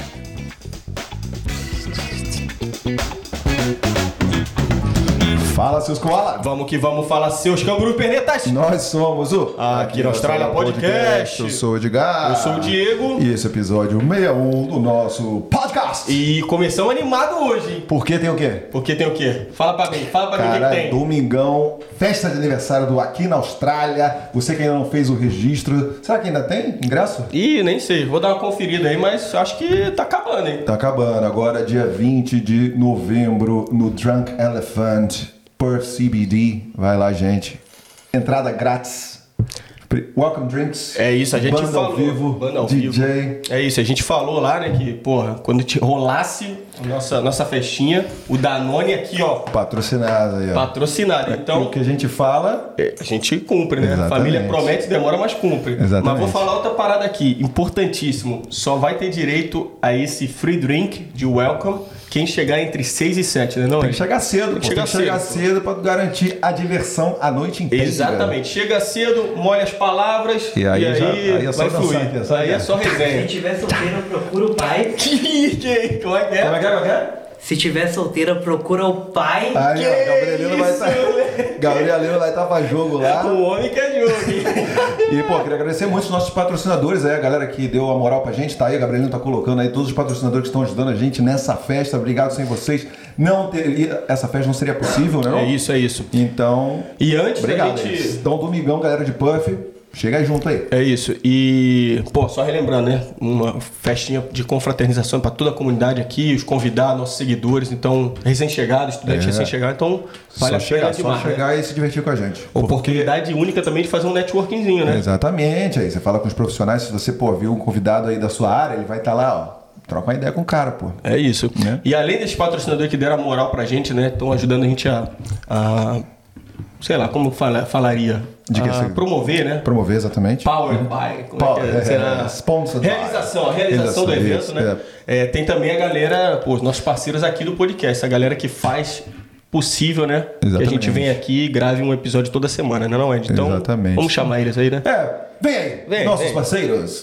Thank you. Fala, seus koala! Vamos que vamos falar seus canguru pernetas. Nós somos o Aqui na Austrália Podcast. Eu sou o Edgar. Eu sou o Diego. E esse é o episódio 61 do nosso podcast. E começamos animado hoje, hein? Por que tem o quê? Porque tem o quê? Fala pra mim, fala pra mim o que Cara, que tem. domingão, festa de aniversário do Aqui na Austrália. Você que ainda não fez o registro, será que ainda tem ingresso? Ih, nem sei, vou dar uma conferida aí, mas acho que tá acabando, hein? Tá acabando. Agora, dia 20 de novembro, no Drunk Elephant, Perth CBD. Vai lá, gente. Entrada grátis. Welcome drinks. É isso, a gente Banda falou. ao vivo. Banda ao DJ. É isso, a gente falou lá, né, que, porra, quando te rolasse a nossa, nossa festinha, o Danone aqui, ó, Patrocinado aí, ó. patrocinado. E Então, o que a gente fala É, A gente cumpre, né? A Exatamente. família promete, demora, mas cumpre. Exatamente. Mas vou falar outra parada aqui, importantíssimo. Só vai ter direito a esse free drink de welcome quem chegar entre 6 e 7, né? Não, Tem que chegar cedo, Tem que Tem chegar que chegar cedo. cedo pra garantir a diversão a noite inteira. Exatamente. Chega cedo, molha as palavras E aí já- aí é só vai dançar fluir. aqui, é só aí é só Se resenha. tiver solteira, procura o pai. Que- que- Como é que é? Como é que é? É que é? Se tiver solteira, procura o pai. Aí, Que ó, Gabrielino vai isso, estar. Gabrielino vai estar pra jogo lá. O homem que é jogo. hein? E, pô, queria agradecer muito os nossos patrocinadores aí, a galera que deu a moral pra gente, tá aí, o Gabrielino tá colocando aí todos os patrocinadores que estão ajudando a gente nessa festa. Obrigado sem vocês. Não teria, essa festa não seria possível, né? É isso, é isso. Então, E antes obrigado. da gente. Então, domingão, galera de Puff, chega junto aí. É isso. E, pô, só relembrando, né? Uma festinha de confraternização para toda a comunidade aqui, os convidados, nossos seguidores, então, recém-chegados, estudantes É. recém-chegados, então, vale só a chegar, pena só demais. né? chegar e se divertir com a gente. Oportunidade única também de fazer um networkingzinho, né? Exatamente, aí você fala com os profissionais, se você, pô, viu um convidado aí da sua área, ele vai estar lá, ó. Troca uma ideia com o cara, pô. É isso. Né? E além desses patrocinadores que deram a moral pra gente, né? Estão ajudando a gente a. a- sei lá, como fala, falaria? De que a você- promover, né? Promover exatamente. Power by. Como Power, é que é? é, é, sponsored by. realização, a realização do evento, Isso, né? É, tem também a galera, pô, os nossos parceiros aqui do podcast, a galera que faz possível, né? Que a Exatamente. gente vem aqui e grave um episódio toda semana, né, não, Ed? Então, Exatamente. vamos chamar eles aí, né? É, vem aí, Vem, nossos vem. parceiros.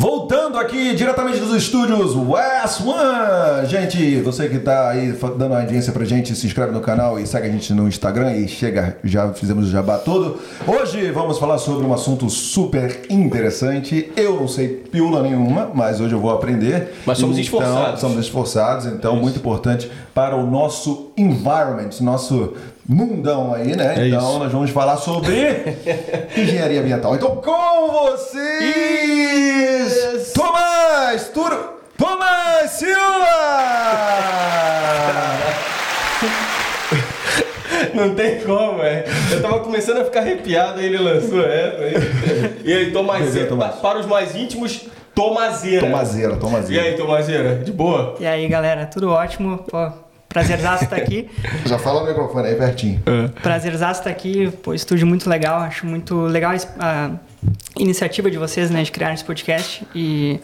Voltando aqui diretamente dos estúdios West One. Gente, você que tá aí dando audiência pra gente, se inscreve no canal e segue a gente no Instagram e chega, já fizemos o jabá todo. Hoje vamos falar sobre um assunto super interessante. Eu não sei piula nenhuma, mas hoje eu vou aprender. Mas somos Então, esforçados. Somos esforçados, então muito importante para o nosso environment, nosso mundão aí, né? É então isso. nós vamos falar sobre engenharia ambiental. Então com vocês, Tomás Turo, Tomás Silva! Não tem como, é. Eu tava começando a ficar arrepiado, aí ele lançou essa. Aí. E aí, Tomazeira. Tomás. Pa- Para os mais íntimos, Tomazeira. Tomazeira, E Tomazeira. aí, Tomazeira? De boa? E aí, galera, tudo ótimo? Pô, prazerzaço estar aqui. Já fala no microfone aí pertinho. Prazerzaço estar aqui. Pô, estúdio muito legal. Acho muito legal a iniciativa de vocês, né, de criar esse podcast. E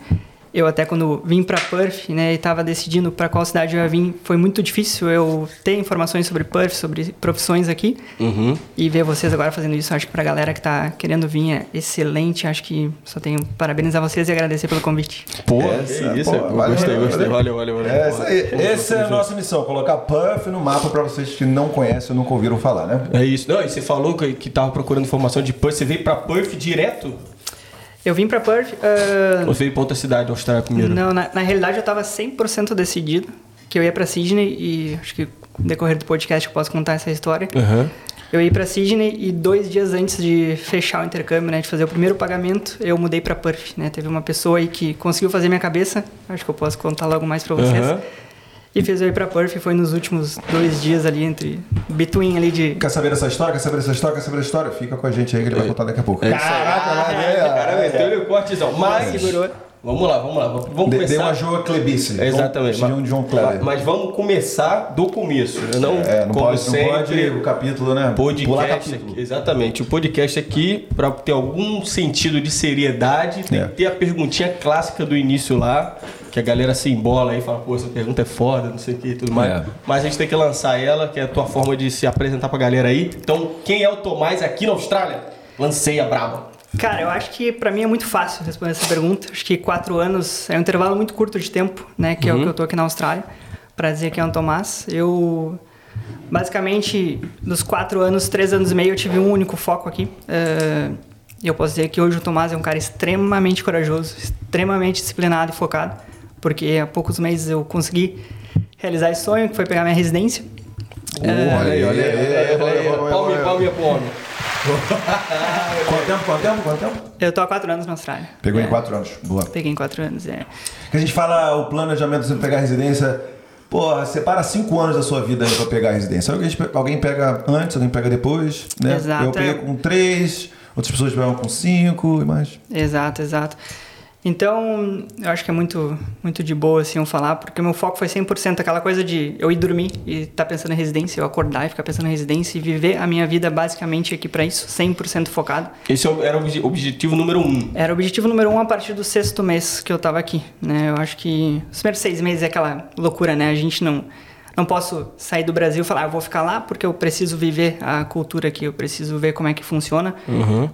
eu até quando vim para Perth, né, e tava decidindo para qual cidade eu ia vir, foi muito difícil eu ter informações sobre Perth, sobre profissões aqui. Uhum. E ver vocês agora fazendo isso, acho que pra galera que tá querendo vir é excelente. Acho que só tenho parabenizar vocês e agradecer pelo convite. Pô, Essa, que isso. pô, valeu, gostei, valeu, gostei. valeu. Valeu, valeu, valeu. É, essa, aí, Pô, essa é a nossa missão, colocar Puff no mapa para vocês que não conhecem ou nunca ouviram falar, né? É isso. Não, e você falou que, que tava procurando informação de Perth. Você veio pra Perth direto? Eu vim pra Perth. ah, Ou veio pra outra cidade, Austrália primeiro? Não, na, na realidade eu tava 100% decidido que eu ia pra Sydney e acho que no decorrer do podcast eu posso contar essa história. Aham. Eu ia pra Sydney e dois dias antes de fechar o intercâmbio, né, de fazer o primeiro pagamento, eu mudei pra Perth, né? Teve uma pessoa aí que conseguiu fazer minha cabeça, acho que eu posso contar logo mais pra vocês. Aham. E fez eu ir pra Perth, foi nos últimos dois dias ali entre between ali de Quer saber dessa história? Quer saber dessa história? Quer saber dessa história? Fica com a gente aí que ele vai contar daqui a pouco. É isso aí. Caraca, mas é, Cara, é, meteu-lhe o cortezão. Mas. segurou. Vamos lá, vamos lá. Vamos De- começar. Deu uma Joa Clebice. Exatamente. João, João Kleber. Mas vamos começar do começo. Não, é, não como pode, sempre, não pode o capítulo, né? Pular Podcast capítulo. aqui, exatamente. O podcast aqui, para ter algum sentido de seriedade, tem É. que ter a perguntinha clássica do início lá, que a galera se embola aí e fala, pô, essa pergunta é foda, não sei o que e tudo mais. É. Mas a gente tem que lançar ela, que é a tua forma de se apresentar pra galera aí. Então, quem é o Tomás aqui na Austrália? Lancei a braba. Cara, eu acho que pra mim é muito fácil responder essa pergunta. Acho que quatro anos é um intervalo muito curto de tempo, né? Que é o que eu tô aqui na Austrália, pra dizer quem é o Tomás. Eu, basicamente, dos quatro anos, três anos e meio, eu tive um único foco aqui. E eu posso dizer que hoje o Tomás é um cara extremamente corajoso, extremamente disciplinado e focado, porque há poucos meses eu consegui realizar esse sonho, que foi pegar minha residência. Olha aí, olha aí, olha aí, olha aí, olha aí. Palme, palme homem. Quanto tempo, quanto tempo, quanto tempo? Eu tô há quatro anos na Austrália. Pegou É, em quatro anos. Boa. Peguei em quatro anos, é. Que a gente fala o planejamento de você pegar a residência. Pô, separa cinco anos da sua vida aí pra pegar a residência. Alguém, alguém pega antes, alguém pega depois, né? Exato, Eu peguei é. com três, outras pessoas pegam com cinco e mais. Exato, exato. Então, eu acho que é muito, muito de boa, assim, eu falar, porque o meu foco foi 100% aquela coisa de eu ir dormir e estar pensando em residência, eu acordar e ficar pensando em residência e viver a minha vida basicamente aqui para isso, 100% focado. Esse era o obje- objetivo número um. Era o objetivo número um a partir do sexto mês que eu tava aqui, né? Eu acho que os primeiros seis meses é aquela loucura, né? A gente não... Não posso sair do Brasil e falar, ah, eu vou ficar lá porque eu preciso viver a cultura aqui, eu preciso ver como é que funciona,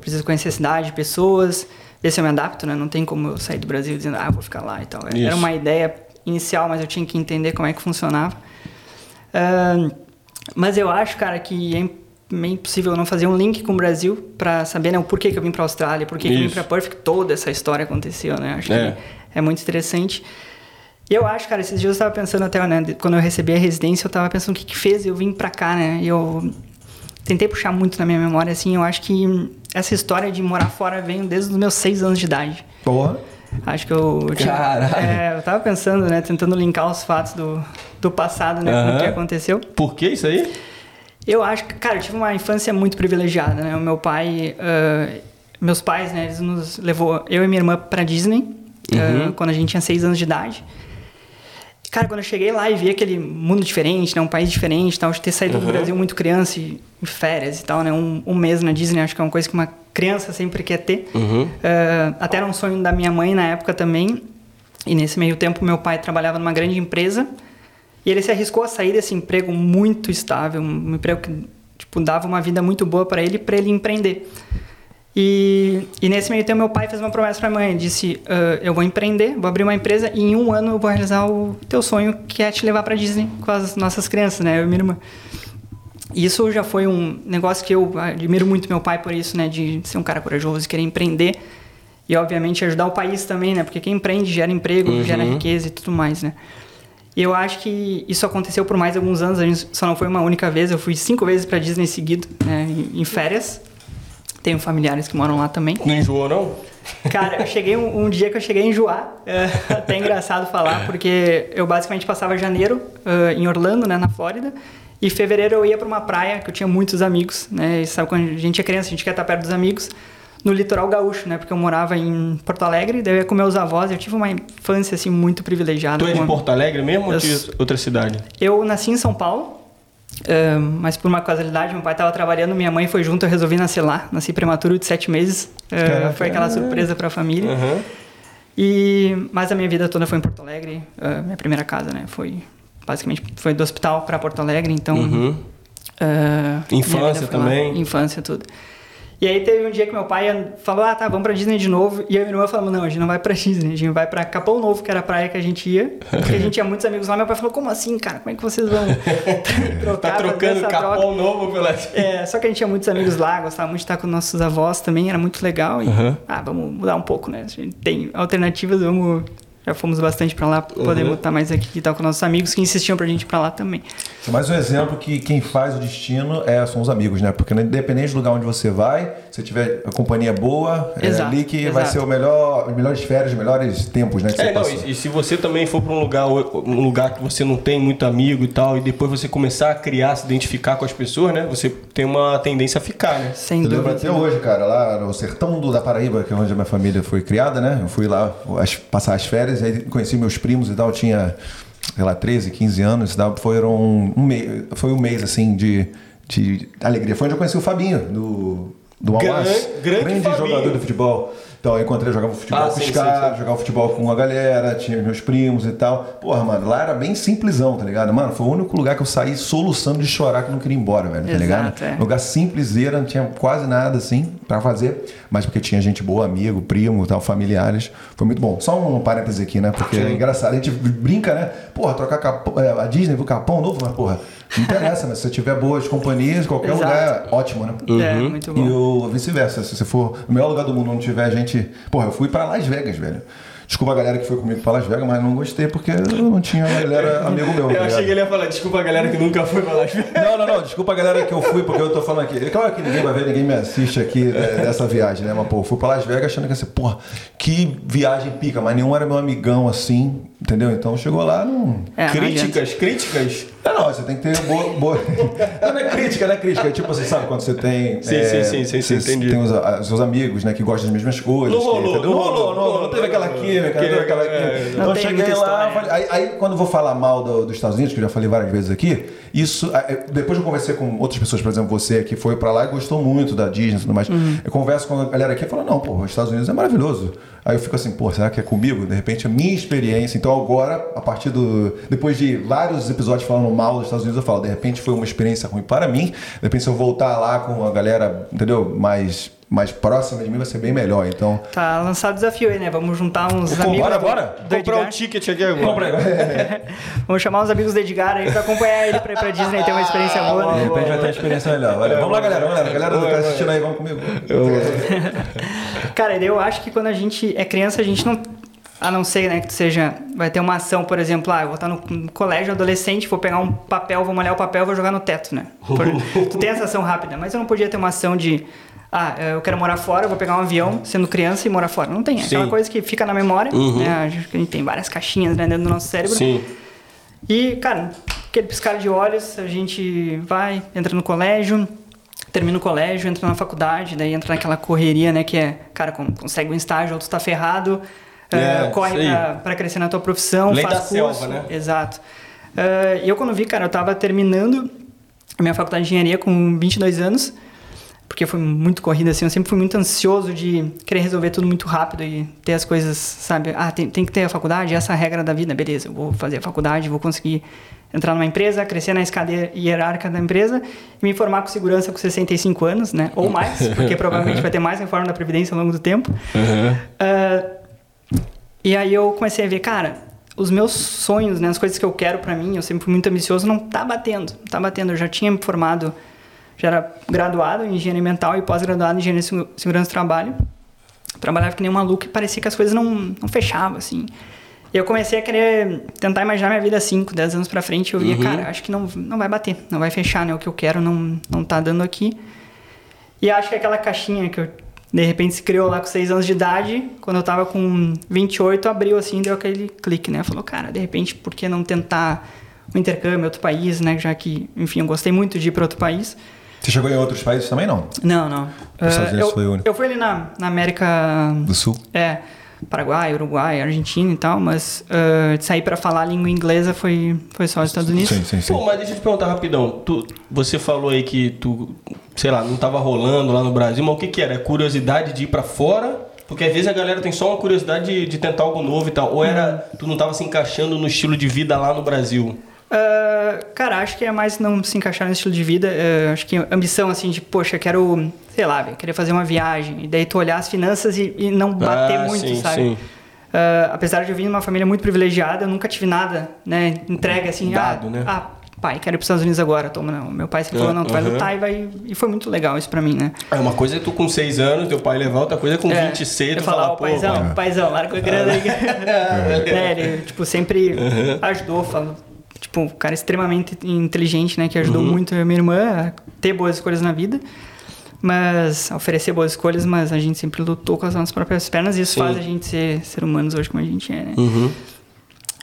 preciso conhecer a cidade, pessoas, ver se eu me adapto, né? Não tem como eu sair do Brasil dizendo, ah, vou ficar lá e tal. Era Isso. uma ideia inicial, mas eu tinha que entender como é que funcionava. Ahn, mas eu acho, cara, que é meio impossível não fazer um link com o Brasil pra saber né, o porquê que eu vim pra Austrália, por que que eu vim pra Perth, que toda essa história aconteceu, né? Acho É. que é muito interessante. E eu acho, cara, esses dias eu estava pensando até, né, quando eu recebi a residência, eu estava pensando o que que fez eu vim pra cá, né? E eu tentei puxar muito na minha memória, assim, eu acho que essa história de morar fora veio desde os meus seis anos de idade. Porra. Acho que eu... eu tinha- Caralho. É, eu tava pensando, né, tentando linkar os fatos do, do passado, né, com o que aconteceu. Por que isso aí? Eu acho que, cara, eu tive uma infância muito privilegiada, né? O meu pai, ah, meus pais, né, eles nos levou eu e minha irmã pra Disney ah, quando a gente tinha seis anos de idade. Cara, quando eu cheguei lá e vi aquele mundo diferente, né, um país diferente, tal, ter saído do Brasil muito criança e em férias e tal, né, um, um mês na Disney, acho que é uma coisa que uma criança sempre quer ter. Ah, até era um sonho da minha mãe na época também. E nesse meio tempo, meu pai trabalhava numa grande empresa e ele se arriscou a sair desse emprego muito estável, um emprego que tipo, dava uma vida muito boa para ele, para ele empreender. E, e nesse meio tempo, meu pai fez uma promessa para a mãe: disse, "Ah, Eu vou empreender, vou abrir uma empresa e em um ano eu vou realizar o teu sonho, que é te levar para Disney com as nossas crianças, né? Eu e minha irmã. E isso já foi um negócio que eu admiro muito meu pai por isso, né? De ser um cara corajoso, querer empreender e, obviamente, ajudar o país também, né? Porque quem empreende gera emprego, gera riqueza e tudo mais, né? E eu acho que isso aconteceu por mais alguns anos, a gente só não foi uma única vez. Eu fui cinco vezes para Disney seguido, né? Em férias. Tenho familiares que moram lá também. Não enjoou, não? Cara, eu cheguei um, um dia que eu cheguei a enjoar. É, até engraçado falar, porque eu basicamente passava janeiro eh, em Orlando, né, na Flórida. E fevereiro eu ia para uma praia que eu tinha muitos amigos, né? E sabe quando a gente é criança, a gente quer estar perto dos amigos. No litoral gaúcho, né? Porque eu morava em Porto Alegre, daí eu ia com meus avós. Eu tive uma infância, assim, muito privilegiada. Tu é de Porto Alegre mesmo ou Eu de sou- outra cidade? eu nasci em São Paulo, mas por uma casualidade, meu pai estava trabalhando, minha mãe foi junto, eu resolvi nascer lá. Nasci prematuro de sete meses. Caraca. foi aquela surpresa para a família. Aham. E, mas a minha vida toda foi em Porto Alegre. eh, minha primeira casa, né? Foi basicamente foi do hospital para Porto Alegre, então. Uhum. Infância foi lá. também? Infância, tudo. E aí teve um dia que meu pai falou, ah, tá, vamos pra Disney de novo. E eu e minha irmã falamos, não, a gente não vai pra Disney, a gente vai pra Capão Novo, que era a praia que a gente ia. Porque a gente tinha muitos amigos lá. Meu pai falou, como assim, cara? Como é que vocês vão trocar, Tá trocando essa troca?" capão novo pela. É, só que a gente tinha muitos amigos lá, gostava muito de estar com nossos avós também, era muito legal. E, Uhum. ah, vamos mudar um pouco, né? A gente tem alternativas, vamos já fomos bastante pra lá, podemos estar mais aqui e tal com nossos amigos que insistiam pra gente ir pra lá também. Mais um exemplo que quem faz o destino é, são os amigos, né? Porque independente do lugar onde você vai, se tiver a companhia boa, é Exato, ali que vai exato. ser o melhor, os melhores férias, os melhores tempos, né? Que você É, não, passou. e, e se você também for pra um lugar, um lugar que você não tem muito amigo e tal, e depois você começar a criar, se identificar com as pessoas, né? Você tem uma tendência a ficar, né? Sem Eu lembro dúvida. até hoje, cara, lá no sertão do, da Paraíba, que é onde a minha família foi criada, né? Eu fui lá as- passar as férias, aí conheci meus primos e tal, eu tinha, sei lá, 13, 15 anos e tal. Foram um mês, foi um mês, assim, de, de alegria. Foi onde eu conheci o Fabinho, do, do Grande- Almas. grande Fabinho. jogador de futebol. Então eu encontrei, jogava futebol Ah, com sim, os sim, caras, jogava futebol com a galera, tinha meus primos e tal. Porra, mano, lá era bem simplesão, tá ligado? Mano, foi o único lugar que eu saí soluçando de chorar que eu não queria ir embora, velho, tá Exato, ligado? é. Lugar simpleseira, não tinha quase nada assim pra fazer, mas porque tinha gente boa, amigo, primo, tal, familiares. Foi muito bom. Só um parêntese aqui, né? Porque é engraçado, a gente brinca, né? Porra, trocar capão, é, a Disney pro capão novo, mas porra, não interessa, mas se você tiver boas companhias, qualquer Exato. lugar é ótimo, né? É, muito E bom. o vice-versa, se você for no melhor lugar do mundo onde tiver gente. Porra, eu fui pra Las Vegas, velho. Desculpa a galera que foi comigo pra Las Vegas, mas não gostei porque eu não tinha uma galera amigo meu. tá Eu achei ligado? que ele ia falar, desculpa a galera que nunca foi pra lá. Não, não, não. Desculpa a galera que eu fui, porque eu tô falando aqui. É claro que ninguém vai ver, ninguém me assiste aqui é, dessa viagem, né? Mas, pô, eu fui pra Las Vegas achando que ia ser, porra, que viagem pica, mas nenhum era meu amigão assim, entendeu? Então chegou lá, não. É, não adianta. críticas, críticas. É, não, você tem que ter boa. boa... não, não é crítica, não é crítica. É tipo, você sabe quando você tem. Sim, é, sim, sim, sim, sim, você entendi. Tem os, a- seus amigos, né, que gostam das mesmas coisas. Não rolou, não não rolou, não, rolou, não teve aquela química, não teve aquela é, química. não Então cheguei lá, falei- aí, aí quando eu vou falar mal do- dos Estados Unidos, que eu já falei várias vezes aqui, isso. aí, Depois eu conversei com outras pessoas, por exemplo, você que foi pra lá e gostou muito da Disney e tudo mais. Eu converso com a galera aqui e falo, não, pô, os Estados Unidos é maravilhoso. Aí eu fico assim, pô, será que é comigo? De repente, a minha experiência. Então agora, a partir do. Depois de vários episódios falando mal dos Estados Unidos, eu falo, de repente foi uma experiência ruim para mim. De repente, se eu voltar lá com a galera, entendeu? Mais, mais próxima de mim, vai ser bem melhor. Então. Tá lançado o desafio aí, né? Vamos juntar uns Bora, amigos. bora, do- bora. Do Comprar um Edgar. ticket aqui agora. Vamos chamar os amigos do Edgar aí pra acompanhar ele pra ir pra Disney e ter uma experiência boa. De né? repente vai ter uma experiência melhor. Valeu. Vamos lá, galera. Vamos lá. Galera que tá assistindo aí, vamos comigo. Cara, eu acho que quando a gente é criança, a gente não. A não ser, né, que tu seja. Vai ter uma ação, por exemplo, ah, eu vou estar no no colégio adolescente, vou pegar um papel, vou molhar o papel, vou jogar no teto, né? Por- tu tem essa ação rápida, mas eu não podia ter uma ação de. Ah, eu quero morar fora, vou pegar um avião sendo criança e morar fora. Não tem. É aquela Sim. coisa que fica na memória. Né? A gente tem várias caixinhas né, dentro do nosso cérebro. Sim. E, cara, aquele piscar de olhos, a gente vai, entra no colégio, termina o colégio, entra na faculdade, daí entra naquela correria, né? Que é, cara, con- consegue um estágio, outro tá ferrado, É, eh, corre isso aí. pra, pra crescer na tua profissão, Lei faz da curso. selva, né? Exato. Eh, E eu quando vi, cara, eu tava terminando a minha faculdade de engenharia com 22 anos, porque foi muito corrida, assim, eu sempre fui muito ansioso de querer resolver tudo muito rápido e ter as coisas, sabe? Ah, tem, tem que ter a faculdade, essa é a regra da vida, beleza, eu vou fazer a faculdade, vou conseguir entrar numa empresa, crescer na escada hierárquica da empresa e me formar com segurança com 65 anos, né? Ou mais, porque provavelmente vai ter mais reforma da Previdência ao longo do tempo. Ah, e aí eu comecei a ver, cara, os meus sonhos, né, as coisas que eu quero pra mim, eu sempre fui muito ambicioso, não tá batendo, não tá batendo. Eu já tinha me formado, já era graduado em engenharia ambiental e pós-graduado em engenharia de segu- segurança do trabalho. Trabalhava que nem um maluco e parecia que as coisas não, não fechavam, assim. E eu comecei a querer tentar imaginar minha vida 5, 10 anos pra frente. Eu via, cara, acho que não, não vai bater, não vai fechar, né? O que eu quero não, não tá dando aqui. E acho que aquela caixinha que eu, de repente se criou lá com 6 anos de idade, quando eu tava com 28, abriu assim, deu aquele clique, né? Falou, cara, de repente, por que não tentar um intercâmbio em outro país, né? Já que, enfim, eu gostei muito de ir para outro país. Você chegou em outros países também, não? Não, não. Unidos eu, foi o único. eu fui ali na, na América Do Sul? é, Paraguai, Uruguai, Argentina e tal, mas de sair para falar a língua inglesa foi, foi só os Estados Unidos. Sim, sim, sim. Pô, mas deixa eu te perguntar rapidão. Tu, você falou aí que tu, sei lá, não tava rolando lá no Brasil, mas o que que era? Curiosidade de ir pra fora? Porque às vezes a galera tem só uma curiosidade de, de tentar algo novo e tal. Ou era, tu não tava se encaixando no estilo de vida lá no Brasil? Ah, cara, acho que é mais não se encaixar no estilo de vida. ah, acho que ambição, assim, de, poxa, quero, sei lá, querer fazer uma viagem. E daí tu olhar as finanças e, e não bater Ah, muito, sim, sabe? sim. Ah, apesar de eu vir de uma família muito privilegiada, eu nunca tive nada, né, entregue assim. Dado, ah, né? Ah, pai, quero ir pros Estados Unidos agora, toma, não. Meu pai sempre falou, não, tu vai lutar e vai... E foi muito legal isso pra mim, né? É uma coisa é tu com 6 anos, teu pai levar, outra coisa é com É, 26, eu tu falar, ó, pô, paizão, pai. paizão, larga a grana aí. é, ele, tipo, sempre ajudou, falou, tipo, um cara extremamente inteligente, né, que ajudou Uhum. muito e minha irmã a ter boas escolhas na vida, mas a oferecer boas escolhas, mas a gente sempre lutou com as nossas próprias pernas e isso Sim. faz a gente ser, ser humanos hoje como a gente é, né. Uhum.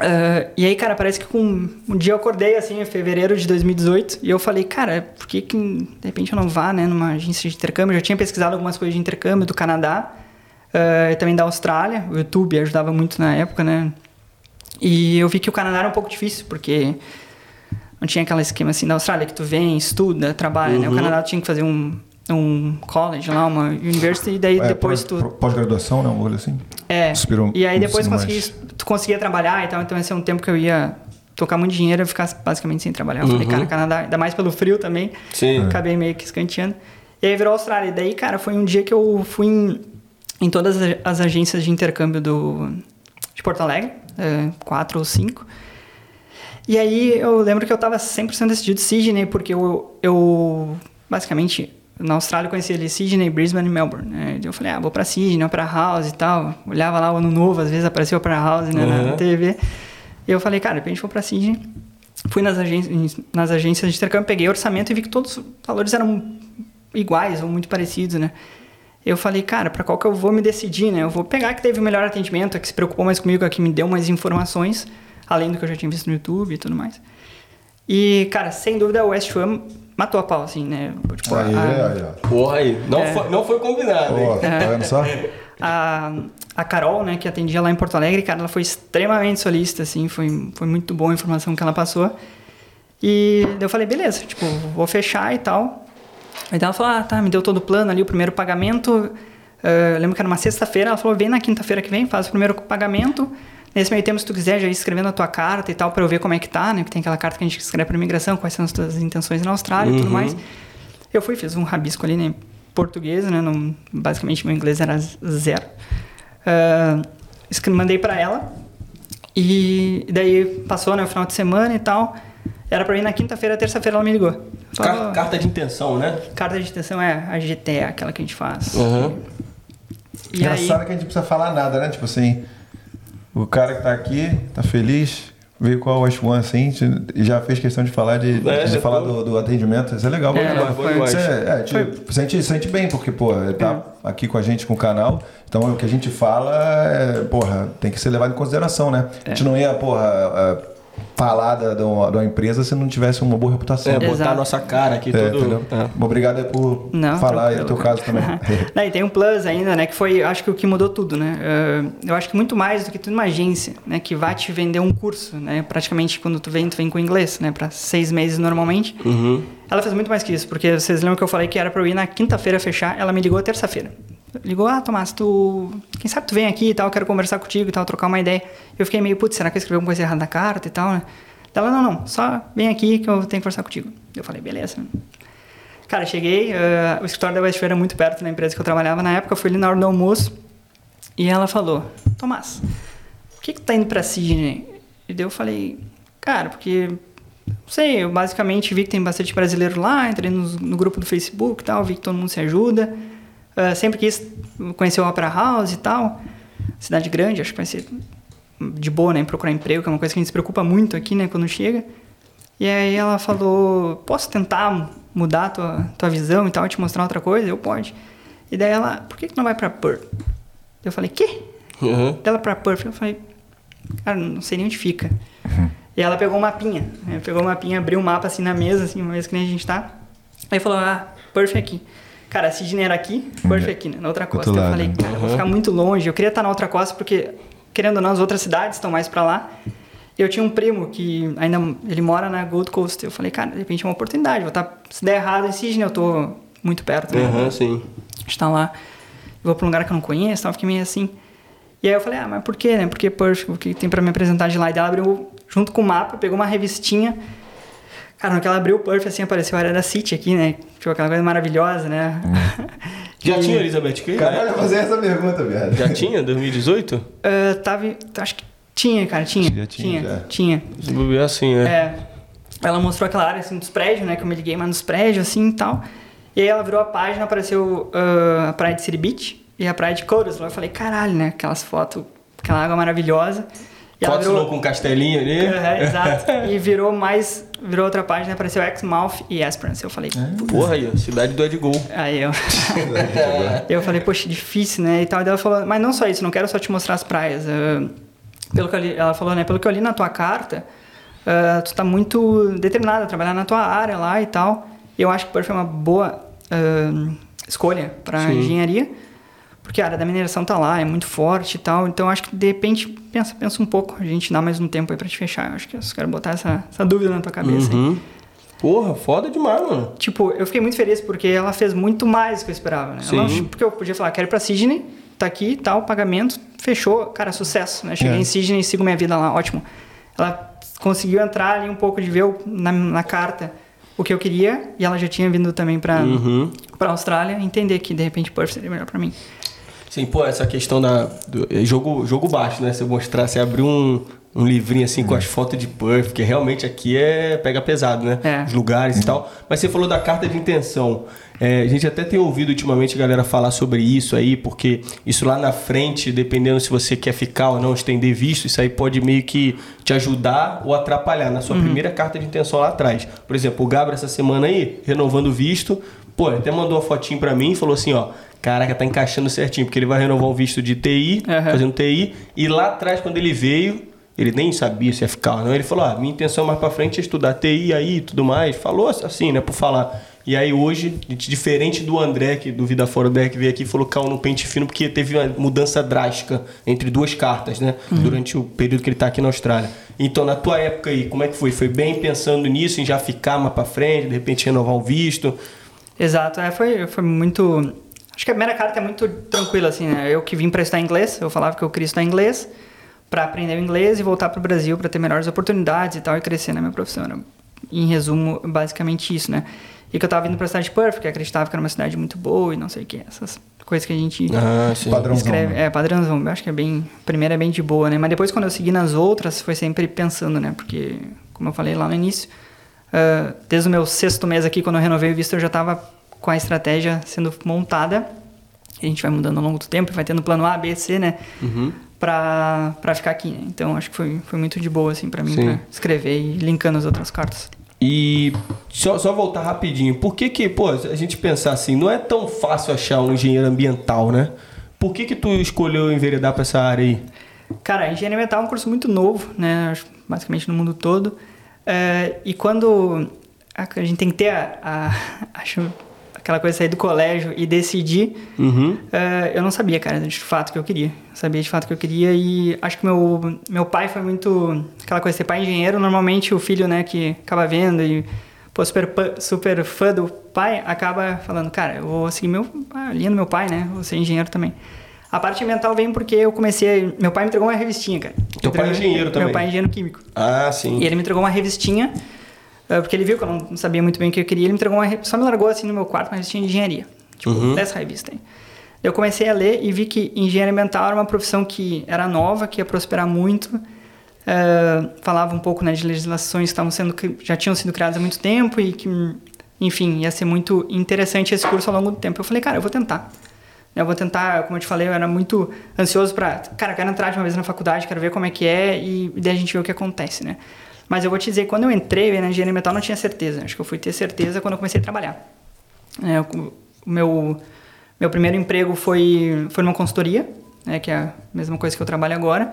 Ah, e aí, cara, parece que com um dia eu acordei assim, em fevereiro de 2018, e eu falei, cara, por que, que de repente eu não vá, né, numa agência de intercâmbio? Eu já tinha pesquisado algumas coisas de intercâmbio do Canadá, ah, e também da Austrália. O YouTube ajudava muito na época, né? E eu vi que o Canadá era um pouco difícil, porque não tinha aquele esquema assim da Austrália que tu vem, estuda, trabalha, né? O Canadá tinha que fazer um, um college lá, uma university, e daí É, depois pós- tu Pós-graduação, né? Um olho assim. é. Suspirou e aí depois consegui, tu conseguia trabalhar e tal, então esse é um tempo que eu ia tocar muito dinheiro e ficar basicamente sem trabalhar. Eu falei, Uhum. cara, Canadá, ainda mais pelo frio também, Sim. acabei meio que escanteando. E aí virou Austrália. E daí, cara, foi um dia que eu fui em, em todas as- as agências de intercâmbio do, de Porto Alegre, é, quatro ou cinco. E aí eu lembro que eu tava 100% decidido Sydney, porque eu, eu basicamente na Austrália eu conhecia ali Sydney, Brisbane e Melbourne. Né? Eu falei, ah, vou pra Sydney, Opera House e tal. Olhava lá o ano novo, às vezes aparecia o Opera House né, Uhum. na TV. E eu falei, cara, de repente vou pra Sydney. Fui nas, nas agências de intercâmbio, peguei o orçamento e vi que todos os valores eram iguais ou muito parecidos, né? Eu falei, cara, pra qual que eu vou me decidir, né? Eu vou pegar a que teve o melhor atendimento, a que se preocupou mais comigo, a que me deu mais informações, além do que eu já tinha visto no YouTube e tudo mais. E, cara, sem dúvida, o West Ham matou a pau, assim, né? Tipo, Aí, a, aí, ó. Porra aí, não, É. foi, não foi combinado, Ó, hein? tá vendo só? a, a Carol, né, que atendia lá em Porto Alegre, cara, ela foi extremamente solícita, assim, foi, foi muito boa a informação que ela passou. E eu falei, beleza, tipo, vou fechar e tal. Aí ela falou, ah, tá, me deu todo o plano ali, o primeiro pagamento. eu lembro que era uma sexta-feira, ela falou, vem na quinta-feira que vem, faz o primeiro pagamento. Nesse meio tempo, se tu quiser, já ir escrevendo a tua carta e tal, pra eu ver como é que tá, né? Porque tem aquela carta que a gente escreve pra imigração, quais são as tuas intenções na Austrália e tudo Uhum. mais. Eu fui, fiz um rabisco ali, né? Português, né? Não, basicamente, meu inglês era zero. Escre- mandei pra ela. E daí passou, né? O final de semana e tal. Era pra ir na quinta-feira, terça-feira ela me ligou. Car- carta de intenção, né? Carta de intenção é a GT, aquela que a gente faz. Uhum. E aí, Engraçado que a gente não precisa falar nada, né? Tipo assim, o cara que tá aqui, tá feliz, veio com a West One, assim, e já fez questão de falar de, É, de falar do, do atendimento. Isso é legal, É, bacana. foi Isso demais. é, é, tipo, sente, sente bem, porque, pô, ele tá aqui com a gente com o canal. Então o que a gente fala, é, porra, tem que ser levado em consideração, né? A gente não ia, porra, é, falar da, de uma, de uma empresa se não tivesse uma boa reputação. É, botar Exato. a nossa cara aqui, É, tudo. É. Obrigado por Não, falar aí do teu caso também. Não, e tem um plus ainda, né? Que foi, acho que o que mudou tudo, né? Eh, eu acho que muito mais do que tudo uma agência, né? Que vai te vender um curso, né? Praticamente quando tu vem, tu vem com inglês, né? Para seis meses normalmente. Uhum. Ela fez muito mais que isso, porque vocês lembram que eu falei que era pra eu ir na quinta-feira fechar, ela me ligou terça-feira. Ligou, ah, Tomás, tu. Quem sabe tu vem aqui e tal, quero conversar contigo e tal, trocar uma ideia. Eu fiquei meio, putz, será que eu escrevi alguma coisa errada na carta e tal, né? Ela, não, não, só vem aqui que eu tenho que conversar contigo. Eu falei, beleza. Cara, cheguei, eh, o escritório da Westfair era muito perto da empresa que eu trabalhava na época, fui ali na hora do almoço e ela falou, Tomás, por que que tu tá indo pra Sydney? E daí eu falei, cara, porque não sei, eu basicamente vi que tem bastante brasileiro lá, entrei no, no grupo do Facebook e tal, vi que todo mundo se ajuda. Ah, sempre quis conhecer o Opera House e tal. Cidade grande, acho que vai ser de boa, né? Procurar emprego, que é uma coisa que a gente se preocupa muito aqui, né? Quando chega. E aí ela falou, posso tentar mudar tua, tua visão e tal, te mostrar outra coisa? Eu, pode. E daí ela, por que, que não vai pra Perth? Eu falei, quê? Uhum. dela pra Perth. Eu falei, cara, não sei nem onde fica. E ela pegou um mapinha, né? pegou um mapinha, abriu um mapa assim na mesa, assim, uma vez que nem a gente tá. Aí falou, ah, Perth é aqui. Cara, Sydney era aqui, Perth é aqui, né? na outra costa. outro Eu lado. falei, cara, eu vou ficar muito longe. Eu queria estar na outra costa porque, querendo ou não, as outras cidades estão mais pra lá. E eu tinha um primo que ainda, ele mora na Gold Coast. Eu falei, cara, de repente é uma oportunidade. Vou estar, se der errado em Sydney, eu tô muito perto, né? Uhum, sim. está lá, eu vou para um lugar que eu não conheço, tal, eu fiquei meio assim. E aí eu falei, ah, mas por quê, né? Porque Perth, o que tem para me apresentar de lá? E daí ela abriu, junto com o mapa, pegou uma revistinha. Cara, no que ela abriu o Perth, assim, apareceu a área da City aqui, né? Tipo, aquela coisa maravilhosa, né? Já E- tinha Elizabeth Key? Caralho, fazer essa pergunta, viado. Já tinha, 2018? Ah, tava, acho que tinha, cara, tinha. Já tinha, já. tinha. Se bobear assim, é. É. ela mostrou aquela área assim dos prédios, né? Que eu me liguei mais nos prédios assim e tal. E aí ela virou a página, apareceu ah, a praia de City Beach e a praia de Coros. Eu falei, caralho, né? Aquelas fotos, aquela água maravilhosa. E Fotos virou- com castelinho ali. Exato. E virou mais. Virou outra página, apareceu Exmouth e Esperance. Eu falei, Porra aí, cidade do Ed Gol. Aí eu. eu falei, poxa, difícil, né? E tal. E ela falou, mas não só isso, não quero só te mostrar as praias. ah, pelo que eu li, ela falou, né? Pelo que eu li na tua carta, ah, tu tá muito determinada a trabalhar na tua área lá e tal. Eu acho que Perth é uma boa ah, escolha para Sim. engenharia. Porque a área da mineração tá lá, é muito forte e tal. Então acho que de repente, pensa, pensa um pouco. A gente dá mais um tempo aí pra te fechar. Eu acho que eu só quero botar essa, essa dúvida na tua cabeça aí. Uhum. Porra, foda demais, mano. Tipo, eu fiquei muito feliz porque ela fez muito mais do que eu esperava, né? Ela- Sim. porque eu podia falar, quero ir pra Sydney, tá aqui, tal, pagamento, fechou, cara, sucesso, né? Cheguei É. em Sydney e sigo minha vida lá, ótimo. Ela conseguiu entrar ali um pouco de ver o- na, na carta o que eu queria e ela já tinha vindo também pra, Uhum. pra Austrália entender que de repente Perth seria melhor pra mim. Sim, pô, essa questão da. Do, é jogo, jogo baixo, né? Você mostrar, você abrir um, um livrinho assim com as fotos de Perth, porque realmente aqui é. pega pesado, né? É. Os lugares e tal. Mas você falou da carta de intenção. É, a gente até tem ouvido ultimamente a galera falar sobre isso aí, porque isso lá na frente, dependendo se você quer ficar ou não, estender visto, isso aí pode meio que te ajudar ou atrapalhar na sua primeira carta de intenção lá atrás. Por exemplo, o Gabriel essa semana aí, renovando o visto, pô, até mandou uma fotinho pra mim e falou assim, ó, caraca, tá encaixando certinho, porque ele vai renovar um visto de TI, Aham. fazendo TI, e lá atrás, quando ele veio, ele nem sabia se ia ficar ou não, ele falou, ah, minha intenção mais pra frente é estudar TI aí e tudo mais, falou assim, né, por falar. E aí hoje, diferente do André, que do Vida Fora André, que veio aqui e falou caiu no pente fino, porque teve uma mudança drástica entre duas cartas, né? Durante o período que ele tá aqui na Austrália. Então, na tua época aí, como é que foi? Foi bem pensando nisso, em já ficar mais pra frente, de repente renovar um visto? Exato, é, foi, foi muito. Acho que a primeira carta é muito tranquila, assim, né? Eu que vim para estudar inglês, eu falava que eu queria estudar inglês para aprender o inglês e voltar para o Brasil para ter melhores oportunidades e tal e crescer na minha profissão. Era, em resumo, basicamente isso, né? E que eu tava vindo para a cidade de Perth, porque acreditava que era uma cidade muito boa e não sei o que, essas coisas que a gente Ah, sim. Padrãozão, escreve. né? É, padrãozão. Eu acho que é bem. A primeira é bem de boa, né? Mas depois, quando eu segui nas outras, foi sempre pensando, né? Porque, como eu falei lá no início, ah, desde o meu sexto mês aqui, quando eu renovei o visto, eu já estava com a estratégia sendo montada. A gente vai mudando ao longo do tempo, vai tendo plano A, B, C, né? Uhum. Pra, pra ficar aqui, né? Então, acho que foi, foi muito de boa, assim, pra mim, Sim. pra escrever e linkando as outras cartas. E só, só voltar rapidinho, por que que, pô, a gente pensar assim, não é tão fácil achar um engenheiro ambiental, né? Por que que tu escolheu enveredar pra essa área aí? Cara, engenharia ambiental é um curso muito novo, né? Basicamente no mundo todo. É, e quando a, a gente tem que ter a, a- acho, aquela coisa de sair do colégio e decidir, Uhum. é, eu não sabia, cara, de fato que eu queria. Eu sabia de fato que eu queria e acho que meu, meu pai foi muito aquela coisa de ser pai engenheiro. Normalmente o filho, né, que acaba vendo e pô, super, super fã do pai, acaba falando, cara, eu vou seguir meu, a linha do meu pai, né? Vou ser engenheiro também. A parte ambiental vem porque eu comecei. Meu pai me entregou uma revistinha, cara. Teu pai é engenheiro também? Meu pai é engenheiro químico. Ah, sim. E ele me entregou uma revistinha, porque ele viu que eu não sabia muito bem o que eu queria. Ele me entregou uma. Só me largou assim no meu quarto uma revistinha de engenharia. Tipo, Uhum. dessa revista aí. Eu comecei a ler e vi que engenharia ambiental era uma profissão que era nova, que ia prosperar muito. Eh, falava um pouco né, de legislações que estavam sendo, cri- já tinham sido criadas há muito tempo e que, enfim, ia ser muito interessante esse curso ao longo do tempo. Eu falei, cara, eu vou tentar. Eu vou tentar, como eu te falei, eu era muito ansioso pra. Cara, eu quero entrar de uma vez na faculdade, quero ver como é que é e daí a gente vê o que acontece, né? Mas eu vou te dizer, quando eu entrei na engenharia eu não tinha certeza. Acho que eu fui ter certeza quando eu comecei a trabalhar. É, o meu, meu primeiro emprego foi, foi numa consultoria, né, que é a mesma coisa que eu trabalho agora.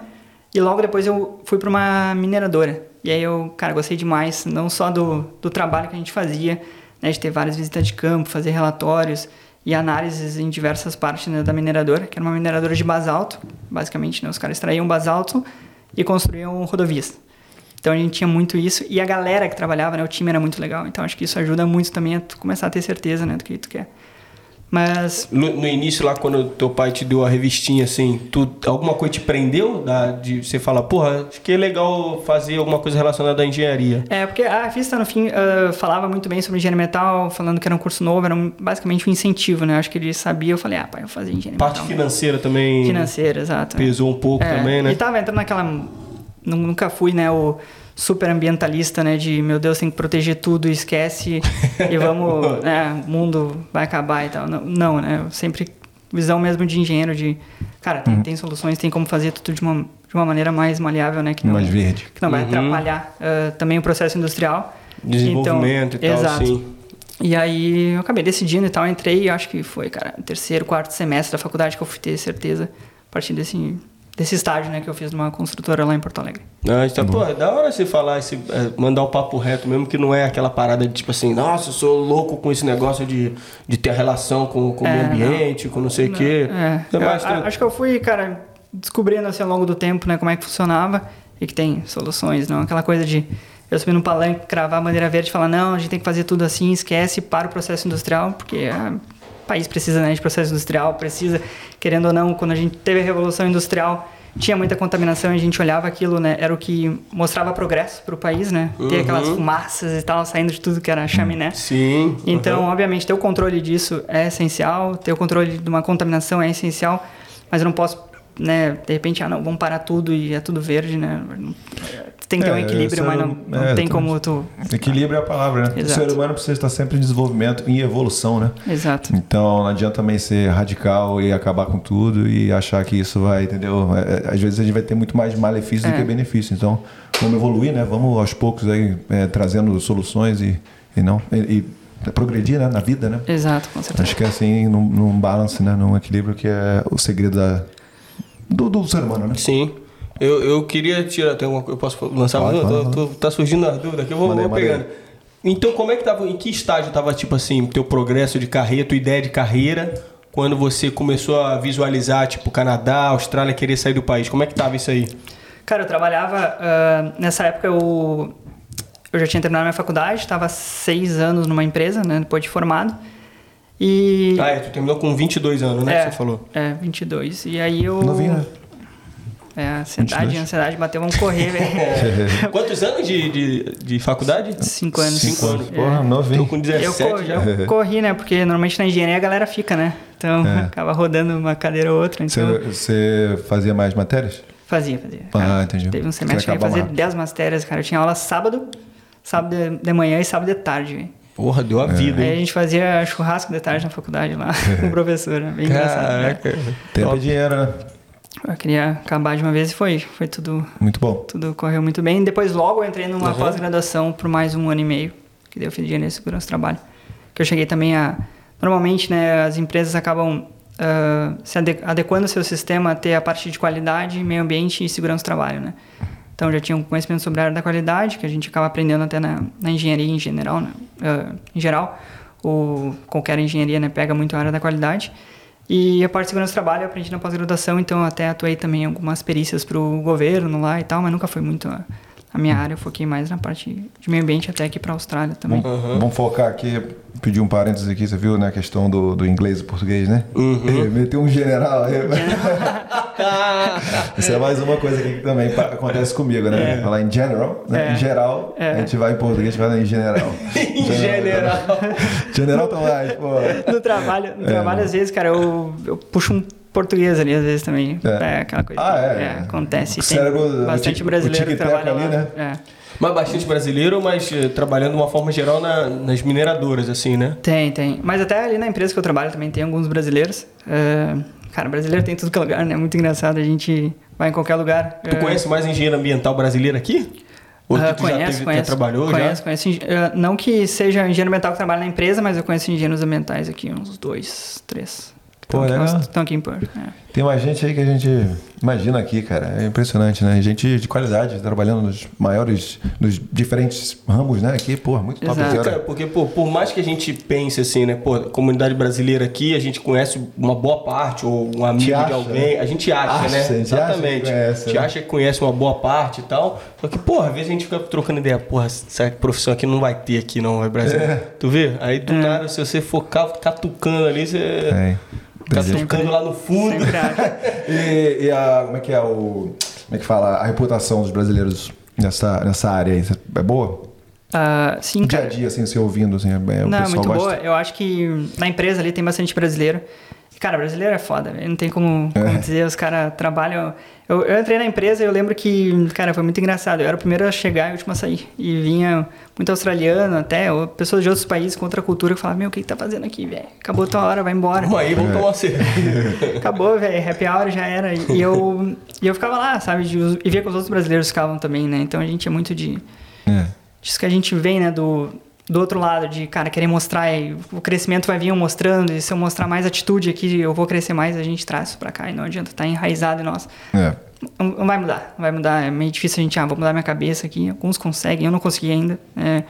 E logo depois eu fui para uma mineradora. E aí eu, cara, gostei demais, não só do, do trabalho que a gente fazia, né, de ter várias visitas de campo, fazer relatórios e análises em diversas partes né, da mineradora, que era uma mineradora de basalto, basicamente, né, os caras extraíam basalto e construíam rodovias. Então a gente tinha muito isso e a galera que trabalhava, né, o time era muito legal. Então acho que isso ajuda muito também a tu começar a ter certeza, né, do que tu quer. Mas No, no início lá, quando teu pai te deu a revistinha, assim, tu, alguma coisa te prendeu? Da, de você falar, porra, acho que é legal fazer alguma coisa relacionada à engenharia. é porque a revista no fim ah, falava muito bem sobre engenharia metal, falando que era um curso novo, era um- basicamente um incentivo, né? Acho que ele sabia, eu falei, ah, pai, eu vou fazer engenharia Parte metal. financeira também Financeira, exato. pesou um pouco É, também, né? E tava entrando naquela. Nu- Nunca fui, né, o super ambientalista, né? De meu Deus, tem que proteger tudo, esquece e vamos, né? O mundo vai acabar e tal. Não, não, né? Eu sempre visão mesmo de engenheiro de, cara, tem, tem soluções, tem como fazer tudo de uma, de uma maneira mais maleável, né? Que não, Mais verde. que não vai Uhum. atrapalhar ah, também o processo industrial. Desenvolvimento Então, e tal, exato. assim. E aí eu acabei decidindo e tal, entrei, acho que foi, cara, terceiro, quarto semestre da faculdade que eu fui ter certeza a partir desse, desse estágio, né, que eu fiz numa construtora lá em Porto Alegre. Ah, então, pô, é da hora você falar, esse, é, mandar o papo reto mesmo, que não é aquela parada de tipo assim, nossa, eu sou louco com esse negócio de, de ter relação com, com o meio É, ambiente, com não sei o quê. É, É eu- a- acho que eu fui, cara, descobrindo assim ao longo do tempo, né, como é que funcionava e que tem soluções, não aquela coisa de eu subir no palanque, cravar a bandeira verde e falar, não, a gente tem que fazer tudo assim, esquece, para o processo industrial, porque o país precisa né, de processo industrial, precisa, querendo ou não, quando a gente teve a Revolução Industrial, tinha muita contaminação e a gente olhava aquilo, né, era o que mostrava progresso para o país, né, ter aquelas fumaças e tal, saindo de tudo que era chaminé. Sim. Então, aham. obviamente, ter o controle disso é essencial, ter o controle de uma contaminação é essencial, mas eu não posso, né, de repente, ah, não, vamos parar tudo e é tudo verde, né? Tem que ter um É, equilíbrio, mas não, não é, tem como tu. Equilíbrio é a palavra, né? Exato. O ser humano precisa estar sempre em desenvolvimento, em evolução, né? Exato. Então não adianta também ser radical e acabar com tudo e achar que isso vai, entendeu? É, Às vezes a gente vai ter muito mais malefício do que benefício. Então vamos evoluir, né? Vamos aos poucos aí é, trazendo soluções e, e não e, e progredir né? na vida, né? Exato, com certeza. Acho que é assim, num, num balance, né? Num equilíbrio que é o segredo da, do, do ser humano, né? Sim. Eu, eu queria tirar. Tem uma, eu posso lançar uma Pode, dúvida? pode, Tô- tô- tá surgindo a dúvida aqui, eu vou, Manda aí, vou pegando. Então, como é que tava. Em que estágio tava, tipo assim, teu progresso de carreira, tua ideia de carreira, quando você começou a visualizar, tipo, Canadá, Austrália, querer sair do país? Como é que tava isso aí? Cara, eu trabalhava. ah, nessa época eu, eu já tinha terminado minha faculdade, estava seis anos numa empresa, né, depois de formado. E. Ah, é, tu terminou com 22 anos, né? é, Que você falou. É, 22. E aí eu. Novinho, né? É, a ansiedade, 22. a ansiedade bateu, vamos correr, velho. Quantos anos de, de, de faculdade? Cinco anos. Cinco anos. Porra, Tô novinho. com Eu 17 corri, já. eu corri, né? Porque normalmente na engenharia a galera fica, né? Então É. acaba rodando uma cadeira ou outra. Então Você, fazia mais matérias? fazia, fazia. Ah, Cara, entendi. Teve um semestre que eu ia fazer rápido. 10 matérias, cara. Eu tinha aula sábado, sábado de- manhã e sábado de tarde, velho. Porra, deu a vida, Aí a gente fazia churrasco de tarde na faculdade lá com o professor, né? Bem engraçado. né? Caraca. Tempo e dinheiro, né? Eu queria acabar de uma vez e foi. Foi tudo, Muito bom. tudo correu muito bem. Depois logo eu entrei numa Uhum. pós-graduação por mais um ano e meio, que daí eu fiz engenharia de segurança do trabalho. Que eu cheguei também a... Normalmente, né, as empresas acabam ah, se ade- adequando o seu sistema a ter a parte de qualidade, meio ambiente e segurança do trabalho, né? Então já tinha um conhecimento sobre a área da qualidade, que a gente acaba aprendendo até na, na engenharia em geral, né? Ah, em geral, ou qualquer engenharia, né, pega muito a área da qualidade. E a parte de segurança do trabalho eu aprendi na pós-graduação, então até atuei também em algumas perícias para o governo lá e tal, mas nunca foi muito a, a minha área, eu foquei mais na parte de meio ambiente até aqui para a Austrália também. Vamos, vamos focar aqui, pedir um parênteses aqui, você viu, né? A questão do, do inglês e português, né? Uhum. Meteu um general aí. Isso é mais uma coisa que também acontece comigo, né? Falar em general, né? É. Em geral, É. a gente vai em português e fala em general. em general. General Tomás, pô. No trabalho, no É, trabalho não. às vezes, cara, eu, eu puxo um português ali, às vezes também. É. É, aquela coisa. Ah, que- é. acontece. O Tem cérebro, bastante o brasileiro que trabalha ali, lá. né? É. Mas bastante brasileiro, mas eh, trabalhando de uma forma geral na- nas mineradoras, assim, né? Tem, tem. Mas até ali na empresa que eu trabalho também tem alguns brasileiros. É, cara, brasileiro tem em tudo que é lugar, né? Muito engraçado. A gente vai em qualquer lugar. Tu É, conhece mais engenheiro ambiental brasileiro aqui? Ou que tu já, conheço, teve, conheço, já trabalhou conheço, já? conheço. engen- eh, não que seja engenheiro ambiental que trabalha na empresa, mas eu conheço engenheiros ambientais aqui, uns dois, três. Pô, legal. Estão aqui em Perth. é. Tem uma gente aí que a gente imagina aqui, cara. É impressionante, né? Gente de qualidade, trabalhando nos maiores, nos diferentes ramos, né? Aqui, pô, muito top. Exato. cara. Cara, porque, pô, por mais que a gente pense assim, né? Pô, comunidade brasileira aqui, a gente conhece uma boa parte, ou um amigo acha, de alguém. né? A gente acha, Acha, né? gente acha Exatamente. conhece, a gente né? acha que conhece uma boa parte e tal. Só que, porra, às vezes a gente fica trocando ideia. Porra, essa profissão aqui não vai ter aqui, não, vai Brasil. É. Tu vê? Aí do nada, se você for ca- catucando ali, você. É. Catucando lá no fundo. E, e a, como é que é o. Como é que fala? A reputação dos brasileiros nessa, nessa área aí? É boa? Ah, sim, Dia a dia, assim, você ouvindo, assim, é, o Não, pessoal muito gosta. boa. Eu acho que na empresa ali tem bastante brasileiro. Cara, brasileiro é foda. Não tem como, como dizer, os caras trabalham. Eu, eu entrei na empresa e eu lembro que, cara, foi muito engraçado. Eu era o primeiro a chegar e o último a sair. E vinha muito australiano até, ou pessoas de outros países com outra cultura que falavam, meu, o que, que tá fazendo aqui, velho? Acabou tua hora, vai embora. Vamos aí, vamos tomar cerveja. Acabou, velho. Happy hour já era. E eu, e eu ficava lá, sabe? de- e via que os outros brasileiros ficavam também, né? Então a gente é muito de. É. Disso que a gente vem, né? Do, do outro lado, de, cara, querer mostrar. O crescimento vai vir eu mostrando. E se eu mostrar mais atitude aqui, eu vou crescer mais. A gente traz isso pra cá. E não adianta estar enraizado em nós. É. Não, vai mudar. Vai mudar. É meio difícil a gente, ah, vou mudar minha cabeça aqui. Alguns conseguem, eu não consegui ainda. É,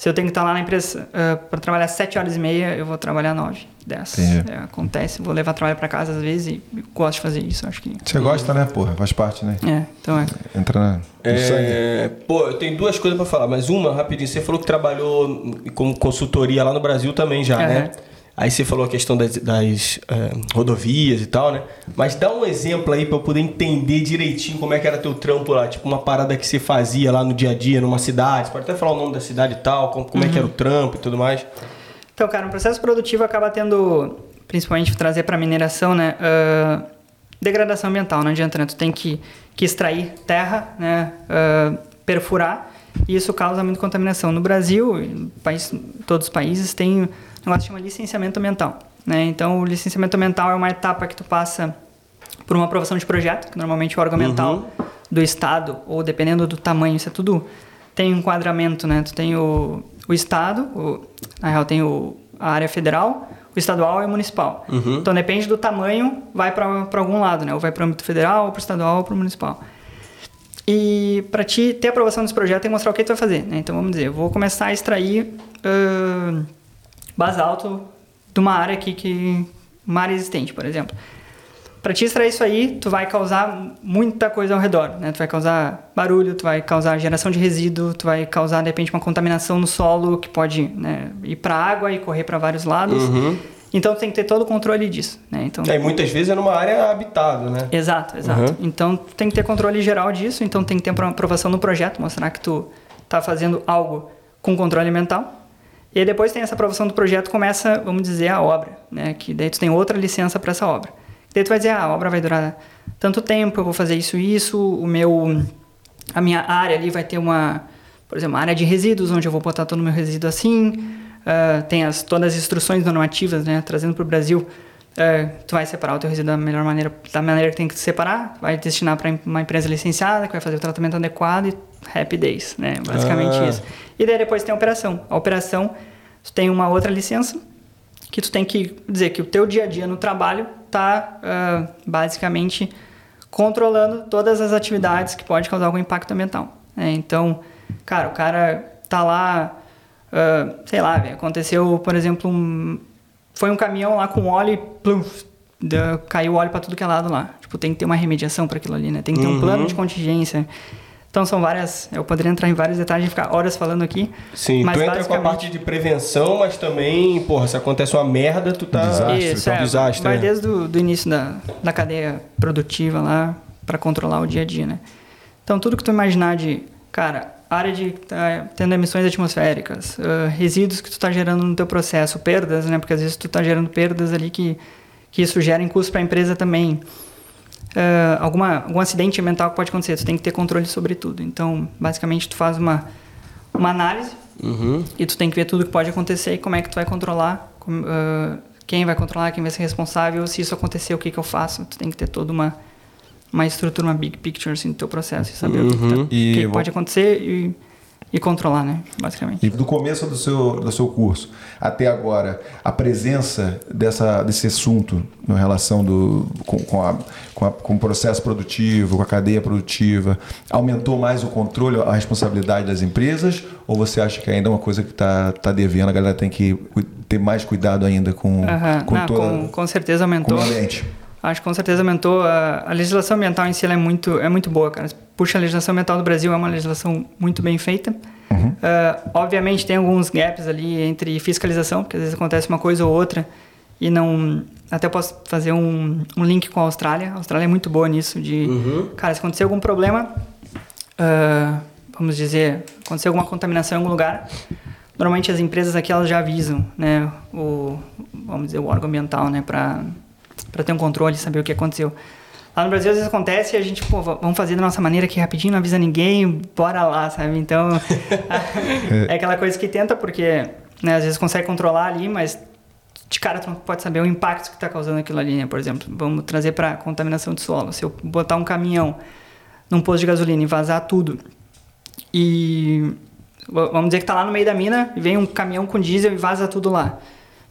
se eu tenho que estar lá na empresa para trabalhar 7 horas e meia, eu vou trabalhar 9, 10. Entendi. É, acontece, vou levar trabalho para casa às vezes e gosto de fazer isso, acho que. Você gosta, né, porra? Faz parte, né? É, então é. Entra na. É, pô, eu tenho duas coisas pra falar, mas uma, rapidinho, você falou que trabalhou como consultoria lá no Brasil também já, né? Aham. Aí você falou a questão das, das, é, rodovias e tal, né? Mas dá um exemplo aí pra eu poder entender direitinho como é que era teu trampo lá. Tipo, uma parada que você fazia lá no dia a dia, numa cidade. Você pode até falar o nome da cidade e tal, como, como é que era o trampo e tudo mais. Então, cara, um processo produtivo acaba tendo, principalmente trazer para mineração, né? ah, degradação ambiental, não adianta, né? Tu tem que, que extrair terra, né? ah, perfurar, e isso causa muita contaminação. No Brasil, país, todos os países, tem um negócio chama licenciamento ambiental, né? Então, o licenciamento ambiental é uma etapa que tu passa por uma aprovação de projeto, que normalmente o órgão ambiental do estado, ou dependendo do tamanho, isso é tudo tem um enquadramento, né? Tu tem o, o estado, o, na real tem o, a área federal, o estadual e o municipal. Então depende do tamanho, vai para algum lado, né? Ou vai para o âmbito federal, ou para o estadual, ou para o municipal. E para ti ter aprovação desse projeto, tem que mostrar o que tu vai fazer, né? Então vamos dizer, eu vou começar a extrair ahn, basalto de uma área aqui que uma área existente, por exemplo. Para te extrair isso aí, tu vai causar muita coisa ao redor, né? Tu vai causar barulho, tu vai causar geração de resíduo, tu vai causar de repente uma contaminação no solo que pode né, ir para água e correr para vários lados. Então tu tem que ter todo o controle disso, né? Então Aí muitas vezes é numa área habitável, né? Exato, exato. Uhum. Então tem que ter controle geral disso, então tem que ter uma aprovação no projeto, mostrar que tu tá fazendo algo com controle ambiental. E aí depois tem essa aprovação do projeto, começa, vamos dizer, a obra, né? Que daí tu tem outra licença para essa obra. Daí tu vai dizer, ah, a obra vai durar tanto tempo, eu vou fazer isso e isso, o meu a minha área ali vai ter uma, por exemplo, uma área de resíduos onde eu vou botar todo o meu resíduo assim. Ah, tem as, todas as instruções normativas, né? Trazendo para o Brasil, ah, tu vai separar o teu resíduo da melhor maneira, da maneira que tem que separar, vai destinar para uma empresa licenciada que vai fazer o tratamento adequado e happy days, né? Basicamente Ah. isso. E daí depois tem a operação. A operação, tu tem uma outra licença que tu tem que dizer que o teu dia a dia no trabalho tá ah, basicamente controlando todas as atividades que pode causar algum impacto ambiental. né? Então, cara, o cara tá lá, ah, sei lá, aconteceu, por exemplo, um, foi um caminhão lá com óleo e plum, deu- caiu óleo para tudo que é lado lá. Tipo, tem que ter uma remediação para aquilo ali, né? Tem que ter um plano de contingência. Então são várias, eu poderia entrar em vários detalhes e ficar horas falando aqui. Sim, mas tu entra com a basicamente- parte de prevenção, mas também, porra, se acontece uma merda, tu tá. Desastre, Isso, então. é, Desastre, vai é. desde o do início da, da cadeia produtiva lá para controlar o dia a dia, né? Então tudo que tu imaginar de, cara, área de tá tendo emissões atmosféricas, ah, resíduos que tu tá gerando no teu processo, perdas, né? Porque às vezes tu tá gerando perdas ali que que isso gera em custo para a empresa também. Ah, alguma algum acidente ambiental que pode acontecer, tu tem que ter controle sobre tudo. Então, basicamente tu faz uma uma análise Uhum. e tu tem que ver tudo que pode acontecer e como é que tu vai controlar, como, ah, quem vai controlar, quem vai ser responsável, se isso acontecer, o que, que eu faço. Tu tem que ter toda uma, uma estrutura, uma big picture assim, do teu processo e saber o que, que tá- o que E que vou- pode acontecer e, e controlar, né? Basicamente. E do começo do seu, do seu curso até agora, a presença dessa, desse assunto na relação do, com, com, a, com, a- com o processo produtivo, com a cadeia produtiva, aumentou mais o controle, a responsabilidade das empresas? Ou você acha que ainda é uma coisa que está tá devendo, a galera tem que ter mais cuidado ainda com, com Não, toda com, com certeza com aumentou. o ambiente? Acho que com certeza aumentou. A, a legislação ambiental em si é muito, é muito boa, cara. Puxa, a legislação ambiental do Brasil é uma legislação muito bem feita. Ah, obviamente tem alguns gaps ali entre fiscalização, porque às vezes acontece uma coisa ou outra e não. Até posso fazer um, um link com a Austrália. A Austrália é muito boa nisso de, cara, se acontecer algum problema, ah, vamos dizer, acontecer alguma contaminação em algum lugar, normalmente as empresas aqui elas já avisam, né, o vamos dizer o órgão ambiental, né, para para ter um controle, saber o que aconteceu. Lá no Brasil às vezes acontece e a gente, pô, vamos fazer da nossa maneira aqui rapidinho, não avisa ninguém, bora lá, sabe? Então, é aquela coisa que tenta porque, né, às vezes consegue controlar ali, mas de cara tu não pode saber o impacto que está causando aquilo ali, né? Por exemplo, vamos trazer para contaminação de solo. Se eu botar um caminhão num posto de gasolina e vazar tudo e vamos dizer que tá lá no meio da mina e vem um caminhão com diesel e vaza tudo lá.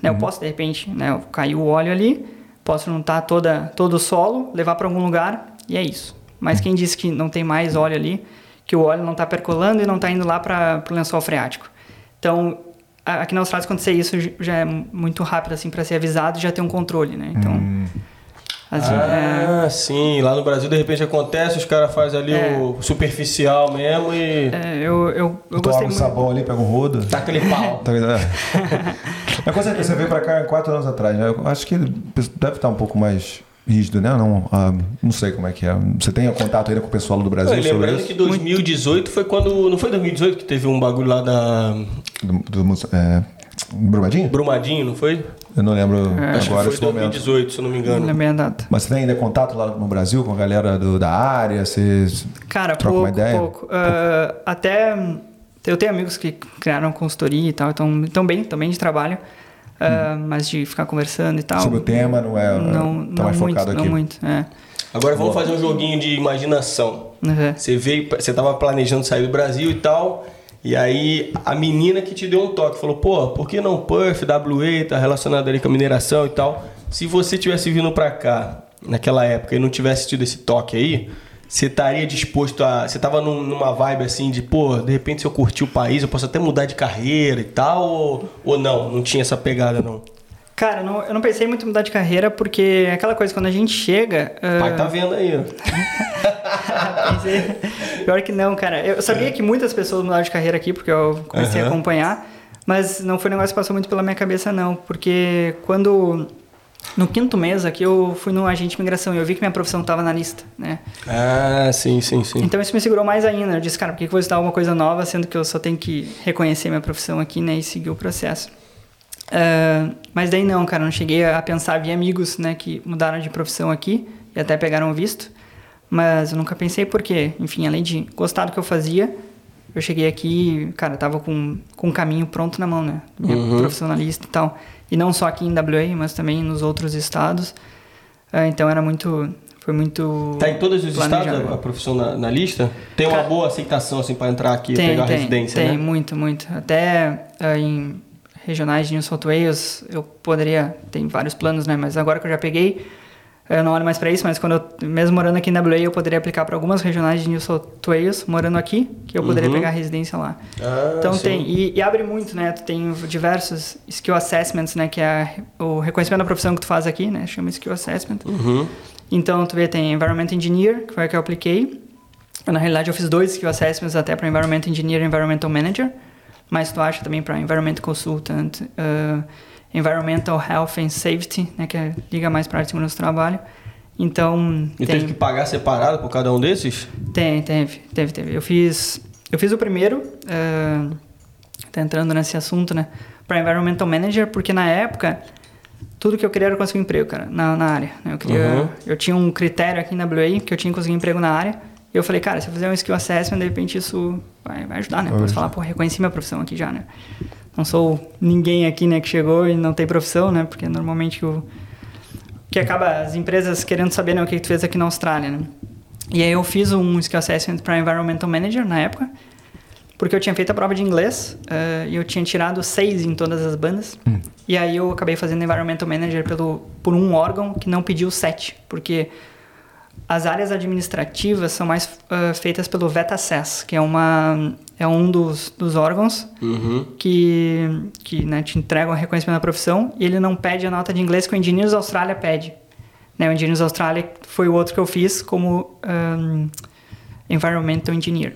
Né? Eu posso de repente, né, cair o óleo ali, posso juntar toda todo o solo, levar para algum lugar e é isso. Mas quem disse que não tem mais óleo ali, que o óleo não está percolando e não está indo lá para o lençol freático. Então, aqui na Austrália, se acontecer isso, já é muito rápido assim para ser avisado e já ter um controle, né? Então, assim, é, Ah, sim. Lá no Brasil, de repente, acontece, os caras fazem ali É. o superficial mesmo e é, eu, eu, eu Toma um muito. sabão ali, pega um rodo. tá aquele pau. Tá? É coisa que você veio pra cá quatro anos atrás, né? Eu acho que ele deve estar um pouco mais rígido, né? Não, ah, não sei como é que é. Você tem contato ainda com o pessoal do Brasil e sobre lembrando isso? que 2018 foi quando. Não foi 2018 que teve um bagulho lá da Do, do, é, Brumadinho? Brumadinho, não foi? Eu não lembro Acho que agora foi esse momento. 2018, se eu não me Não engano. lembro a data. Mas você tem ainda contato lá no Brasil com a galera do- da área? Você Cara, troca pouco, uma ideia? pouco. Ah, até eu tenho amigos que criaram consultoria e tal, então estão bem, estão bem de trabalho, ah, mas de ficar conversando e tal. Sobre o tema, não é? Não, tá não mais muito, focado não aqui. muito. É. Agora vamos fazer um joguinho de imaginação. Uhum. Você veio, você tava planejando sair do Brasil e tal. E aí a menina que te deu um toque falou: pô, por que não Perth, WA, tá relacionado ali com a mineração e tal. Se você tivesse vindo pra cá naquela época e não tivesse tido esse toque aí, você estaria disposto a. Você tava num- numa vibe assim de, pô, de repente se eu curtir o país, eu posso até mudar de carreira e tal, ou, ou não? Não tinha essa pegada, não. Cara, não- eu não pensei muito em mudar de carreira, porque é aquela coisa, quando a gente chega. ah, Pai tá vendo aí, ó. Pior que não, cara. Eu sabia que muitas pessoas mudaram de carreira aqui, porque eu comecei a Aham. acompanhar, mas não foi um negócio que passou muito pela minha cabeça, não. Porque quando. No quinto mês aqui, eu fui no agente de imigração e eu vi que minha profissão estava na lista, né? Ah, sim, sim, sim. Então isso me segurou mais ainda. Eu disse, cara, por que eu vou estudar alguma coisa nova, sendo que eu só tenho que reconhecer minha profissão aqui, né? E seguir o processo. Ah, mas daí não, cara, não cheguei a pensar. Vi amigos, né, que mudaram de profissão aqui e até pegaram visto. Mas eu nunca pensei porque, enfim, além de gostar do que eu fazia, eu cheguei aqui, cara, tava com, com um caminho pronto na mão, né? Uhum. profissionalista e tal. E não só aqui em WA, mas também nos outros estados. Ah, então era muito... Foi muito... Tá em todos os estados planejado. a, a profissão na, na lista? Tem uma Cara- boa aceitação assim para entrar aqui e Tem, pegar tem, residência, tem, né? muito, muito. Até ah, em regionais de New South Wales, eu poderia, tem vários planos, né? Mas agora que eu já peguei, eu não olho mais para isso, mas quando eu, mesmo morando aqui em WA, eu poderia aplicar para algumas regionais de New South Wales, morando aqui, que eu poderia Uhum. pegar residência lá. Ah, Então sim. tem, e, e abre muito, né? Tu tem diversos skill assessments, né? Que é o reconhecimento da profissão que tu faz aqui, né? Chama skill assessment. Uhum. Então, tu vê, tem Environment Engineer, que foi o que eu apliquei. Eu, na realidade, eu fiz dois skill assessments até para Environment Engineer e Environmental Manager. Mas tu acha também para Environment Consultant, uh, Environmental Health and Safety, né? Que é, liga mais para a área de segurança do trabalho. Então, E tem, teve que pagar separado por cada um desses? tem, teve, teve, teve. Eu fiz, eu fiz o primeiro, uh, tá entrando nesse assunto, né? Para Environmental Manager, porque na época tudo que eu queria era conseguir um emprego, cara, na, na área. né? Eu queria, Uhum. eu tinha um critério aqui na WA que eu tinha que conseguir emprego na área. E eu falei, cara, se eu fizer um skill assessment, de repente isso vai, vai ajudar, né? Eu Posso falar, pô, reconheci minha profissão aqui já, né? Não sou ninguém aqui, né, que chegou e não tem profissão, né? Porque normalmente o que acaba as empresas querendo saber né, o que tu fez aqui na Austrália, né? E aí eu fiz um skill assessment para environmental manager na época, porque eu tinha feito a prova de inglês eh, e eu tinha tirado seis em todas as bandas. E aí eu acabei fazendo environmental manager pelo por um órgão que não pediu sete, porque as áreas administrativas são mais eh, feitas pelo VETASES, que é uma é um dos, dos órgãos Uhum. que, que né, te entregam o reconhecimento da profissão e ele não pede a nota de inglês que o Engineers Australia pede. Né, o Engineers Australia foi o outro que eu fiz como um, Environmental Engineer.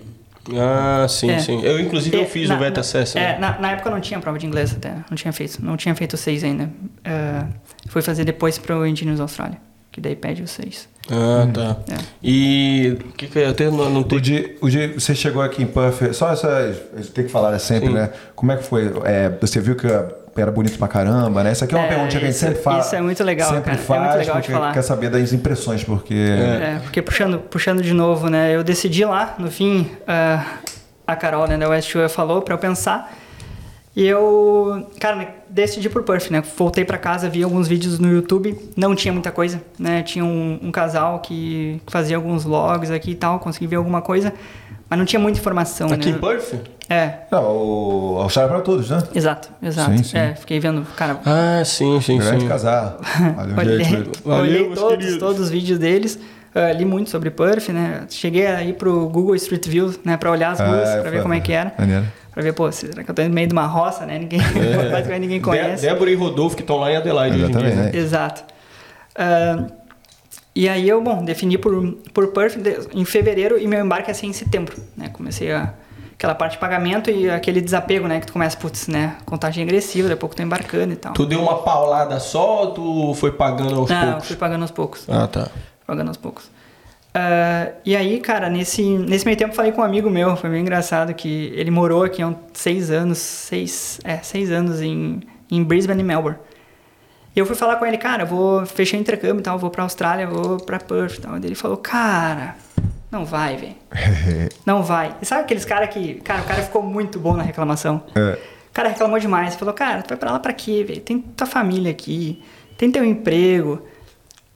Ah, sim, É. sim. Eu, inclusive, eu fiz na- o na- Assessment. É, na, na época eu não tinha prova de inglês até, não tinha feito, não tinha feito seis ainda. Uh, fui fazer depois para o Engineers Australia, que daí pede os seis. Ah, tá. É. E o que que eu até não, não O tenho... dia, o dia você chegou aqui em Puff, só essa. Tem que falar sempre, Sim. né? Como é que foi? É, você viu que era bonito pra caramba, né? Essa aqui é uma É, pergunta que a gente sempre faz. isso é muito legal, Sempre cara. É muito faz, legal de porque falar. quer saber das impressões, porque... É, porque puxando, puxando de novo, né? Eu decidi lá, no fim, ah, a Carol, né, da Westway falou pra eu pensar. E eu, cara, né, decidi por Perth, né? Voltei pra casa, vi alguns vídeos no YouTube, não tinha muita coisa, né? Tinha um, um casal que fazia alguns vlogs aqui e tal, consegui ver alguma coisa, mas não tinha muita informação, Aqui né? em Perth? É, Não, o Austrália para todos, né? exato, exato. Sim, sim. É, fiquei vendo, cara, Ah, sim, sim, Melhor de sim. casar. Valeu, Olhei, gente. Valeu, olhei todos, queridos. todos os vídeos deles, ah, li muito sobre Perth, né? Cheguei aí pro Google Street View, né, para olhar as ruas, Ah, para ver como é que era, Maneiro. Para ver, pô, será que eu tô no meio de uma roça, né? Ninguém, basicamente ninguém conhece. Débora e Rodolfo que estão lá em Adelaide hoje em dia. Né? Exato. Ah, e aí eu, bom, defini por, por Perth em fevereiro e meu embarque ia ser em setembro, né? Comecei a, aquela parte de pagamento e aquele desapego, né? Que tu começa, putz, né? Contagem agressiva, daqui a pouco tô embarcando e tal. Tu deu uma paulada só ou tu foi pagando aos Não, poucos? fui pagando aos poucos. Ah, tá. pagando aos poucos. Ah, e aí, cara, nesse, nesse meio tempo falei com um amigo meu, foi bem engraçado que ele morou aqui há uns seis anos, seis, é, seis anos em, em Brisbane e Melbourne. E eu fui falar com ele, cara, vou fechar intercâmbio e tal, vou pra Austrália, vou pra Perth e tal. Daí ele falou, cara, não vai, velho. Não vai. E sabe aqueles caras que, cara, o cara ficou muito bom na reclamação. É. O cara reclamou demais. Falou, cara, tu vai pra lá pra quê, velho? Tem tua família aqui, tem teu emprego.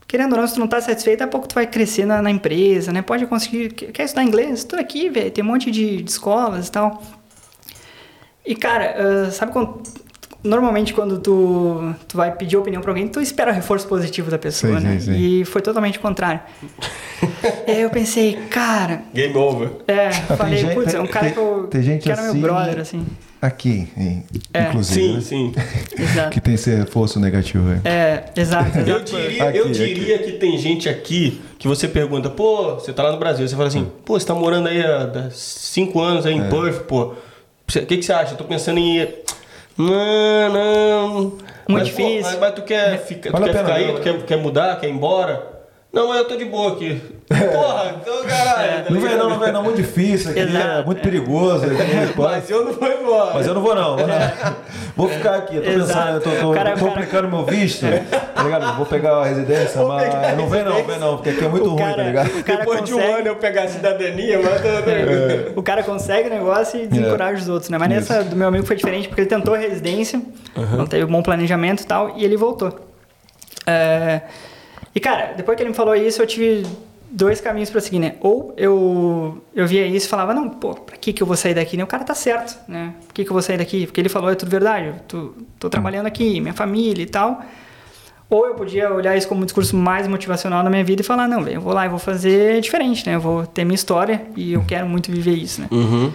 Querendo ou não, se tu não tá satisfeito, daqui a pouco tu vai crescer na, na empresa, né? Pode conseguir. Quer estudar inglês? Estuda aqui, velho. Tem um monte de, de escolas e tal. E, cara, ah, sabe quando. Normalmente, quando tu, tu vai pedir opinião pra alguém, tu espera o reforço positivo da pessoa, Sim, né? sim, sim. E foi totalmente o contrário. aí eu pensei, cara. Game over. É, Ah, tem falei, gente- putz, é um tem- cara que eu. tem gente que era assim- meu brother, assim. Aqui, em- É. inclusive. Sim, né? sim. Exato. Que tem esse reforço negativo aí. É, exato, Eu exato. diria, Aqui, eu aqui. diria que tem gente aqui que você pergunta, pô, você tá lá no Brasil, você fala assim, pô, você tá morando aí há há cinco anos aí em É. Perth, pô. O que, que você acha? Eu tô pensando em Não, não. mas, pô, difícil. mas, mas tu quer, ficar, tu Vale quer ficar aí? Tu quer, quer mudar? Quer ir embora? Não, mas eu tô de boa aqui. Porra, então caralho. tá Não vem não, não vem não. Muito difícil aqui, Exato, é muito perigoso. Aqui, pô. Mas eu não vou embora. Mas eu não vou não, vou, não. vou ficar aqui, eu tô Exato. pensando, eu tô, tô, O cara- tô cara- aplicando meu visto, tá ligado? Vou pegar a residência, Vou mas a não vem não, vem não, porque aqui é muito O ruim, cara- tá ligado? o cara Depois de um consegue- ano eu pegar a cidadania, mas... eu tô- O cara consegue o negócio e desencoraja os outros, né? Mas nessa do meu amigo foi diferente, porque ele tentou a residência, não teve bom planejamento e tal, e ele voltou. É, E, cara, depois que ele me falou isso, eu tive dois caminhos pra seguir, né? Ou eu, eu via isso e falava, não, pô, pra que que eu vou sair daqui? né? O cara tá certo, né? Por que que eu vou sair daqui? Porque ele falou, é tudo verdade, eu tô, tô trabalhando aqui, minha família e tal. Ou eu podia olhar isso como um discurso mais motivacional na minha vida e falar, não, velho, eu vou lá e vou fazer diferente, né? Eu vou ter minha história e eu quero muito viver isso, né? Uhum.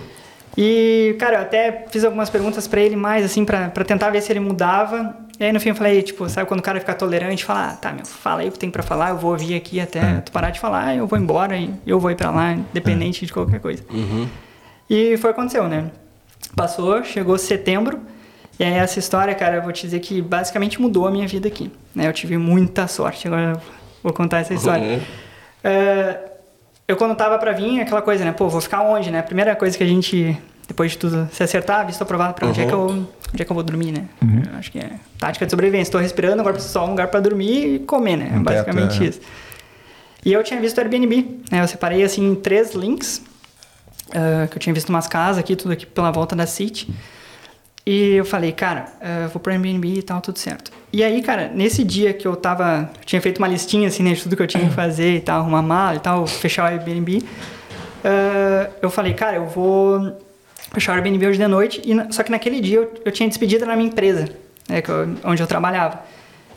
E, cara, eu até fiz algumas perguntas pra ele mais, assim, pra tentar ver se ele mudava. E aí, no fim, eu falei, tipo, sabe quando o cara fica tolerante, fala, ah, tá, meu, fala aí o que tem pra falar, eu vou ouvir aqui até tu parar de falar, eu vou embora e eu vou ir pra lá, independente de qualquer coisa. E foi o que aconteceu, né? Passou, chegou setembro, e aí essa história, cara, eu vou te dizer que basicamente mudou a minha vida aqui. Né? Eu tive muita sorte, agora eu vou contar essa história. Uhum. É, eu quando tava pra vir, aquela coisa, né? Pô, vou ficar onde, né? A primeira coisa que a gente, depois de tudo se acertar, visto aprovado pra onde, é que eu, onde é que eu vou dormir, né? Eu acho que é tática de sobrevivência. Estou respirando, agora preciso só um lugar pra dormir e comer, né? Um teto, Basicamente é. isso. E eu tinha visto o Airbnb, né? Eu separei, assim, em três links, ah, que eu tinha visto umas casas aqui, tudo aqui pela volta da City. E eu falei, cara, ah, vou pro Airbnb e tal, tudo certo. E aí, cara, nesse dia que eu tava. eu tinha feito uma listinha assim, né, de tudo que eu tinha que fazer e tal, arrumar mala e tal, fechar o Airbnb. ah, eu falei, cara, eu vou fechar o Airbnb hoje de noite. E, só que naquele dia eu, eu tinha despedido na minha empresa, né, que eu- onde eu trabalhava.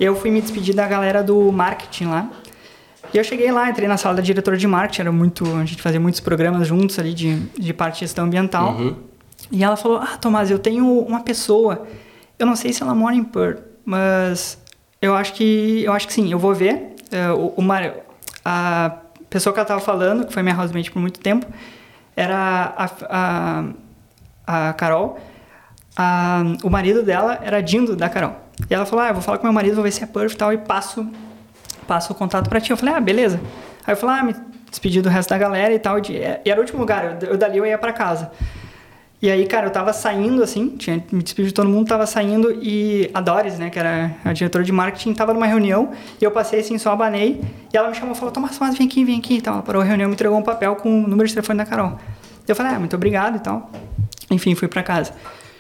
Eu fui me despedir da galera do marketing lá. E eu cheguei lá, entrei na sala da diretora de marketing, era muito, a gente fazia muitos programas juntos ali de, de parte de gestão ambiental. E ela falou: Ah, Tomás, eu tenho uma pessoa, eu não sei se ela mora em Perth, mas eu acho que, eu acho que sim, eu vou ver. O, o mar- a pessoa que ela estava falando, que foi minha housemate por muito tempo, era a, a, a Carol. A- o marido dela era Dindo da Carol. E ela falou: Ah, eu vou falar com meu marido, vou ver se é Perth e tal, e passo passo o contato pra ti. Eu falei, ah, beleza. Aí eu falei, ah, me despedi do resto da galera e tal. E era o último lugar, eu, eu dali eu ia pra casa. E aí, cara, eu tava saindo, assim, tinha me despedido de todo mundo, tava saindo e a Doris, né, que era a diretora de marketing, tava numa reunião e eu passei assim, só abanei e ela me chamou e falou, Tomás, Tomás, vem aqui, vem aqui. Então, ela parou a reunião e me entregou um papel com o número de telefone da Carol. Eu falei, ah, muito obrigado e tal. Enfim, fui pra casa.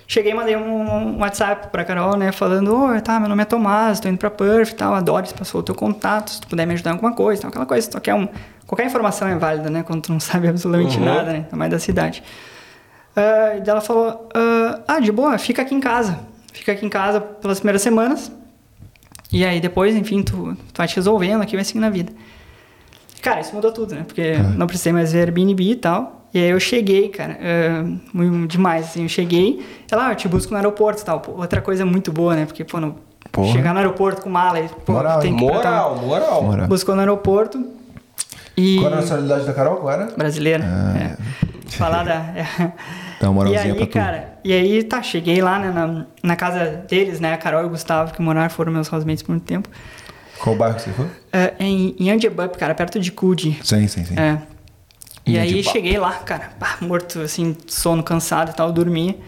Cheguei e mandei um WhatsApp pra Carol, né, falando, oi, tá, meu nome é Tomás, tô indo pra Perth e tal, a Doris passou o teu contato, se tu puder me ajudar em alguma coisa, tal, aquela coisa, é um... Qualquer informação é válida, né, quando tu não sabe absolutamente Uhum. nada, né, ainda mais da cidade. Ah, e ela falou: ah, ah, de boa, fica aqui em casa. Fica aqui em casa pelas primeiras semanas. E aí depois, enfim, tu, tu vai te resolvendo aqui, vai seguindo a vida. Cara, isso mudou tudo, né? Porque não precisei mais ver Airbnb e tal. E aí eu cheguei, cara, muito demais, assim, eu cheguei, ela, ah, eu te busco no aeroporto e tal. Pô, outra coisa muito boa, né? Porque, pô, no, Porra. chegar no aeroporto com mala e, pô, Moral, tem que Moral, moral. Moral. Buscou no aeroporto e... Qual era a nacionalidade da Carol? Era? Brasileira, Ah. é. Falar da... é. Dá uma E moralzinha aí, pra tu. cara, e aí tá, cheguei lá né, na, na casa deles, né? A Carol e o Gustavo, que moraram, foram meus housemates por muito tempo. Qual bairro que você foi? É, em, em Angebup, cara, perto de Coogee. Sim, sim, sim. É. E aí cheguei lá, cara, pá, morto, assim, sono, cansado e tal, dormi.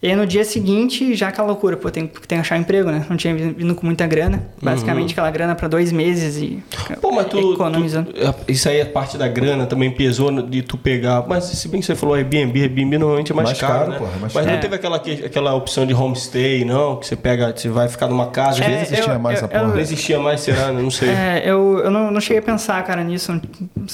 E aí no dia seguinte, já aquela loucura, pô, tem, tem que achar um emprego, né? Não tinha vindo com muita grana. Basicamente aquela grana pra dois meses e Uhum. Pô, mas tu, economizando. tu- Isso aí é parte da grana, também pesou no- de tu pegar. Mas se bem que você falou Airbnb, Airbnb normalmente é mais, Mais caro, caro, né? porra, é mais mas caro. não teve aquela, que- aquela opção de homestay, não? Que você pega, você vai ficar numa casa. É, vezes existia eu- mais eu- essa porra. não existia mais, será? Não sei. É, eu, eu não, não cheguei a pensar, cara, nisso. Não,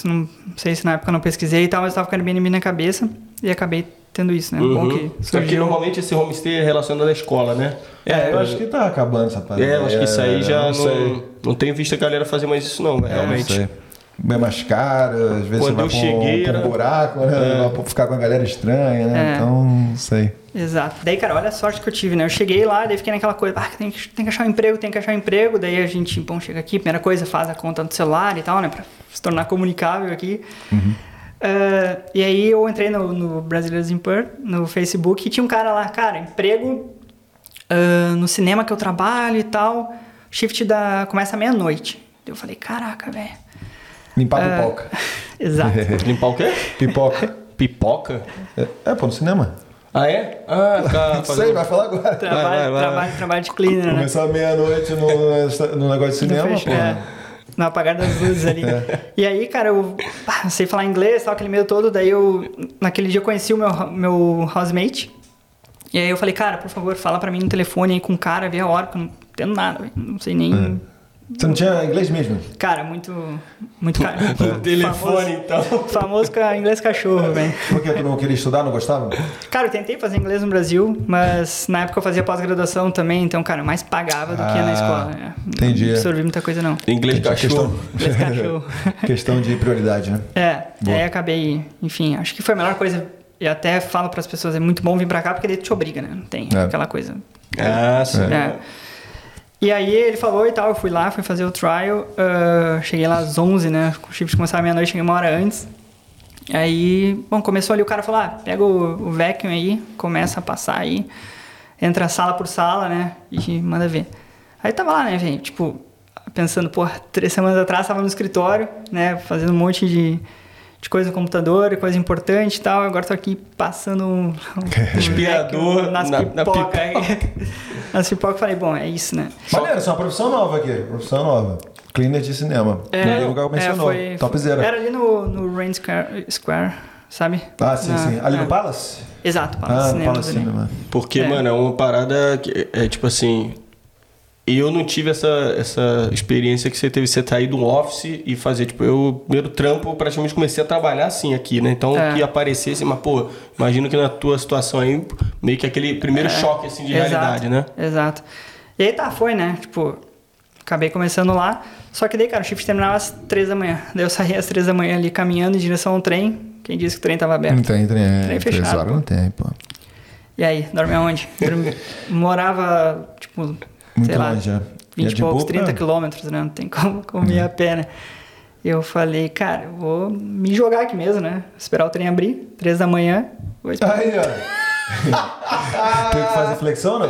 não sei se na época eu não pesquisei e tal, mas eu tava com o Airbnb na cabeça e acabei tendo isso, né? Bom Uhum. que Só que surgiu. normalmente esse homestay é relacionado à escola, né? É, eu acho que tá acabando essa parada. É, eu acho que isso aí já não, não, não, tenho visto a galera fazer mais isso, não, É, não realmente. sei. Bem mais caro, às vezes Quando você vai um, cheguei, um era- buraco, né? Vai pra ficar com a galera estranha, né? É. Então, não sei. Exato. Daí, cara, olha a sorte que eu tive, né? Eu cheguei lá, daí fiquei naquela coisa, ah, tem que, tem que achar um emprego, tem que achar um emprego. Daí a gente, bom, chega aqui, primeira coisa, faz a conta no celular e tal, né? Pra se tornar comunicável aqui. Ah, e aí eu entrei no, no Brasileiros in Perth, no Facebook, e tinha um cara lá, cara, emprego ah, no cinema que eu trabalho e tal, shift da, começa meia-noite. Eu falei, caraca, velho. Limpar É. pipoca. Exato. Limpar o quê? Pipoca. Pipoca? É, é, pô, no cinema. Ah, é? Ah, tá Não sei, vai falar agora. Trabalho, vai, vai. trabalho, trabalho de cleaner, né? Começar meia-noite no, no negócio de cinema, pô. é, no apagar das luzes ali. E aí, cara, eu ah, sei falar inglês, tal, aquele medo todo. Daí eu, naquele dia, eu conheci o meu, meu housemate. E aí eu falei, cara, por favor, fala pra mim no telefone aí com o cara, vê a hora, porque eu não entendo nada, não sei nem. Você não tinha inglês mesmo? Cara, muito. Muito caro. Telefone, então. Famoso, famoso ca- inglês cachorro, velho. Por que tu não queria estudar, não gostava? Cara, eu tentei fazer inglês no Brasil, mas na época eu fazia pós-graduação também, então, cara, eu mais pagava do que Ah, na escola. né? entendi. Não absorvi muita coisa, não. Inglês Entendi. cachorro. Inglês cachorro. Questão de prioridade, né? É, Boa. aí acabei, enfim, acho que foi a melhor coisa. E até falo pras pessoas, é muito bom vir pra cá porque ele te obriga, né? Não tem É. aquela coisa. Ah, sim. É. E aí ele falou e tal, eu fui lá, fui fazer o trial, ah, cheguei lá às 11, né? O shift começava meia-noite, cheguei uma hora antes. Aí, bom, começou ali o cara falou, ah, pega o, o vacuum aí, começa a passar aí, entra sala por sala, né? E manda ver. Aí tava lá, né, velho, tipo, pensando, pô, três semanas atrás tava no escritório, né, fazendo um monte de, de coisa no computador, coisa importante e tal, agora tô aqui passando um, um vacuum nas na- na pipoca. nas pipoca, eu falei, bom, é isso, né? Maneiro, isso é uma profissão nova aqui. Profissão nova. Cleaner de cinema. Ninguém nunca mencionou. É, foi, Topzera. Era ali no, no Rain Square, Square, sabe? Ah, sim, Na- sim. Ali é. no Palace? Exato, Palace Ah, no Cinemas Palace. Cinema. Porque, É. mano, é uma parada que é tipo assim. Eu não tive essa, essa experiência que você teve, você sair do office e fazer, tipo, eu, primeiro trampo, praticamente comecei a trabalhar assim aqui, né? Então, É. que aparecesse, mas, pô, imagino que na tua situação aí, meio que aquele primeiro choque, assim, de Exato, realidade, né? Exato. E aí tá, foi, né? Tipo, acabei começando lá. Só que daí, cara, o shift terminava às três da manhã. Daí eu saía às três da manhã ali caminhando em direção ao trem. Quem disse que o trem tava aberto? Não tem, tem. É, Trem três fechado, horas não tem, pô. E aí, dorme aonde? Dormi- Morava, tipo, Muito sei lá, longe, é. 20 E é e poucos, boa 30 pra- quilômetros, né? Não tem como comer a pé, né? Eu falei, cara, eu vou me jogar aqui mesmo, né? Esperar o trem abrir, três da manhã. Aí, ó. Tem que fazer flexão, não?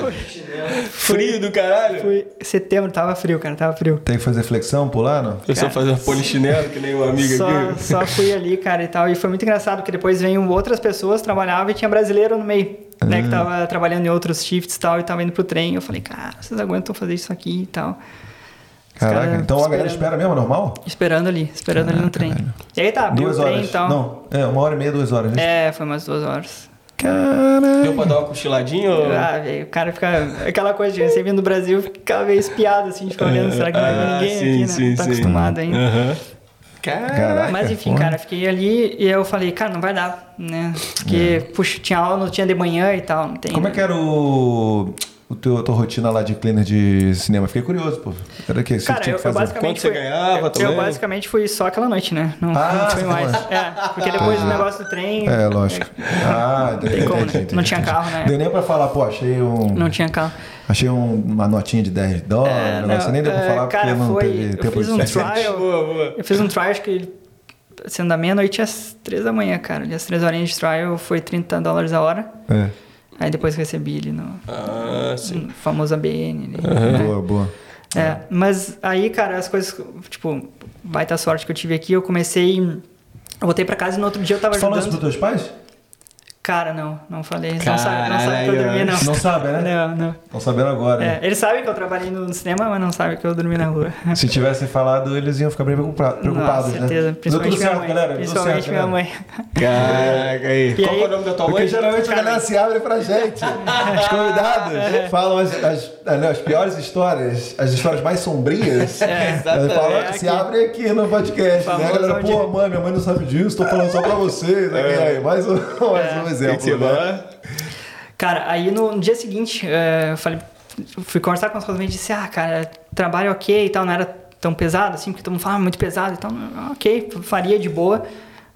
Frio do caralho. Fui setembro, tava frio, cara, tava frio. Tem que fazer flexão, pular, não? Eu só fazer polichinelo, que nem uma amiga Só, aqui. só fui ali, cara, e tal. E foi muito engraçado, porque depois veio outras pessoas, trabalhavam e tinha brasileiro no meio, né? Que tava trabalhando em outros shifts e tal, e tava indo pro trem. Eu falei, cara, vocês aguentam fazer isso aqui e tal. Os Caraca, caras então a galera espera mesmo, normal? Esperando ali, esperando ali no trem. E aí tá, Duas o trem horas. e tal. Não, é, uma hora e meia, duas horas, né? É, foi umas duas horas. Caralho. Deu pra dar uma cochiladinha ou... Ah, velho, o cara fica. Aquela coisa de você vindo do Brasil, fica meio espiado, assim, de ficar olhando, será que não vai Ah, ninguém sim, aqui, né? sim, não tá sim. acostumado ainda. Aham. Caraca, Mas enfim, cara, fiquei ali e eu falei, cara, não vai dar, né? Porque, puxa, tinha aula, não tinha de manhã e tal, não tem. Como é que era o, o teu, a tua rotina lá de cleaner de cinema? Fiquei curioso, pô. Era o que você Cara, tinha eu, que eu fazer? basicamente. Quanto você fui- ganhava eu? Eu basicamente fui só aquela noite, né? Não, Ah, não fui mais. É, porque depois do negócio do trem. É, lógico. Ah, entendi, como, né? entendi, entendi, Não tinha carro, né? Deu nem pra falar, pô, achei um... Não tinha carro. Achei um- uma notinha de 10 dólares, É, negócio. não, nem deu pra é, falar cara, porque não foi- teve eu tempo fiz de um trial. Boa, boa. Eu fiz um trial, acho que sendo da meia-noite às três da manhã, cara. Ali, as três horinhas de trial foi 30 dólares a hora. É. Aí depois recebi ali no, Ah, sim. no famoso ABN. ali, né? Boa, boa. É, mas aí, cara, as coisas, tipo, baita sorte que eu tive aqui, eu comecei. Eu voltei pra casa e no outro dia eu tava Tu falou isso ajudando. pros teus pais? Cara, não, não falei. Não Caralho, sabe, não sabe que eu dormi, não. Não sabe, né? Não, não. Estão sabendo agora. né? É, eles sabem que eu trabalhei no cinema, mas não sabem que eu dormi na rua. Se tivessem falado, eles iam ficar bem preocupa- preocupados, Não, certeza. né? Principalmente Deu tudo minha certo, mãe. galera? Principalmente certo, minha galera? mãe. Caraca, aí. E Qual aí- é o nome da tua mãe? Porque geralmente a galera se abre pra gente. Os convidados falam as, as, não, as piores histórias, as histórias mais sombrias. É, Eles falam, É, se aqui. abre aqui no podcast. Né? A galera, pô, mãe, minha mãe não sabe disso, tô falando só pra vocês. Aqui, aí, mais um, mais um É. Tem que ser exemplo. né? Cara, aí no, no dia seguinte, eh, eu falei, fui conversar com os meus e disse, ah, cara, trabalho ok e tal, não era tão pesado assim, porque todo mundo fala "Ah, muito pesado e tal, "Ah, ok, faria de boa,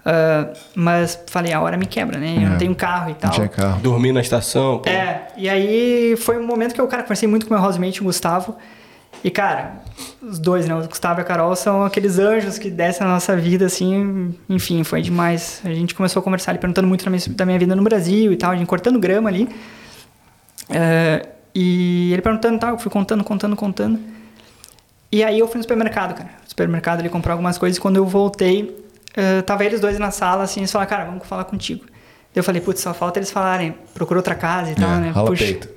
ah, mas falei, a hora me quebra, né? Eu É. não tenho carro e tal. Não tinha carro. Dormir na estação, pô. É, e aí foi um momento que eu, cara, conversei muito com o meu housemate, o Gustavo. E, cara, os dois, né? O Gustavo e a Carol são aqueles anjos que descem na nossa vida, assim. Enfim, foi demais. A gente começou a conversar ali, perguntando muito da minha, da minha vida no Brasil e tal, a gente cortando grama ali. É, e ele perguntando e tal, eu fui contando, contando, contando. E aí eu fui no supermercado, cara. No supermercado ali comprar algumas coisas. E quando eu voltei, eh, tava eles dois na sala, assim, eles falaram, cara, vamos falar contigo. Eu falei, putz, só falta eles falarem, procura outra casa e tal, É, né? Puxa. peito.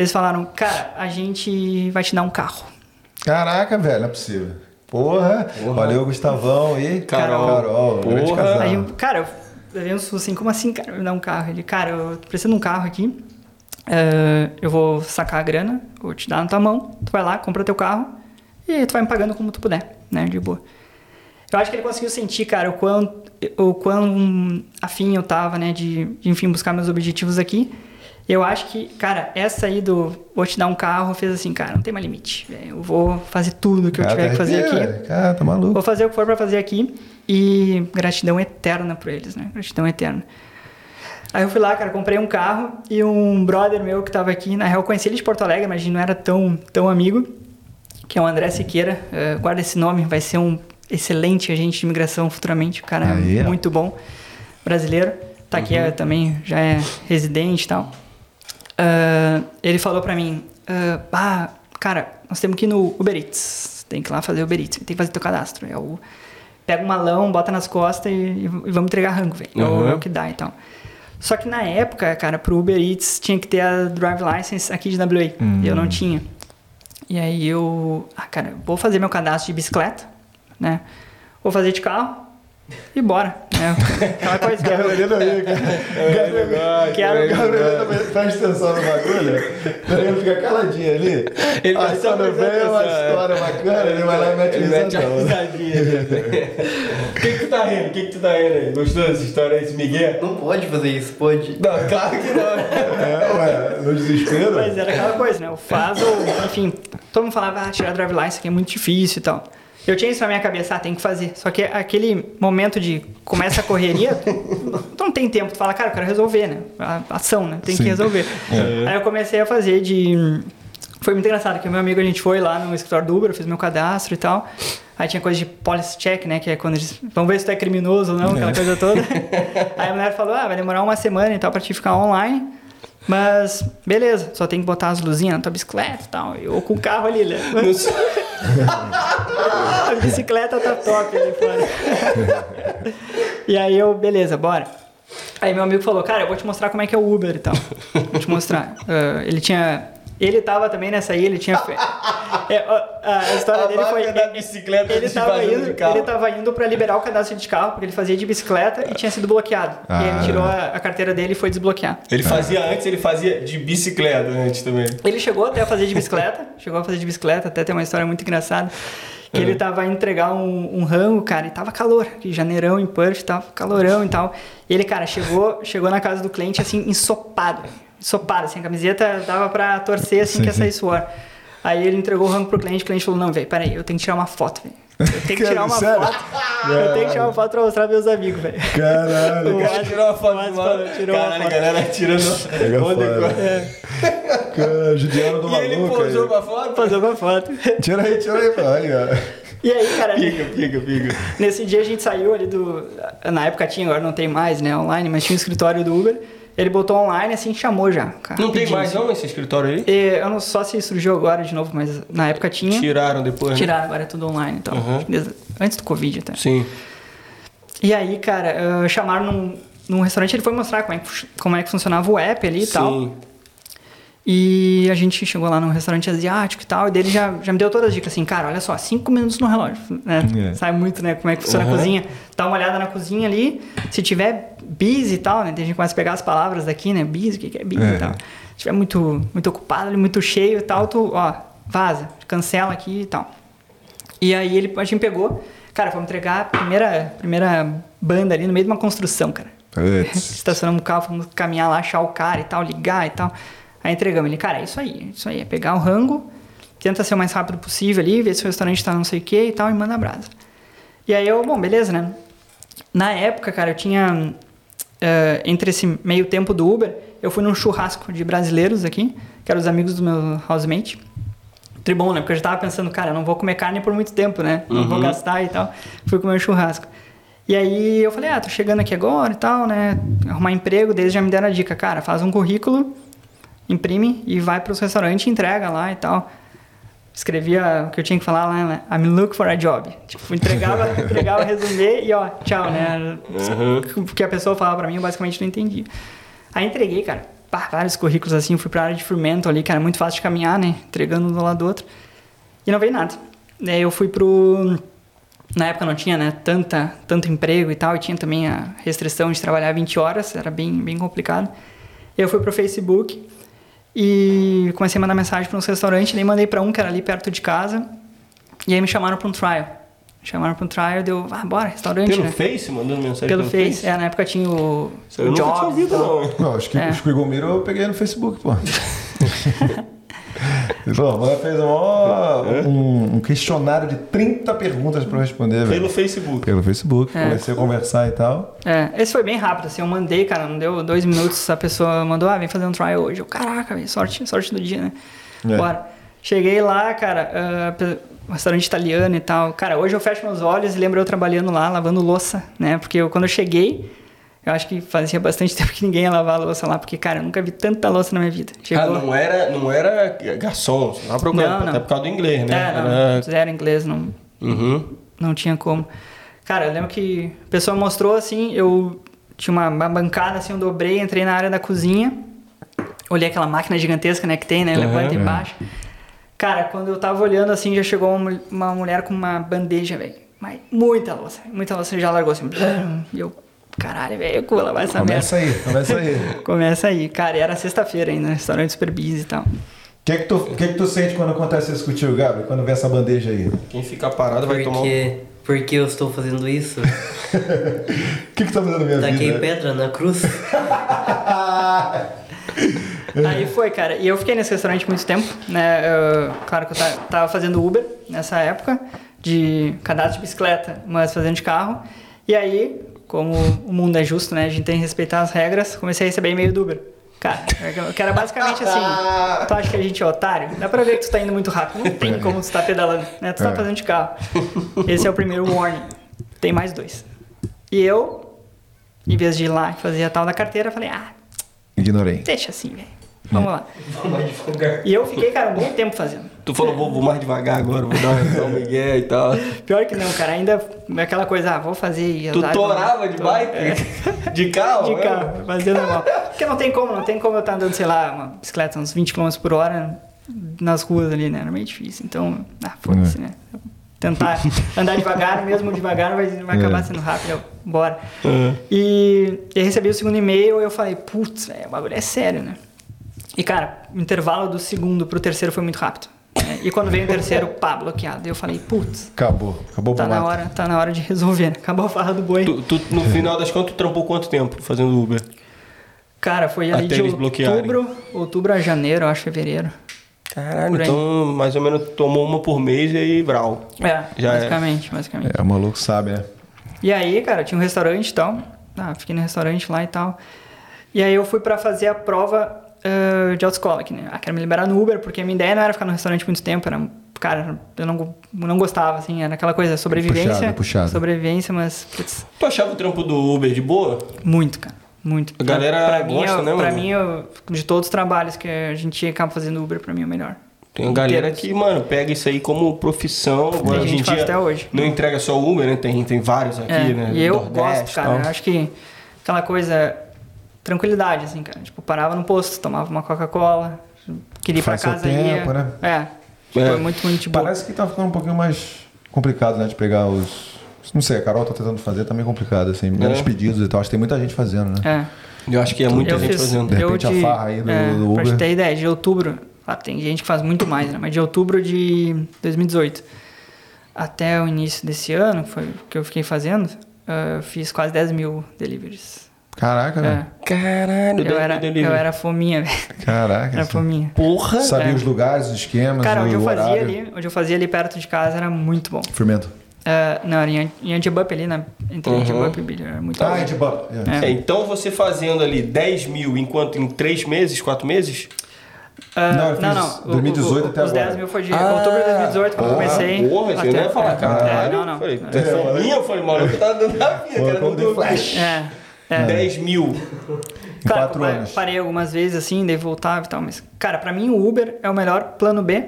Eles falaram, cara, a gente vai te dar um carro. Caraca, velho, não é possível. Porra, valeu, Gustavão e Carol. Carol, grande Porra. casal. Aí, eu, cara, eu levei um susto assim, como assim, cara, me dar um carro? Ele, cara, eu tô precisando de um carro aqui, eh, eu vou sacar a grana, vou te dar na tua mão, tu vai lá, compra teu carro e tu vai me pagando como tu puder, né, de boa. Eu acho que ele conseguiu sentir, cara, o quão, o quão afim eu tava, né, de, de, enfim, buscar meus objetivos aqui. Eu acho que, cara, essa aí do vou te dar um carro fez assim, cara, não tem mais limite. velho. Eu vou fazer tudo que eu Cara, tiver tá que fazer aqui. velho. Cara, tá maluco. Vou fazer o que for pra fazer aqui e gratidão eterna pra eles, né? Gratidão eterna. Aí eu fui lá, cara, comprei um carro e um brother meu que tava aqui, na real, eu conheci ele de Porto Alegre, mas a gente não era tão, tão amigo, que é o André Siqueira. eh, guarda esse nome, vai ser um excelente agente de imigração futuramente. O cara é Aí, muito bom, brasileiro. Tá aqui eh, também, já é residente e tal. Ah, ele falou pra mim, ah, ah, cara, nós temos que ir no Uber Eats. Tem que ir lá fazer Uber Eats, tem que fazer teu cadastro. É o, pega um malão, bota nas costas e, e vamos entregar rango, velho. É o- Uhum. É o que dá e tal. Só que na época, cara, pro Uber Eats tinha que ter a Drive License aqui de WA. Hum. E eu não tinha. E aí eu, ah, cara, vou fazer meu cadastro de bicicleta, né? Vou fazer de carro e bora. Né? Aquela coisa que eu, Gabrielino aí, cara. É Quero- Gabrielino, presta atenção no bagulho. Ele fica caladinho ali. Ele vai Aí só quando vem uma é. história bacana, ele vai lá e mete Ele mete a risadinha. O que que tu tá rindo? O que que tu tá rindo aí? Gostou dessa história aí, esse Miguel? Não pode fazer isso, pode. Não, claro que não. É, ué, no desespero. Mas era aquela coisa, né? Eu faz ou, enfim, todo mundo falava, ah, tirar drive license aqui é muito difícil e tal. Eu tinha isso na minha cabeça, ah, tem que fazer. Só que aquele momento de começa a correria, tu não tem tempo, tu fala, cara, eu quero resolver, né? A ação, né? Tem Sim. que resolver. Aí eu comecei a fazer de. Foi muito engraçado, que o meu amigo, a gente foi lá no escritório do Uber, eu fiz meu cadastro e tal. Aí tinha coisa de policy check, né? Que é quando eles. Vamos ver se tu é criminoso ou não, aquela coisa toda. Aí a mulher falou: ah, vai demorar uma semana e tal pra te ficar online. Mas, beleza, só tem que botar as luzinhas na tua bicicleta e tal. Eu com o carro ali, né? Não sei. A bicicleta tá top ali fora. e aí eu, beleza, bora. Aí meu amigo falou, cara, eu vou te mostrar como é que é o Uber e tal. Vou te mostrar. Ah, ele tinha. Ele tava também nessa aí, ele tinha. fe- É, a história A dele foi. da bicicleta ele tava, indo, carro. ele tava indo pra liberar o cadastro de carro, porque ele fazia de bicicleta e tinha sido bloqueado. E aí Ah. ele tirou a, a carteira dele e foi desbloquear. Ele fazia antes, ele fazia de bicicleta antes também. Ele chegou até a fazer de bicicleta, chegou a fazer de bicicleta, até tem uma história muito engraçada. Que Uhum. ele tava indo entregar um, um rango, cara, e tava calor, que janeirão em Perth, tava calorão e tal. E ele, cara, chegou, chegou na casa do cliente assim, ensopado, velho. ensopado, assim, a camiseta dava pra torcer assim Sim, que ia sair suor. Aí ele entregou o rango pro cliente, o cliente falou, não, velho, peraí, eu tenho que tirar uma foto, velho. Eu tenho que tirar uma Sério? foto. Eu tenho que tirar uma foto pra mostrar meus amigos, velho. Caralho. O O cara tirou uma foto mal. tirou uma Caralho, a foto. galera tirando. Pega Onde fora. co- Cara, judiando do E ele maluco. posou aí. pra foto? Fazer uma foto. Tira aí, tira aí, olha. E aí, cara, Pica, pica, pica. Nesse dia a gente saiu ali do. Na época tinha, agora não tem mais, né? Online, mas tinha o escritório do Uber. Ele botou online assim chamou já. cara, Não tem mais assim. não esse escritório aí? E eu não só se surgiu agora de novo, mas na época tinha. Tiraram depois, né? Tiraram, agora é tudo online então. Uhum. Antes do Covid até. Sim. E aí, cara, eh, chamaram num, num restaurante, ele foi mostrar como é, que, como é que funcionava o app ali e tal. Sim. E a gente chegou lá num restaurante asiático e tal, e dele já, já me deu todas as dicas assim, cara, olha só, cinco minutos no relógio, né? É. Sabe muito, né, como é que funciona Uhum. a cozinha. Dá uma olhada na cozinha ali, se tiver bis e tal, né, tem gente que começa a pegar as palavras daqui, né, bis, o que é bis É. e tal. Se tiver muito, muito ocupado, ali, muito cheio e tal, tu, ó, vaza, cancela aqui e tal. E aí ele, a gente pegou, cara, fomos entregar a primeira, primeira banda ali no meio de uma construção, cara. Estacionamos o carro, fomos caminhar lá, achar o cara e tal, ligar e tal. Aí entregamos ele, cara, é isso aí, é isso aí, é pegar o rango, tenta ser o mais rápido possível ali, ver se o restaurante tá não sei o que e tal, e manda brasa. E aí eu, bom, beleza, né? Na época, cara, eu tinha, eh, entre esse meio tempo do Uber, eu fui num churrasco de brasileiros aqui, que eram os amigos do meu housemate. Tribom, né? Porque eu já tava pensando, cara, eu não vou comer carne por muito tempo, né? Não vou gastar e tal. Fui comer um churrasco. E aí eu falei, ah, tô chegando aqui agora e tal, né? Arrumar emprego, deles já me deram a dica, cara, faz um currículo, imprime e vai pros restaurantes, entrega lá e tal. Escrevia o que eu tinha que falar lá, né? I'm looking for a job. Tipo, entregava, entregava resumê e ó, tchau, né? O que a pessoa falava pra mim, eu basicamente não entendia. Aí entreguei, cara, pá, vários currículos assim, fui pra área de fermento ali, cara, muito fácil de caminhar, né? Entregando um do lado do outro. E não veio nada. Daí eu fui pro. Na época não tinha, né, tanta, tanto emprego e tal, e tinha também a restrição de trabalhar 20 horas, era bem, bem complicado. Eu fui pro Facebook e comecei a mandar mensagem para uns restaurantes, daí mandei para um que era ali perto de casa, e aí me chamaram para um trial. Me chamaram para um trial, deu, ah, bora, restaurante, Pelo né? Face, mandando mensagem Pelo Face, é, na época tinha o, Isso eu o nunca tinha Jobs e ouvido, tal. não. Não, acho que É. o Mirror eu peguei no Facebook, pô. Ele falou, "Mano, fez mó- um, um questionário de 30 perguntas pra eu responder, velho. Pelo Facebook. Pelo Facebook, É. comecei a conversar e tal. É, esse foi bem rápido, assim, eu mandei, cara, não deu dois minutos, a pessoa mandou, ah, vem fazer um trial hoje. Eu, caraca, velho, sorte, sorte do dia, né? É. Bora. Cheguei lá, cara, um restaurante italiano e tal. Cara, hoje eu fecho meus olhos e lembro eu trabalhando lá, lavando louça, né? Porque eu, quando eu cheguei, eu acho que fazia bastante tempo que ninguém ia lavar a louça lá, porque, cara, eu nunca vi tanta louça na minha vida. Ah, Chegou... não era, não era garçom, você tava procurando, Não, não. até por causa do inglês, né? É, não, Era- zero inglês, não, Uhum. não tinha como. Cara, eu lembro que a pessoa mostrou assim, eu tinha uma, uma bancada assim, eu dobrei, entrei na área da cozinha, olhei aquela máquina gigantesca, né, que tem, né, levanta e Uhum. baixa. Cara, quando eu tava olhando assim, já chegou uma, uma mulher com uma bandeja, velho. Mas muita louça, muita louça já largou assim. blum, E eu, caralho, velho, eu vou lavar essa merda. Começa aí, começa aí. Começa aí. Cara, e era sexta-feira ainda, restaurante super busy e tal. O que, que, tu, o que, que tu sente quando acontece isso contigo, Gabriel? Quando vê essa bandeja aí? Quem ficar parado vai tomar um... Porque, porque eu estou fazendo isso? O que, que tá fazendo na minha Taquei vida? pedra na cruz? Aí foi, cara. E eu fiquei nesse restaurante muito tempo, né? Eu- claro que eu ta- tava fazendo Uber nessa época, de cadastro de bicicleta, mas fazendo de carro. E aí, como o mundo é justo, né? A gente tem que respeitar as regras, comecei a receber e-mail do Uber. Cara, que era basicamente assim, tu acha que a gente é otário? Dá pra ver que tu tá indo muito rápido. Não tem como tu tá pedalando, né? Tu tá É. fazendo de carro. Esse é o primeiro warning. Tem mais dois. E eu, em vez de ir lá e fazer a tal da carteira, falei, ah, Ignorei. deixa assim, velho. Vamos lá. Vou mais devagar. E eu fiquei, cara, um bom tempo fazendo. Tu falou, vou, vou mais devagar agora, vou dar um migué e tal. Pior que não, cara, ainda é aquela coisa, ah, vou fazer e Tu torava de Tô- bike? É. De carro? De mesmo? carro, fazer normal. Porque não tem como, não tem como eu estar andando, sei lá, uma bicicleta uns 20 km por hora nas ruas ali, né? Era meio difícil. Então, ah, foda-se, É. né? Tentar andar devagar, mesmo devagar, vai, vai É. acabar sendo rápido. Bora. Uhum. E eu recebi o segundo e-mail e eu falei, putz, o bagulho é sério, né? E, cara, o intervalo do segundo pro terceiro foi muito rápido. né? E quando veio o terceiro, pá, bloqueado. E eu falei, putz, Acabou. Acabou o tá na hora, tá na hora de resolver, né? Acabou a farra do boi. Tu, tu, no final das contas, tu trampou quanto tempo fazendo Uber? Cara, foi ali Até de outubro, outubro a janeiro, eu acho, fevereiro. Caralho, então mais ou menos tomou uma por mês e aí vral. É, Já é. basicamente, basicamente. É, o maluco sabe, né? E aí, cara, tinha um restaurante e tal. Ah, fiquei no restaurante lá e tal. E aí eu fui pra fazer a prova eh, de autoescola aqui, né? Ah, quero me liberar no Uber, porque a minha ideia não era ficar no restaurante muito tempo, era... Cara, eu não, não gostava, assim, era aquela coisa, sobrevivência. Puxado, puxado. Sobrevivência, mas, putz, Tu achava o trampo do Uber de boa? muito, cara. Muito. A galera pra, pra mim, gosta, eu- né, Pra mano? mim, eu- de todos os trabalhos que a gente acaba fazendo Uber, pra mim é o melhor. Tem uma galera que, mano, pega isso aí como profissão. Agora, em gente que faz até hoje. Não entrega só o Uber, né? Tem, tem vários aqui, É, né? E eu Nordeste gosto, cara. tal. Eu acho que aquela coisa. Tranquilidade, assim, cara. Tipo, parava no posto, tomava uma Coca-Cola, queria ir pra Faz seu casa ia. tempo, né? É. Tipo, É. é muito, muito bom. Parece que tá ficando um pouquinho mais complicado, né? De pegar os. Não sei, a Carol tá tentando fazer, tá meio complicado, assim. Menos É. pedidos e tal. Acho que tem muita gente fazendo, né? É. Eu acho que é muita eu gente fiz, fazendo. De repente, a de, farra aí do- é, do Pra Uber. te ter ideia, de outubro. Ah, tem gente que faz muito mais, né? Mas de outubro de 2018 até o início desse ano, que foi o que eu fiquei fazendo, ah, eu fiz quase 10 mil deliveries. Caraca, É. né? Caralho, Eu era, eu era fominha, velho. Caraca. Era fominha. Porra! Sabia É. os lugares, os esquemas, Cara, onde o eu fazia horário. ali, onde eu fazia ali perto de casa era muito bom. Fermento. Ah, não, era em, em Antibup ali, na, entre Uhum. Antibup e Billy, era muito Ah, bom. é. É. É. É, então você fazendo ali 10 mil enquanto em 3 meses, 4 meses? Ah, Não, eu fiz não, não. o- 2018 o- até Os agora. 10 mil foi de Ah, outubro de 2018 quando eu porra, comecei. Porra, você até- não ia falar, é, caralho. não, não. Falei, É. é minha, eu falei, maluco, tá dando na minha, Foi cara. não deu flash. É, é. 10 mil. Em Claro, quatro eu anos. parei algumas vezes assim, daí voltava e tal, mas, cara, pra mim o Uber é o melhor plano B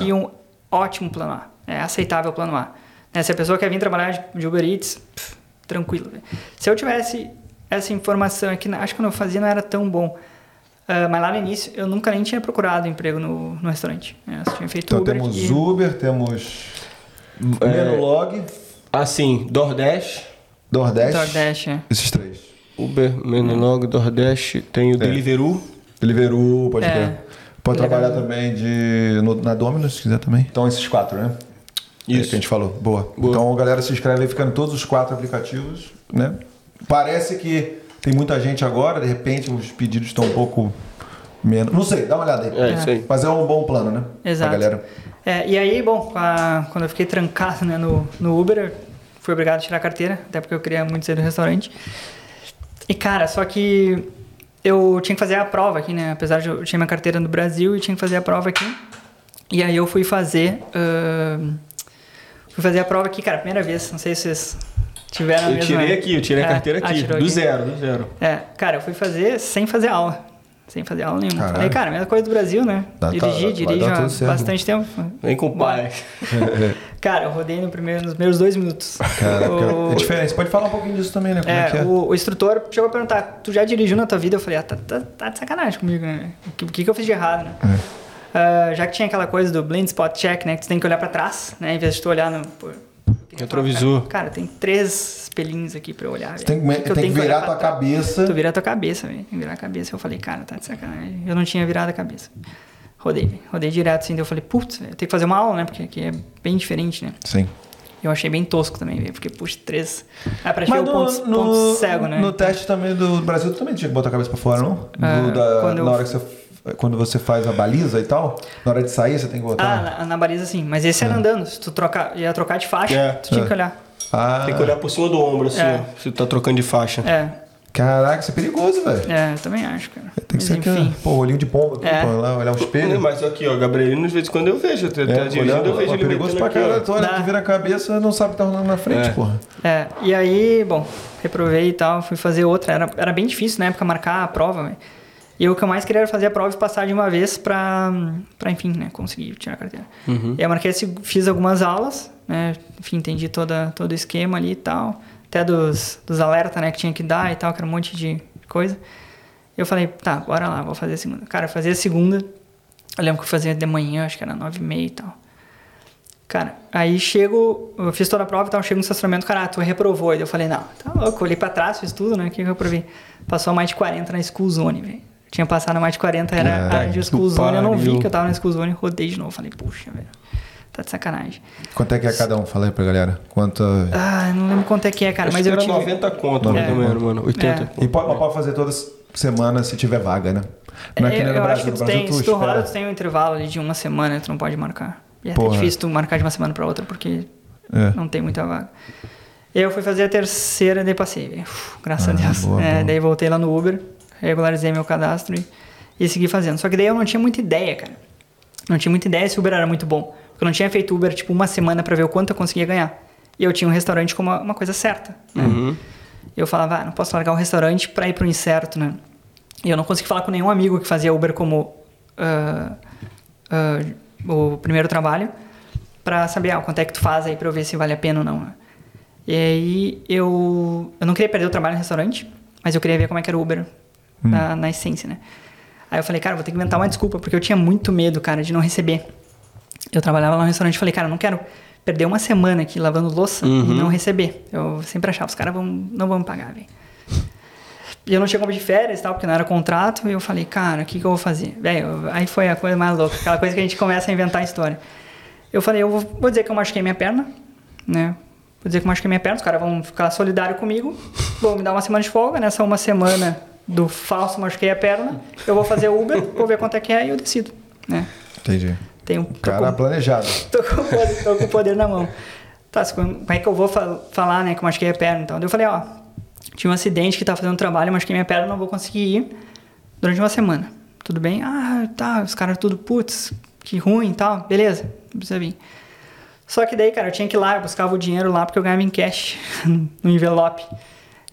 e um ótimo plano A. É aceitável plano A. Né, se a pessoa quer vir trabalhar de- de Uber Eats, pff, tranquilo. Se eu tivesse essa informação aqui, acho que quando eu fazia não era tão bom. Ah, mas lá no início eu nunca nem tinha procurado emprego no, no restaurante. né, Eu só tinha feito Então Uber. temos e- Uber, temos É. Menulog, Assim, Nordeste, Nordeste. DoorDash, é. Esses três. Uber, Menulog, Nordeste, tem o Deliveroo. Deliveroo, pode É. crer. Pode Legal. trabalhar também de, no- na Domino's, se quiser também. Então, esses quatro, né? Isso. É, que a gente falou. Boa. Boa. Então, a galera se inscreve aí, ficando todos os quatro aplicativos, né? Parece que tem muita gente agora, de repente os pedidos estão um pouco menos. Não sei, dá uma olhada aí. É, isso aí. Mas é um bom plano, né? Exato. Pra galera. É, e aí, bom, a- quando eu fiquei trancado né, no, no Uber, fui obrigado a tirar a carteira, até porque eu queria muito sair do restaurante. E, cara, só que eu tinha que fazer a prova aqui, né? Apesar de eu tinha minha carteira no Brasil e tinha que fazer a prova aqui. E aí eu fui fazer. ahn, fui fazer a prova aqui, cara, primeira vez. Não sei se vocês tiveram a Eu mesma. tirei aqui, eu tirei a É, carteira aqui. do aqui. zero, do zero. É, cara, eu fui fazer sem fazer aula. Sem fazer aula nenhuma. Caralho. Falei, cara, mesma coisa do Brasil, né? Tá, tá, dirigi, tudo há bastante tempo. Vem com o pai. Cara, eu rodei no primeiro, nos primeiros dois minutos. Caraca, O- é diferente. Você pode falar um pouquinho disso também, né? Como é, que É, é? o, o instrutor chegou a perguntar, tu já dirigiu na tua vida? Eu falei, ah, tá, tá, tá de sacanagem comigo, né? O que, o que que eu fiz de errado, né? É. Ah, já que tinha aquela coisa do blind spot check, né? Que tu tem que olhar pra trás, né? Em vez de tu olhar no... Pô, Retrovisor. Cara, cara, tem três espelhinhos aqui pra eu olhar. Você tem que. O tem que tenho virar tua cabeça. Tu vira a tua cabeça, velho. Tem que virar a cabeça. Eu falei, cara, tá de sacanagem. Eu não tinha virado a cabeça. Rodei. Rodei direto assim. daí Eu falei, putz, eu tenho que fazer uma aula, né? Porque aqui é bem diferente, né? Sim. Eu achei bem tosco também, velho. Porque, puxa, três. Ah, pra Mas o no, ponto, no, ponto cego, né? no teste também do Brasil, tu também tinha que botar a cabeça pra fora, não? Do- Ah, da- quando eu- Na hora que você... Quando você faz a baliza e tal, na hora de sair, você tem que Ah, botar. na, na baliza sim. Mas esse era andando. Se tu trocar, ia trocar de faixa, É, tu tinha é. que olhar. Ah, Tem que olhar por cima do ombro, assim, É. ó, se tu tá trocando de faixa. É. Caraca, isso é perigoso, velho. É, eu também acho, cara. Tem que Mas ser enfim. pô, olhinho de pomba aqui, É. pô, lá, olhar o espelho. Mas aqui, ó, Gabrielino, de vez em quando eu vejo. Até, até É, dirigindo, olhando, eu vejo ó, ele perigoso pra caralho. Tu olha que vira a cabeça, não sabe o que tá rolando na frente, É. porra. É, e aí, bom, reprovei e tal, fui fazer outra. Era, era bem difícil na época marcar a prova, velho. E o que eu mais queria era fazer a prova e passar de uma vez pra, pra enfim, né, conseguir tirar a carteira. Uhum. E aí eu marquei, fiz algumas aulas, né, enfim, entendi toda, todo o esquema ali e tal. Até dos, dos alertas, né, que tinha que dar e tal, que era um monte de coisa. E eu falei, tá, bora lá, vou fazer a segunda. Cara, eu fazia a segunda, eu lembro que eu fazia de manhã, acho que era nove e meia e tal. Cara, aí chego, eu fiz toda a prova e tal, chego no estacionamento, cara, ah, tu reprovou. E eu falei, não, tá louco, olhei pra trás, fiz tudo, né, o que eu reprovei? Passou a mais de 40 na School Zone, velho. Tinha passado a mais de 40, era a Caralho, de School Zone, eu não vi que eu tava na School Zone, rodei de novo, falei, puxa, velho, tá de sacanagem. Quanto é que é cada um? Fala aí pra galera. Quanto. Ah, eu não lembro quanto é que é, cara, Acho mas que eu era tive... 90 conto, mais É. ou menos, mano. 80. E pode, pode fazer toda semana se tiver vaga, né? Não é que eu, nem no Brasil. No tem, se tu roda, tu tem um intervalo de uma semana, tu não pode marcar. E é Porra. difícil tu marcar de uma semana pra outra, porque É. não tem muita vaga. Eu fui fazer a terceira, daí passei. Uf, Graças Ah, a Deus. boa, É, boa. Daí voltei lá no Uber, regularizei meu cadastro e, e segui fazendo. Só que daí eu não tinha muita ideia, cara. Não tinha muita ideia se o Uber era muito bom. Porque eu não tinha feito Uber, tipo, uma semana pra ver o quanto eu conseguia ganhar. E eu tinha um restaurante como uma, uma coisa certa. Né? Uhum. E eu falava, ah, não posso largar o restaurante pra ir pro incerto, né? E eu não consegui falar com nenhum amigo que fazia Uber como ah, ah, o primeiro trabalho pra saber ah, quanto é que tu faz aí pra eu ver se vale a pena ou não. né? E aí eu, eu não queria perder o trabalho no restaurante, mas eu queria ver como é que era o Uber na, na essência, né? Aí eu falei, cara, vou ter que inventar uma desculpa, porque eu tinha muito medo, cara, de não receber. Eu trabalhava lá no restaurante e falei, cara, não quero perder uma semana aqui lavando louça Uhum. e não receber. Eu sempre achava, os caras vão, não vão me pagar, velho. E eu não tinha como de férias e tal, porque não era contrato. E eu falei, cara, o que, que eu vou fazer? Velho, aí foi a coisa mais louca, aquela coisa que a gente começa a inventar a história. Eu falei, eu vou, vou dizer que eu machuquei minha perna, né? Vou dizer que eu machuquei minha perna, os caras vão ficar solidários comigo, vão me dar uma semana de folga, nessa uma semana do falso machuquei a perna, eu vou fazer Uber, vou ver quanto é que é e eu decido, né? Entendi. Tenho, Cara com- planejado. tô com, o poder, tô com o poder na mão. Tá, como é que eu vou fa- falar, né, que eu machuquei a perna? Então, eu falei, ó, tinha um acidente que tava fazendo trabalho, eu machuquei minha perna, não vou conseguir ir durante uma semana. Tudo bem? Ah, tá, os caras tudo, putz, que ruim e tal, beleza, não precisa vir. Só que daí, cara, eu tinha que ir lá, eu buscava o dinheiro lá porque eu ganhava em cash, no envelope.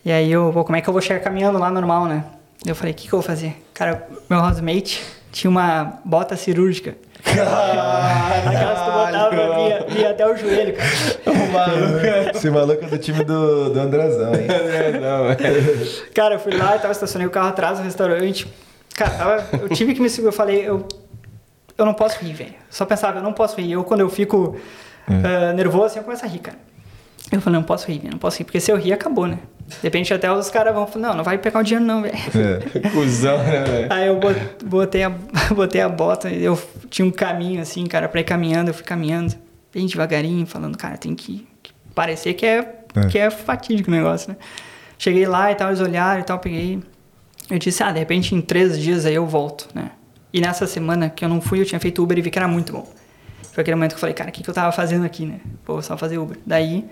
E aí eu, pô, como é que eu vou chegar caminhando lá normal, né? Eu falei, o que, que eu vou fazer? Cara, meu housemate tinha uma bota cirúrgica. Aquelas que tu botava via, via até o joelho, cara. Esse maluco é do time do, do Andrezão, hein? É, não, é. Cara, eu fui lá e tava, estacionei o carro atrás do restaurante. Cara, tava- eu tive que me segurar. Eu falei, eu, eu não posso rir, velho. Só pensava, eu não posso rir. Eu, quando eu fico ah, nervoso, assim, eu começo a rir, cara. Eu falei, não posso rir, velho, não posso rir. Porque se eu rir, acabou, né? De repente até os caras vão falar, não, não vai pegar o dinheiro não, velho. É. Cusão, né, velho? Aí eu bot- botei a, botei a bota, eu tinha um caminho assim, cara, pra ir caminhando, eu fui caminhando, bem devagarinho, falando, cara, tem que, que parecer que é, É. que é fatídico o negócio, né? Cheguei lá e tal, eles olharam e tal, peguei. Eu disse, ah, de repente em três dias aí eu volto, né? E nessa semana que eu não fui, eu tinha feito Uber e vi que era muito bom. Foi aquele momento que eu falei, cara, o que, que eu tava fazendo aqui, né? Pô, só fazer Uber. Daí,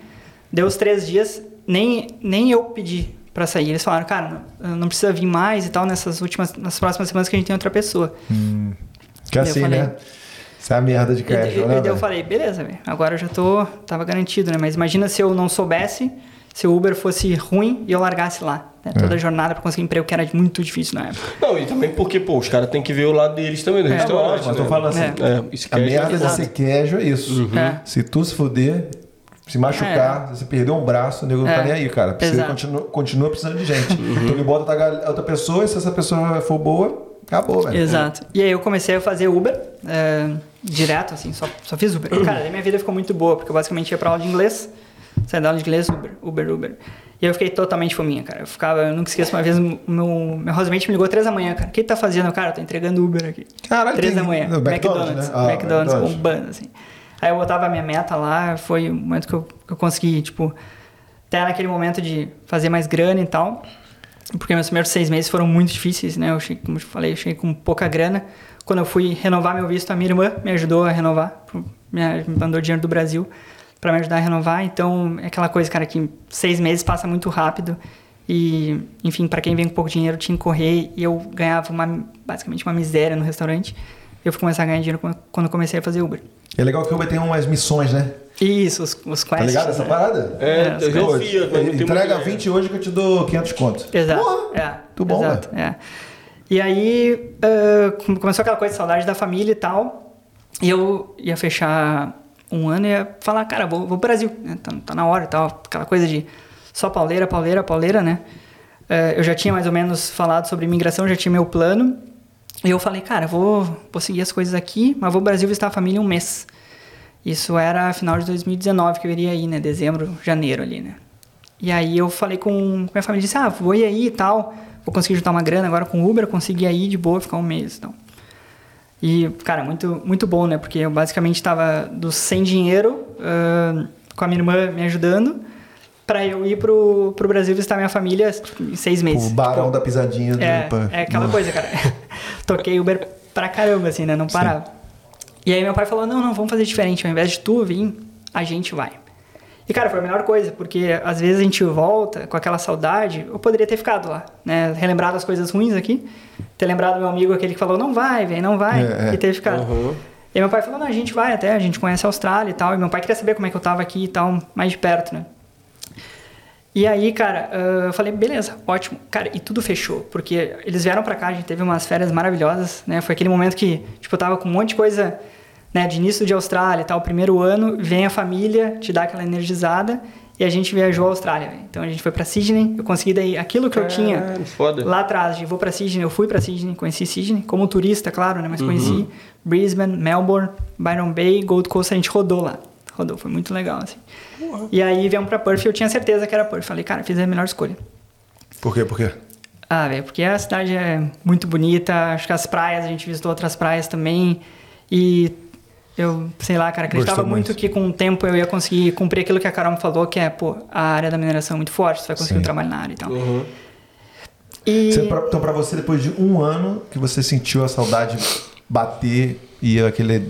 deu os três dias, nem, nem eu pedi pra sair. Eles falaram, cara, não, não precisa vir mais e tal nessas últimas, nas próximas semanas que a gente tem outra pessoa. Que Eu assim, falei- né? Isso é a merda de cash, e- né? e daí eu falei, beleza, agora eu já tô, tava garantido, né? Mas imagina se eu não soubesse, se o Uber fosse ruim e eu largasse lá, né? Toda a jornada pra conseguir emprego, que era muito difícil na época. Não, e também porque, pô, os caras têm que ver o lado deles também do É, restaurante. mas tô né? falando assim, É, isso A que é- merda ser queijo é isso. É. Se tu se fuder, se machucar, se você perder um braço, o nego não tá É. nem aí, cara. Exato. continua, continua precisando de gente. Então ele bota outra, pessoa e se essa pessoa for boa, acabou, velho. Exato. E aí eu comecei a fazer Uber, é, direto, assim, só, só fiz Uber. Cara, daí minha vida ficou muito boa, porque eu basicamente ia pra aula de inglês, saia da aula de inglês, Uber, Uber, Uber. E eu fiquei totalmente fominha, cara. Eu ficava, eu nunca esqueço, uma vez meu, meu housemate me ligou três da manhã, cara. O que tá fazendo? Cara, eu tô entregando Uber aqui. Caralho, Três tem- da manhã. McDonald's, McDonald's. né? Ah, McDonald's, McDonald's. bombando, assim. Aí eu botava a minha meta lá, foi o momento que eu, eu consegui, tipo, até naquele momento de fazer mais grana e tal. Porque meus primeiros seis meses foram muito difíceis, né? Eu cheguei, como eu falei, eu cheguei com pouca grana. Quando eu fui renovar meu visto, a minha irmã me ajudou a renovar. Me me mandou dinheiro do Brasil para me ajudar a renovar. Então, é aquela coisa, cara, que seis meses passa muito rápido. E, enfim, para quem vem com pouco dinheiro, tinha que correr e eu ganhava uma, basicamente uma miséria no restaurante. Eu fui começar a ganhar dinheiro quando- eu comecei a fazer Uber. É legal que o Uber tem umas missões, né? Isso, os, os quests. Tá ligado essa né? parada? É, É, eu vi, Entrega muita ideia. 20 hoje que eu te dou 500 conto. Exato. Porra, é, muito bom, exato, é. E aí come- começou aquela coisa de saudade da família e tal. E eu ia fechar um ano e ia falar, cara, vou, vou pro Brasil, né? tá, tá na hora e tal. Aquela coisa de só pauleira, pauleira, pauleira, né? Ah, eu já tinha mais ou menos falado sobre imigração, já tinha meu plano. Eu falei, cara, vou, vou seguir as coisas aqui, mas vou ao Brasil visitar a família um mês. Isso era final de 2019 que eu iria aí, né? Dezembro, janeiro ali, né? E aí eu falei com, minha família, disse, ah, vou ir aí e tal, vou conseguir juntar uma grana agora com o Uber, consegui aí de boa, ficar um mês e tal. E, cara, muito, muito bom, né? Porque eu basicamente estava do sem dinheiro, ah, com a minha irmã me ajudando, pra eu ir pro, pro Brasil visitar minha família em seis meses. O barão Tipo, da pisadinha do é, Pan. é aquela coisa, cara. Toquei Uber pra caramba, assim, né? Não parava. E aí meu pai falou, não, não, vamos fazer diferente. Ao invés de tu vir, a gente vai. E, cara, foi a melhor coisa, porque às vezes a gente volta com aquela saudade. Eu poderia ter ficado lá, né? Relembrado as coisas ruins aqui. Ter lembrado meu amigo, aquele que falou, não vai, velho, não vai. É, é. E ter ficado. Uhum. E aí meu pai falou, não, a gente vai até, a gente conhece a Austrália e tal. E meu pai queria saber como é que eu tava aqui e tal, mais de perto, né? E aí, cara, ah, eu falei, beleza, ótimo. Cara, e tudo fechou, porque eles vieram pra cá, a gente teve umas férias maravilhosas, né? Foi aquele momento que, tipo, eu tava com um monte de coisa, né, de início de Austrália e tal, primeiro ano, vem a família, te dá aquela energizada, e a gente viajou à Austrália. Então a gente foi pra Sydney, eu consegui daí aquilo que eu tinha foda. lá atrás, de vou pra Sydney, eu fui pra Sydney, conheci Sydney, como turista, claro, né? Mas conheci Brisbane, Melbourne, Byron Bay, Gold Coast, a gente rodou lá. Rodou, foi muito legal, assim. E aí viemos pra Perth e eu tinha certeza que era Perth. Falei, cara, fiz a melhor escolha. Por quê? Por quê? Ah, velho, porque a cidade é muito bonita, acho que as praias, a gente visitou outras praias também. E eu, sei lá, cara, acreditava muito, muito. que com o tempo eu ia conseguir cumprir aquilo que a Carol me falou, que é, pô, a área da mineração é muito forte, você vai conseguir Sim. um trabalho na área e tal. Uhum. E... Então, pra você, depois de um ano que você sentiu a saudade bater e aquele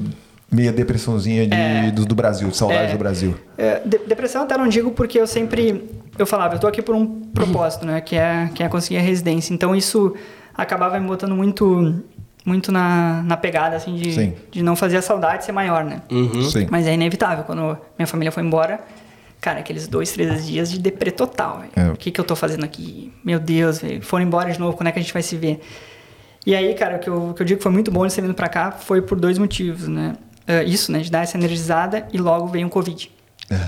meia depressãozinha de, É. do, do Brasil, de saudade É. do Brasil. É, de- depressão até não digo porque eu sempre eu falava, eu tô aqui por um propósito, né, que é que é conseguir a residência. Então isso acabava me botando muito muito na, na pegada assim de, Sim. de não fazer a saudade ser maior, né? Uhum. Sim. Mas é inevitável quando minha família foi embora. Cara, aqueles dois, três dias de deprê total, velho. É. O que, que eu tô fazendo aqui? Meu Deus, velho. Foram embora de novo, quando é que a gente vai se ver? E aí, cara, o que eu, o que eu digo que foi muito bom eles terem vindo pra cá foi por dois motivos, né? É, isso, né? De dar essa energizada e logo veio um Covid.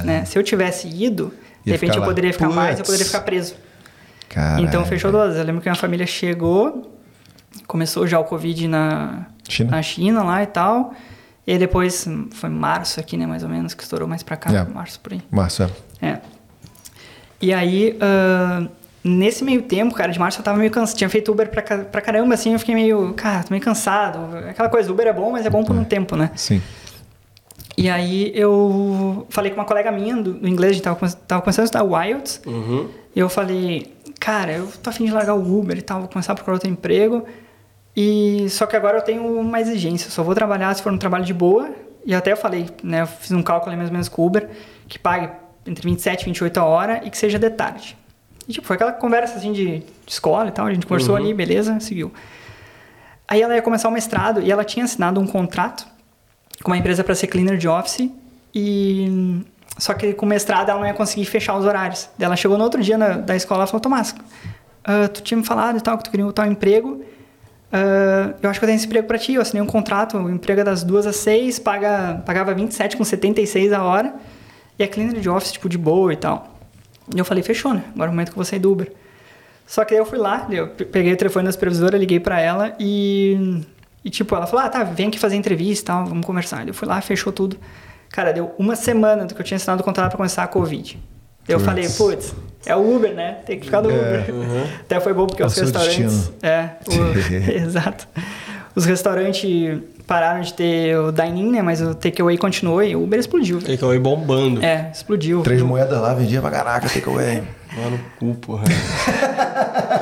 Né? Se eu tivesse ido, de Ia repente ficar eu lá. poderia ficar mais, eu Puts. poderia ficar preso. Caralho. Então fechou duas. Eu lembro que minha família chegou, começou já o Covid na China? na China lá e tal. E aí depois hum, foi março aqui, né, mais ou menos, que estourou mais pra cá, É. março por aí. Márcio, é. É. E aí, ah, nesse meio tempo, cara, de março eu tava meio cansado. Tinha feito Uber pra, pra caramba, assim, eu fiquei meio, cara, tô meio cansado. Aquela coisa, Uber é bom, mas é bom por um tempo, né? Sim. E aí eu falei com uma colega minha do, do inglês, a gente tava, tava começando a estudar Wilds. Uhum. E eu falei, cara, eu tô afim de largar o Uber e tal, vou começar a procurar outro emprego. E só que agora eu tenho uma exigência, eu só vou trabalhar se for um trabalho de boa. E até eu falei, né, eu fiz um cálculo ali mais ou menos com o Uber, que pague entre 27 e 28 a hora e que seja de tarde. E tipo, foi aquela conversa assim de, de escola e tal, a gente conversou ali, beleza, seguiu. Aí ela ia começar o mestrado e ela tinha assinado um contrato com uma empresa para ser cleaner de office e só que com o mestrado ela não ia conseguir fechar os horários. Daí ela chegou no outro dia na, da escola e falou: Tomás, ah, tu tinha me falado e tal que tu queria um tal emprego. ah, eu acho que eu tenho esse emprego para ti. Eu assinei um contrato, o emprego é das duas às seis, paga, pagava 27 com 76 a hora e é cleaner de office tipo de boa e tal. E eu falei: fechou, né? Agora é o momento que eu vou sair do Uber. Só que aí eu fui lá, eu pe- peguei o telefone da supervisora, liguei pra ela e, e tipo, ela falou, ah, tá, vem aqui fazer entrevista e tal, vamos conversar. Eu fui lá, fechou tudo. Cara, deu uma semana do que eu tinha assinado o contrato pra começar a Covid. Eu falei, putz, é o Uber, né? Tem que ficar no É, Uber. Até foi bom porque É os restaurantes... destino. É, o- exato. Os restaurantes pararam de ter o dine-in, né? Mas o takeaway continuou e o Uber explodiu. Takeaway bombando. É, explodiu. Três moedas lá, vendia pra caraca, takeaway. Mano, cu, porra.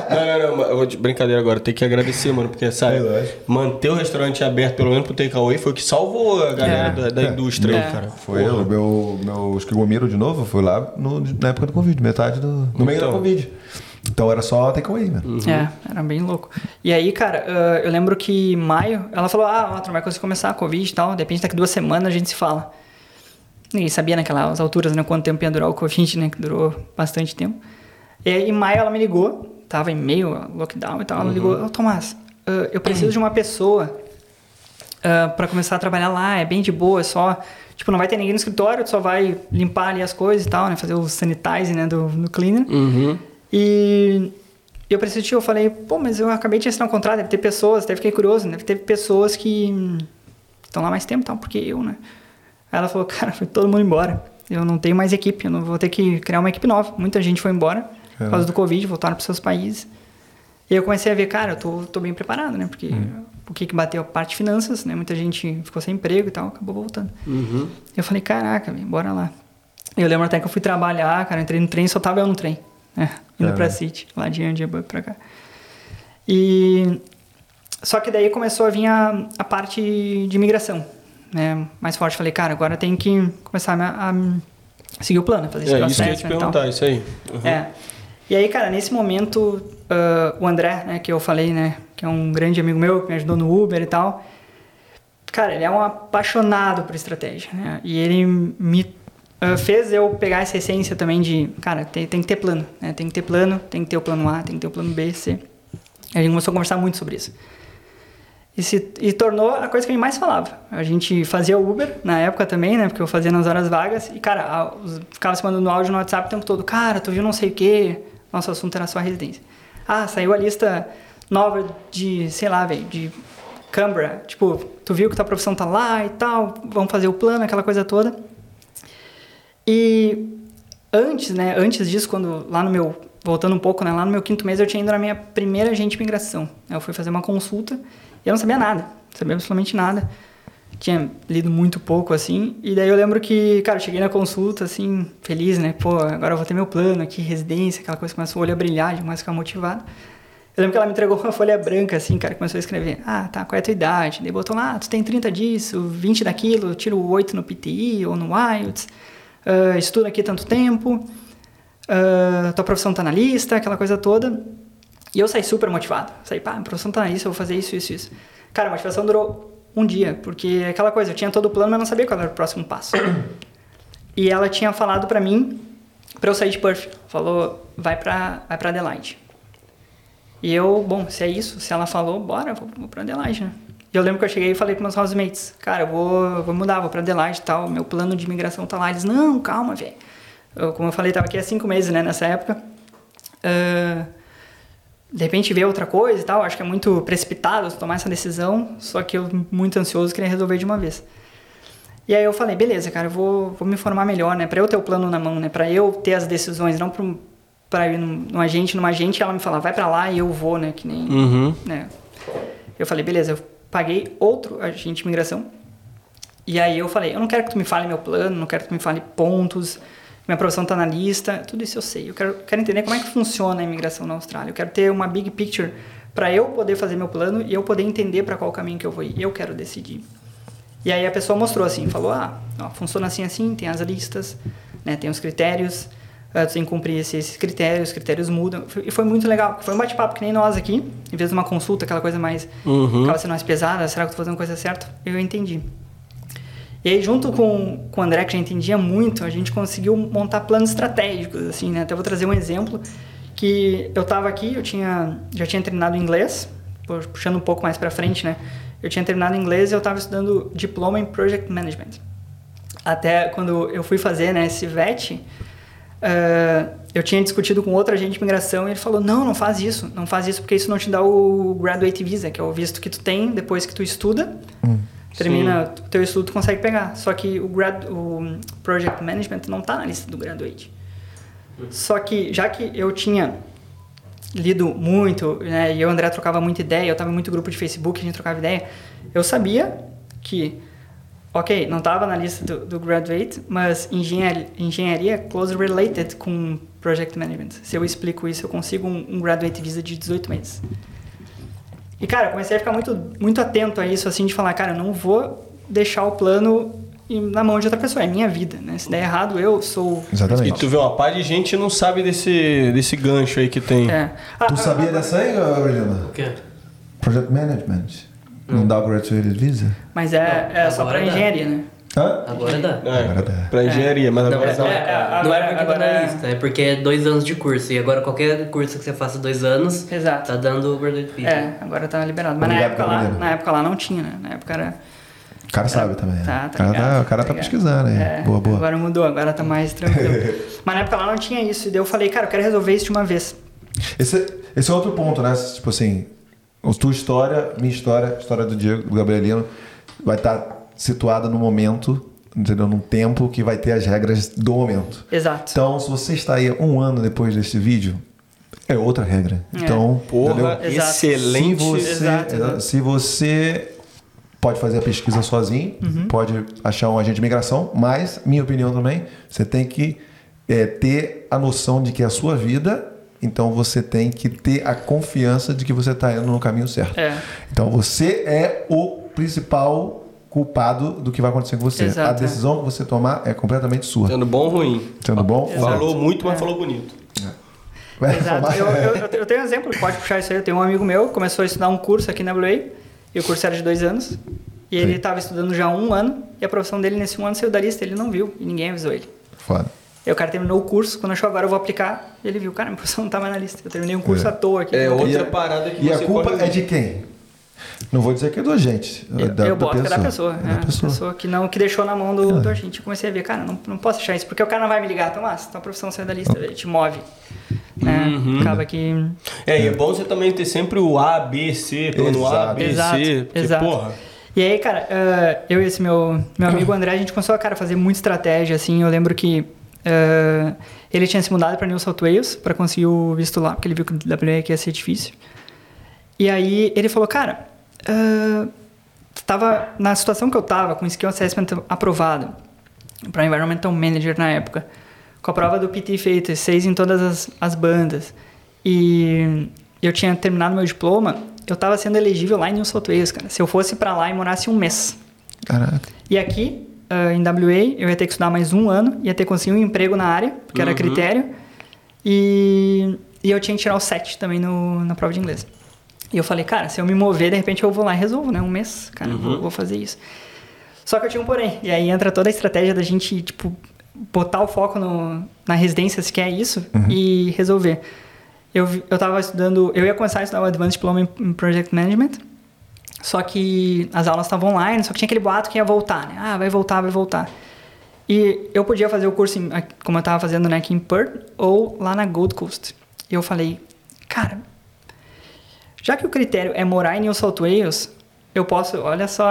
não, não, não, eu vou te- brincadeira agora. Tem que agradecer, mano, porque, sabe, É manter o restaurante aberto, pelo menos pro takeaway, foi o que salvou a galera É. da, da indústria, É. aí, cara. Foi Porra. o meu, meu esquigomiro de novo, foi lá no- na época do Covid, metade do. No meio da Então. Covid. Então era só takeaway, né? É, era bem louco. E aí, cara, ah, eu lembro que em maio, ela falou, ah, não vai conseguir começar a Covid e tal, de repente daqui duas semanas a gente se fala. Ninguém sabia naquelas alturas, né, quanto tempo ia durar o Covid, né, que durou bastante tempo. E aí, em maio ela me ligou, tava em meio ao lockdown e tal, ela me ligou, ô Tomás, ah, eu preciso de uma pessoa ah, pra começar a trabalhar lá, é bem de boa, é só... Tipo, não vai ter ninguém no escritório, tu só vai limpar ali as coisas e tal, né, fazer o sanitizing, né, do, do cleaner. Uhum. E eu preciso de ti, eu falei, pô, mas eu acabei de assinar um contrato, deve ter pessoas, deve fiquei curioso, deve ter pessoas que estão lá mais tempo, tal, porque eu, né? Aí ela falou, cara, foi todo mundo embora. Eu não tenho mais equipe, eu não vou ter que criar uma equipe nova. Muita gente foi embora por causa do Covid, voltaram para seus países. E eu comecei a ver, cara, eu tô, tô bem preparado, né? Porque o que que bateu a parte de finanças, né? Muita gente ficou sem emprego e tal, acabou voltando. Uhum. Eu falei, caraca, bora lá. Eu lembro até que eu fui trabalhar, cara, entrei no trem, só tava eu no trem, né? Indo pra Caramba. City, lá de Andiabug pra cá. E... Só que daí começou a vir a, a parte de imigração, né? Mais forte. Falei, cara, agora tem que começar a, a seguir o plano, fazer esse É processo isso que eu ia te perguntar, isso aí. Uhum. É. E aí, cara, nesse momento, ah, o André, né, que eu falei, né, que é um grande amigo meu, que me ajudou no Uber e tal, cara, ele é um apaixonado por estratégia, né, e ele me ah, fez eu pegar essa essência também de, cara, tem, tem que ter plano, né, tem que ter plano, tem que ter o plano A, tem que ter o plano B, C. A gente começou a conversar muito sobre isso. E, se, e tornou a coisa que a gente mais falava. A gente fazia Uber na época também, né? Porque eu fazia nas horas vagas. E, cara, a- os- ficava se mandando áudio no WhatsApp o tempo todo. Cara, tu viu não sei o quê. Nosso assunto era só a residência. Ah, saiu a lista nova de, sei lá, velho, de Canberra. Tipo, tu viu que tua profissão tá lá e tal. Vamos fazer o plano, aquela coisa toda. E antes, né? Antes disso, quando lá no meu. Voltando um pouco, né? Lá no meu quinto mês eu tinha ido na minha primeira agente de imigração. Eu fui fazer uma consulta e eu não sabia nada. Não sabia absolutamente nada. Tinha lido muito pouco, assim. E daí eu lembro que, cara, eu cheguei na consulta, assim, feliz, né? Pô, agora eu vou ter meu plano aqui, residência, aquela coisa, começa o olho a brilhar, começa a ficar motivado. Eu lembro que ela me entregou uma folha branca, assim, cara, começou a escrever. Ah, tá, qual é a tua idade? Daí botou lá, ah, tu tem 30 disso, 20 daquilo, tira o 8 no PTI ou no IELTS, ah, estuda aqui tanto tempo, ah, tua profissão tá na lista, aquela coisa toda. E eu saí super motivado. Saí, pá, minha profissão tá na lista, eu vou fazer isso, isso, isso. Cara, a motivação durou um dia, porque é aquela coisa, eu tinha todo o plano, mas não sabia qual era o próximo passo. e ela tinha falado pra mim, pra eu sair de Perth. Falou, vai pra, vai pra Adelaide. E eu, bom, se é isso, se ela falou, bora, vou, vou pra Adelaide, né? E eu lembro que eu cheguei e falei com meus housemates, cara, eu vou, vou mudar, vou pra Adelaide e tal, meu plano de imigração tá lá. Eles, não, calma, velho. Como eu falei, tava aqui há cinco meses, né, nessa época. Ah, de repente ver outra coisa e tal, acho que é muito precipitado tomar essa decisão, só que eu, muito ansioso, queria resolver de uma vez. E aí eu falei, beleza, cara, eu vou, vou me informar melhor, né, pra eu ter o plano na mão, né, pra eu ter as decisões, não pra, um- pra ir num, num agente, numa agente, ela me falar, vai pra lá e eu vou, né, que nem Uhum. né? Eu falei, beleza, eu paguei outro agente de imigração. E aí eu falei, eu não quero que tu me fale meu plano, não quero que tu me fale pontos, minha profissão tá na lista, tudo isso eu sei. Eu quero, quero entender como é que funciona a imigração na Austrália. Eu quero ter uma big picture para eu poder fazer meu plano e eu poder entender para qual caminho que eu vou ir. Eu quero decidir. E aí a pessoa mostrou assim, falou, ah, ó, funciona assim assim, tem as listas, né, tem os critérios, tu tem que cumprir esses, esses critérios, os critérios mudam. E foi muito legal, foi um bate-papo que nem nós aqui, em vez de uma consulta, aquela coisa mais, Uhum. acaba sendo mais pesada, será que eu tô fazendo a coisa certa? Eu entendi. E aí, junto com, com o André, que já entendia muito, a gente conseguiu montar planos estratégicos, assim, né? Até vou trazer um exemplo, que eu estava aqui, eu tinha, já tinha terminado inglês, pu- puxando um pouco mais para frente, né? Eu tinha terminado inglês e eu estava estudando diploma em Project Management. Até quando eu fui fazer, né, esse VET, ah, eu tinha discutido com outro agente de imigração e ele falou, não, não faz isso, não faz isso porque isso não te dá o Graduate Visa, que é o visto que tu tem depois que tu estuda, termina o teu estudo, tu consegue pegar. Só que o, grad, o Project Management não está na lista do Graduate. Só que, já que eu tinha lido muito, né, e eu e o André trocava muita ideia, eu estava em muito grupo de Facebook, a gente trocava ideia, eu sabia que, ok, não estava na lista do, do Graduate, mas engenharia, engenharia é close related com Project Management. Se eu explico isso, eu consigo um, um Graduate Visa de 18 meses. E, cara, eu comecei a ficar muito, muito atento a isso, assim, de falar, cara, eu não vou deixar o plano e na mão de outra pessoa. É minha vida, né? Se der errado, eu sou. E Exatamente. tu vê uma par de gente não sabe desse, desse gancho aí que tem. É. Ah, Tu ah, sabia dessa aí, Aureliana? O quê? Project Management. Não dá o Graduated Visa? Mas é, é só pra dá. engenharia, né? Hã? Agora dá. É, Agora dá. pra engenharia, mas agora não, é, é, é, não é agora- porque tá na é- lista, é porque é dois anos de curso. E agora qualquer curso que você faça dois anos, Exato. tá dando o Graduate Visa. É, agora tá liberado. Mas na época, lá, na época lá não tinha, né? Na época era. O cara sabe também. né? Tá, tá o cara ligado, tá, o cara tá ligado. pesquisando aí. É, boa, boa. Agora mudou, agora tá mais tranquilo. Mas na época lá não tinha isso. E daí eu falei, cara, eu quero resolver isso de uma vez. Esse, esse é outro ponto, né? Tipo assim, a tua história, minha história, a história do Diego, do Gabrielino, vai estar situada no momento, entendeu? Num tempo que vai ter as regras do momento. Exato. Então, se você está aí um ano depois desse vídeo, é outra regra. É. Então, Porra, excelente. Se você, Exato, se você pode fazer a pesquisa sozinho, Uhum. pode achar um agente de migração, mas, minha opinião também, você tem que é, ter a noção de que a sua vida, então você tem que ter a confiança de que você está indo no caminho certo. É. Então você é o principal culpado do que vai acontecer com você. Exato, a decisão que você tomar é completamente sua. Sendo bom ou ruim. Sendo bom? Exato. Falou muito, mas falou bonito. Vai Exato. Eu, eu, eu- tenho um exemplo, pode puxar isso aí. Eu tenho um amigo meu que começou a estudar um curso aqui na WA, e o curso era de dois anos. E ele Sim. estava estudando já há um ano, e a profissão dele nesse um ano saiu da lista, ele não viu, e ninguém avisou ele. Foda. Aí o cara terminou o curso, quando achou agora eu vou aplicar, ele viu, cara, minha profissão não tá mais na lista. Eu terminei um curso É. à toa aqui. É Eu- outra E a- parada que E a culpa corre é de quem? Não vou dizer que é do agente. é Eu, da, eu da boto que é da pessoa. É É, da pessoa. pessoa que, não, que deixou na mão do, do agente. Eu comecei a ver, cara, não, não posso achar isso, porque o cara não vai me ligar, Tomás, tua profissão saiu da lista, ele te move. Né? Uhum. Acaba que. É, e é bom você também ter sempre o A, B, C, plano A, Exato. B, Exato, C. porque, exato. Porra, E aí, cara, eh, eu e esse meu, meu amigo André, a gente começou a cara, fazer muita estratégia, assim. Eu lembro que eh, ele tinha se mudado para New South Wales para conseguir o visto lá, porque ele viu que o WA ia ser difícil. E aí ele falou, cara, eh, tava na situação que eu tava, com o Skill Assessment aprovado para Environmental Manager na época, com a prova do PT feita, seis em todas as, as bandas, e eu tinha terminado meu diploma, eu tava sendo elegível lá em New South Wales, cara. Se eu fosse para lá e morasse um mês. Caraca. E aqui, ah, em WA, eu ia ter que estudar mais um ano, ia ter que conseguir um emprego na área, porque era Uhum. critério, e, e eu tinha que tirar o 7 também no, na prova de inglês. E eu falei, cara, se eu me mover, de repente eu vou lá e resolvo, né? Um mês, cara, eu vou, vou fazer isso. Só que eu tinha um porém. E aí entra toda a estratégia da gente, tipo, botar o foco no, na residência, se quer isso, e resolver. Eu, eu tava estudando, eu ia começar a estudar o Advanced Diploma em, em Project Management, só que as aulas estavam online, só que tinha aquele boato que ia voltar, né? Ah, vai voltar, vai voltar. E eu podia fazer o curso, em- como eu estava fazendo né, aqui em Perth, ou lá na Gold Coast. E eu falei, cara, já que o critério é morar em New South Wales, eu posso, olha só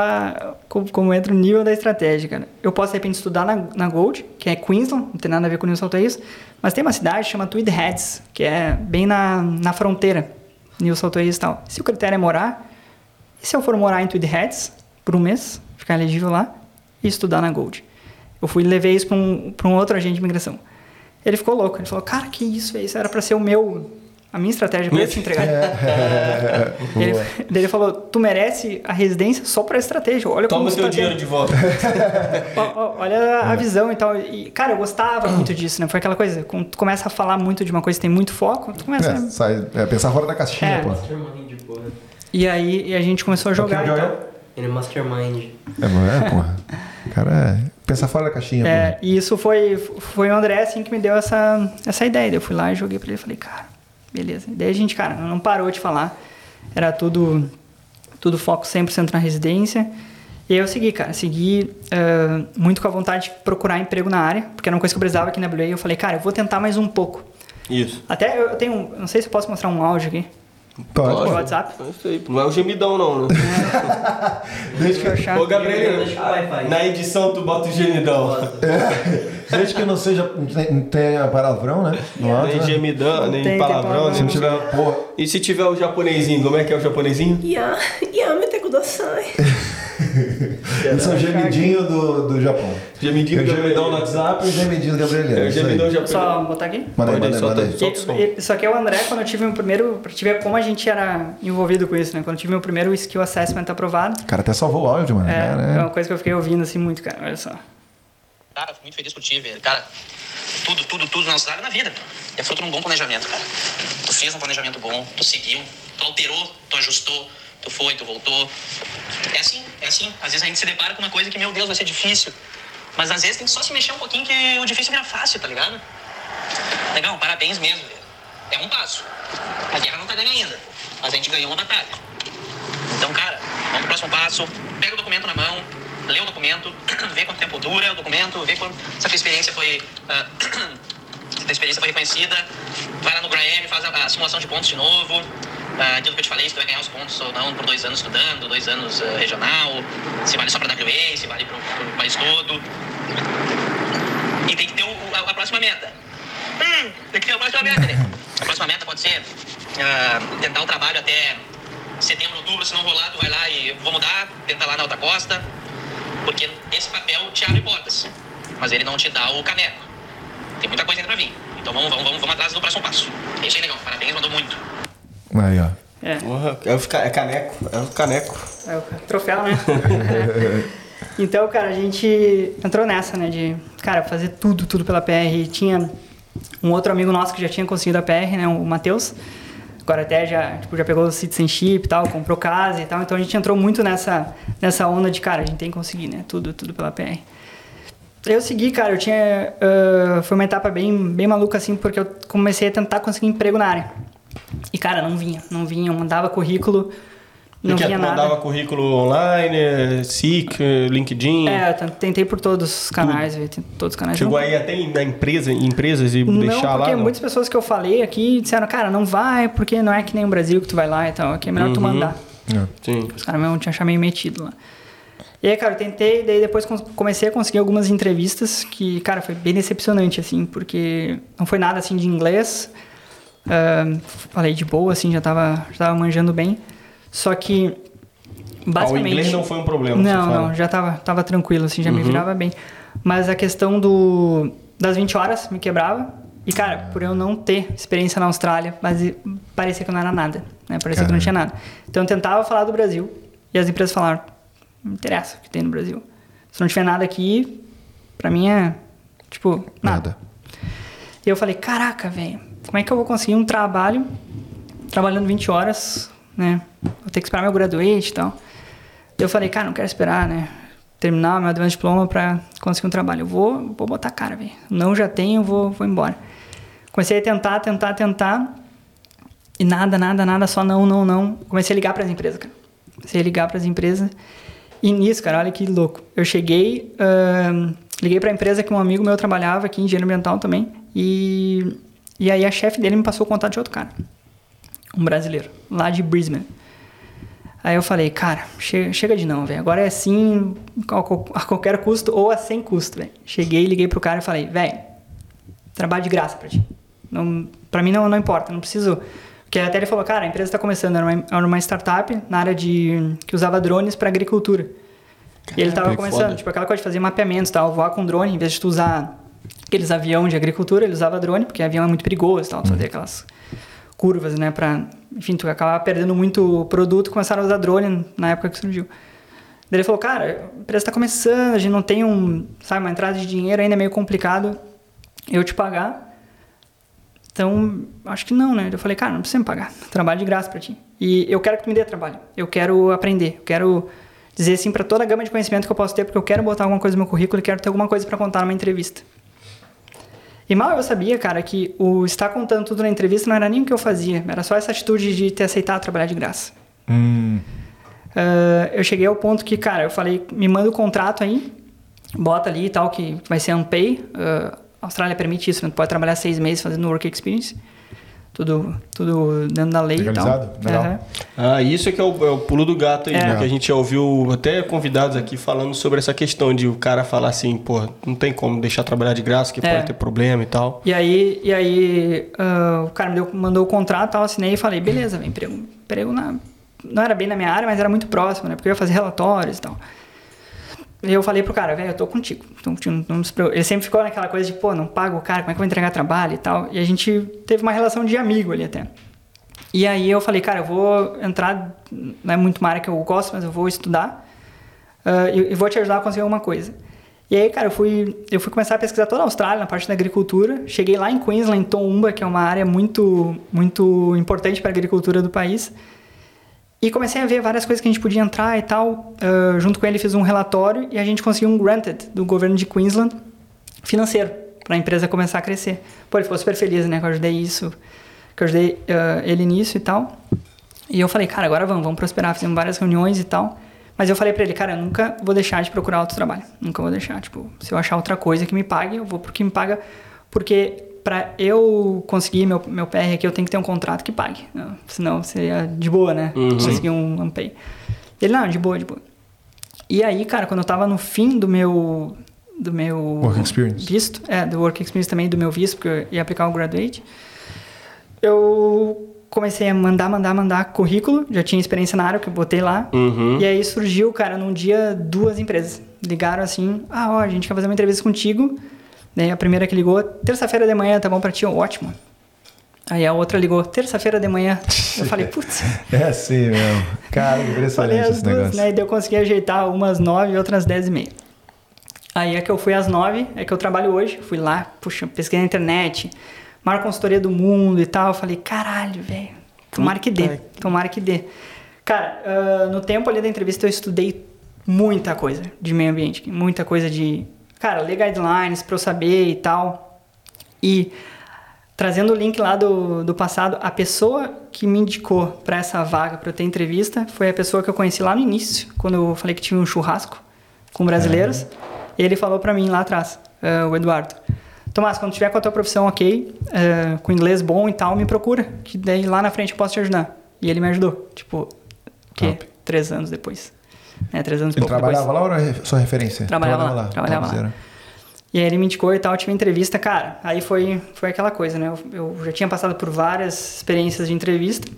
como, como entra o nível da estratégia, cara. Eu posso, de repente, estudar na, na Gold, que é Queensland, não tem nada a ver com New South Wales, mas tem uma cidade que chama Tweed Heads, que é bem na, na fronteira, New South Wales e tal. Se o critério é morar, e se eu for morar em Tweed Heads por um mês, ficar elegível lá, e estudar na Gold? Eu fui e levei isso para um, pra um outro agente de imigração. Ele ficou louco, ele falou, cara, que isso, isso era para ser o meu, a minha estratégia para eu te entregar. Ele, daí ele falou, tu merece a residência só para estratégia. Olha toma o teu tá dinheiro de volta. Olha a visão e tal. E, cara, eu gostava muito disso, né? Foi aquela coisa, quando tu começa a falar muito de uma coisa que tem muito foco, tu começa... É, sai, é, pensar fora da caixinha, É. pô. E aí e a gente começou a jogar e tal. Joel? Ele é mastermind. É, não é, porra. Cara, é pensar fora da caixinha, É, e isso foi, foi o André, assim, que me deu essa, essa ideia. Daí Eu fui lá e joguei pra ele e falei, cara, beleza. E daí a gente, cara, não parou de falar. Era tudo, tudo foco 100% na residência. E aí eu segui, cara. Segui ah, muito com a vontade de procurar emprego na área, porque era uma coisa que eu precisava aqui na WA. E eu falei, cara, eu vou tentar mais um pouco. Isso. Até eu tenho, não sei se eu posso mostrar um áudio aqui. Pode, pode. WhatsApp. É isso aí. Não é o gemidão, não, né? Desde que, Eu achar. Ô, Gabriel, na edição tu bota o gemidão. desde que não seja. Não tem- não tenha palavrão, né? No áudio, Nem né? gemidão, nem tem palavrão, palavrão. Se nem não tiver. Porra. E se tiver o japonesinho, como é que é o japonesinho? Ya, ya Esse é o gemidinho do, do Japão. Gemidinho o do gemidão no. WhatsApp e o gemidinho do Gabriel. É, o gemidão já Só botar aqui? Manda aí, manda aí, solta- manda aí. E- Isso aqui é o André quando eu tive meu primeiro. Pra te ver como a gente era envolvido com isso, né? Quando eu tive meu primeiro skill assessment aprovado. O cara até salvou o áudio, mano. É, Cara, é uma coisa que eu fiquei ouvindo assim muito, cara. Olha só. Cara, fico muito feliz por ti, velho. Cara, tudo, tudo, tudo na Austrália é na vida. É fruto de um bom planejamento, cara. Tu fez um planejamento bom, tu seguiu, tu alterou, tu ajustou, tu foi, tu voltou. É assim, é assim. Às vezes a gente se depara com uma coisa que, meu Deus, vai ser difícil. Mas às vezes tem que só se mexer um pouquinho que o difícil vira fácil, tá ligado? Legal, parabéns mesmo. É um passo. A guerra não tá ganha ainda, mas a gente ganhou uma batalha. Então, cara, vamos pro próximo passo. Pega o documento na mão, lê o documento, vê quanto tempo dura o documento, vê quanto, se a tua experiência foi. ah, se a experiência foi reconhecida. Vai lá no Graham, faz a, simulação de pontos de novo. Ah, aquilo que eu te falei, se tu vai ganhar os pontos ou não por dois anos estudando, dois anos ah, regional, se vale só pra WA, se vale pro, pro país todo. E tem que ter o- a, a próxima meta. Hum, tem que ter a próxima meta, né? A próxima meta pode ser ah, tentar o trabalho até setembro, outubro, se não rolar, tu vai lá e vou mudar, tenta lá na outra costa. Porque esse papel te abre portas, mas ele não te dá o caneco. Tem muita coisa ainda pra vir. Então vamos, vamos, vamos, vamos atrás do próximo passo. É isso aí, legal. Parabéns, mandou muito. Aí, ó. É, Porra, é, o é caneco. É o caneco. é o troféu, né? então, cara, a gente entrou nessa, né? De, cara, fazer tudo, tudo pela PR. Tinha um outro amigo nosso que já tinha conseguido a PR, né? O Matheus. Agora até já, tipo, já pegou o citizenship e tal, comprou casa e tal. Então a gente entrou muito nessa, nessa onda de, cara, a gente tem que conseguir, né? Tudo, tudo pela PR. Eu segui, cara, eu tinha. ah, foi uma etapa bem, bem maluca, assim, porque eu comecei a tentar conseguir emprego na área. E, cara, não vinha, não vinha. Eu mandava currículo, não Porque vinha tu nada. mandava currículo online, SIC, LinkedIn. É, tentei por todos os canais, todos os canais. Chegou não, aí até em- na empresa, em empresas e não, deixar lá? porque não? muitas pessoas que eu falei aqui disseram, cara, não vai, porque não é que nem o Brasil que tu vai lá e tal. Aqui é melhor tu Uhum. mandar. Sim. Os caras mesmo tinham achado meio metido lá. E aí, cara, eu tentei, daí depois comecei a conseguir algumas entrevistas que, cara, foi bem decepcionante, assim, porque não foi nada, assim, de inglês. Ahn, falei de boa, assim, já tava, já tava manjando bem. Só que, Ah, o basicamente... inglês não foi um problema, Não. Uhum. não, já tava, tava tranquilo, assim, já me virava bem. Mas a questão do, das 20 horas me quebrava. E, cara, por eu não ter experiência na Austrália, mas parecia que não era nada, né? Parecia que não tinha nada. Então eu tentava falar do Brasil e as empresas falaram, não interessa o que tem no Brasil. Se não tiver nada aqui, pra mim é, tipo, nada. Nada. E eu falei, caraca, velho, como é que eu vou conseguir um trabalho trabalhando 20 horas, né? Vou ter que esperar meu graduate e tal. Eu falei, cara, não quero esperar, né? Terminar meu advanced diploma pra conseguir um trabalho. Eu vou, vou botar cara, velho. Não já tenho, vou, vou embora. Comecei a tentar, tentar, tentar. E nada, nada, nada, só não, não, não. Comecei a ligar para as empresas, cara. Comecei a ligar para as empresas. E nisso, cara, olha que louco. Eu cheguei, ahn, liguei para a empresa que um amigo meu trabalhava aqui, engenheiro ambiental também. E, e aí a chefe dele me passou o contato de outro cara. Um brasileiro, lá de Brisbane. Aí eu falei, cara, chega, chega de não, velho. Agora é assim, a qualquer custo ou a sem custo, velho. Cheguei, liguei pro cara e falei, velho, trabalho de graça pra ti. Não, pra mim não, não importa, não preciso. Porque até ele falou, cara, a empresa está começando, era uma, era uma startup na área de. que usava drones para agricultura. e ele tava que começando, foda. tipo, aquela coisa de fazer mapeamentos tal, voar com drone, em vez de tu usar aqueles aviões de agricultura, ele usava drone, porque avião é muito perigoso tal, tu fazer aquelas curvas, né, pra. Enfim, tu acabava perdendo muito produto, começaram a usar drone na época que surgiu. Daí ele falou, cara, a empresa está começando, a gente não tem um, sabe, uma entrada de dinheiro ainda é meio complicado eu te pagar. Então, acho que não, né? Eu falei, cara, não precisa me pagar. Trabalho de graça pra ti. E eu quero que tu me dê trabalho. Eu quero aprender. Eu quero dizer sim para toda a gama de conhecimento que eu posso ter, porque eu quero botar alguma coisa no meu currículo e quero ter alguma coisa para contar numa entrevista. E mal eu sabia, cara, que o estar contando tudo na entrevista não era nem o que eu fazia. Era só essa atitude de ter aceitado trabalhar de graça. Hum, Ah, eu cheguei ao ponto que, cara, eu falei, me manda o contrato aí, bota ali e tal, que vai ser unpay. Uh, a Austrália permite isso, né? Tu pode trabalhar seis meses fazendo work experience. Tudo, tudo dentro da lei Legalizado? e tal. Legal. Aham. Ah, isso é que é o, é o pulo do gato aí, É. né? Que a gente já ouviu até convidados aqui falando sobre essa questão de o cara falar assim, pô, não tem como deixar trabalhar de graça, que É. pode ter problema e tal. E aí, e aí ah, o cara me deu, mandou o contrato, tal, assinei e falei, beleza, vem emprego, emprego na, não era bem na minha área, mas era muito próximo, né? Porque eu ia fazer relatórios e tal. E eu falei pro cara, velho, eu tô contigo. Então, não, não se preocupe. Ele sempre ficou naquela coisa de, pô, não pago o cara, como é que eu vou entregar trabalho e tal. E a gente teve uma relação de amigo ali até. E aí eu falei, cara, eu vou entrar, não é muito uma área que eu gosto, mas eu vou estudar uh, e, e, vou te ajudar a conseguir alguma coisa. E aí, cara, eu fui, eu fui começar a pesquisar toda a Austrália, na parte da agricultura. Cheguei lá em Queensland, em Toowoomba, que é uma área muito, muito importante para a agricultura do país. E comecei a ver várias coisas que a gente podia entrar e tal. Uh, junto com ele fiz um relatório e a gente conseguiu um granted do governo de Queensland financeiro para a empresa começar a crescer. Pô, ele ficou super feliz, né, que eu ajudei isso, que eu ajudei uh, ele nisso e tal. E eu falei, cara, agora vamos, vamos prosperar. Fizemos várias reuniões e tal. Mas eu falei para ele, cara, eu nunca vou deixar de procurar outro trabalho. Nunca vou deixar. Tipo, se eu achar outra coisa que me pague, eu vou porque me paga. Porque para eu conseguir meu, meu PR aqui, eu tenho que ter um contrato que pague. Não, senão seria de boa, né? Uhum. Conseguir um Ampay. Ele, não, de boa, de boa. E aí, cara, quando eu tava no fim do meu do meu work experience. visto, é, do work experience também do meu visto, porque eu ia aplicar o graduate, eu comecei a mandar, mandar, mandar currículo, já tinha experiência na área que eu botei lá. Uhum. E aí surgiu, cara, num dia duas empresas ligaram assim: "Ah, ó, a gente quer fazer uma entrevista contigo". Daí a primeira que ligou, terça-feira de manhã, tá bom pra ti? Ótimo. Aí a outra ligou, terça-feira de manhã. Eu falei, putz. É assim mesmo. Cara, impressionante esse duas, negócio. Né? E daí eu consegui ajeitar umas nove e outras dez e meia. Aí é que eu fui às nove, é que eu trabalho hoje. Fui lá, puxa, pesquei na internet, maior consultoria do mundo e tal. Eu falei, caralho, velho, tomara que dê, tomara que dê. Cara, uh, no tempo ali da entrevista eu estudei muita coisa de meio ambiente, muita coisa de cara, ler guidelines para eu saber e tal. E trazendo o link lá do, do passado, a pessoa que me indicou para essa vaga, para eu ter entrevista, foi a pessoa que eu conheci lá no início, quando eu falei que tinha um churrasco com brasileiros. É. Ele falou para mim lá atrás, uh, o Eduardo. Tomás, quando tiver com a tua profissão ok, uh, com inglês bom e tal, me procura, que daí lá na frente eu posso te ajudar. E ele me ajudou, tipo, o quê? Três anos depois. É, três anos trabalhava depois. lá ou era sua referência? Trabalhava, trabalhava lá. Trabalhava lá. E aí ele me indicou e tal, tive entrevista, cara. Aí foi, foi aquela coisa, né? Eu, eu já tinha passado por várias experiências de entrevista.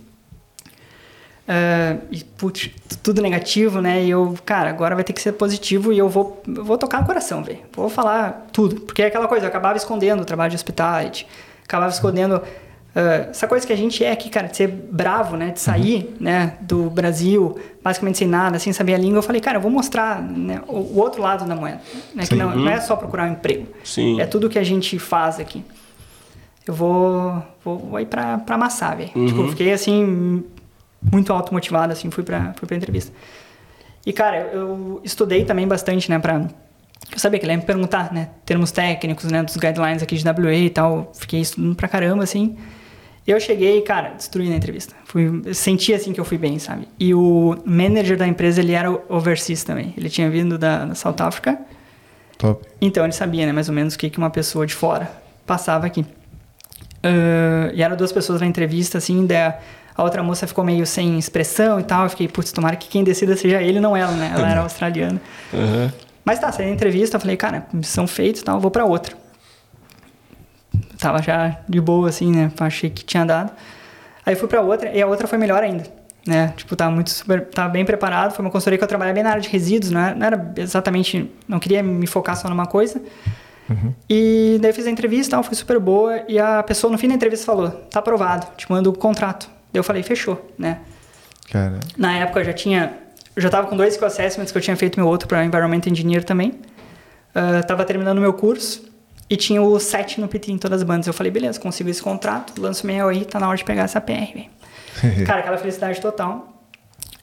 Uh, e, putz, tudo negativo, né? E eu, cara, agora vai ter que ser positivo e eu vou, eu vou tocar no coração, velho. Vou falar tudo. Porque é aquela coisa, eu acabava escondendo o trabalho de hospitality, acabava escondendo Uh, essa coisa que a gente é aqui, cara, de ser bravo, né? De sair, uhum. né? Do Brasil, basicamente sem nada, sem saber a língua. Eu falei, cara, eu vou mostrar né, o, o, outro lado da moeda. Né? Que não, não, é só procurar um emprego. Sim. É tudo que a gente faz aqui. Eu vou, vou, vou ir pra, pra amassar, velho. Uhum. Tipo, fiquei, assim, muito automotivado, assim, fui pra, fui pra entrevista. E, cara, eu estudei também bastante, né? Pra, eu sabia que ele ia me perguntar, né? Termos técnicos, né? Dos guidelines aqui de WA e tal. Fiquei estudando pra caramba, assim. Eu cheguei, cara, destruí na entrevista. Fui, senti assim que eu fui bem, sabe? E o manager da empresa, ele era overseas também. Ele tinha vindo da, da South Africa. Top. Então ele sabia, né, mais ou menos o que, que uma pessoa de fora passava aqui. Uh, e eram duas pessoas na entrevista, assim, daí a outra moça ficou meio sem expressão e tal. Eu fiquei, putz, tomara que quem decida seja ele, não ela, né? Ela era australiana. Uhum. Mas tá, saí da entrevista, eu falei, cara, missão feita e tal, vou para outra tava já de boa, assim, né? Achei que tinha dado. Aí fui pra outra, e a outra foi melhor ainda, né? Tipo, tava muito super, tava bem preparado. Foi uma consultoria que eu trabalhava bem na área de resíduos, não era, não era exatamente, não queria me focar só numa coisa. Uhum. E daí eu fiz a entrevista, foi super boa. E a pessoa no fim da entrevista falou: tá aprovado, te mando o contrato. Daí eu falei: fechou, né? Cara. Na época eu já tinha, eu já tava com dois co-assessments que eu tinha feito meu outro para Environment Engineer também. Uh, tava terminando meu curso. E tinha o 7 no PT em todas as bandas. Eu falei, beleza, consigo esse contrato, lanço meu aí, tá na hora de pegar essa PR, velho. Cara, aquela felicidade total.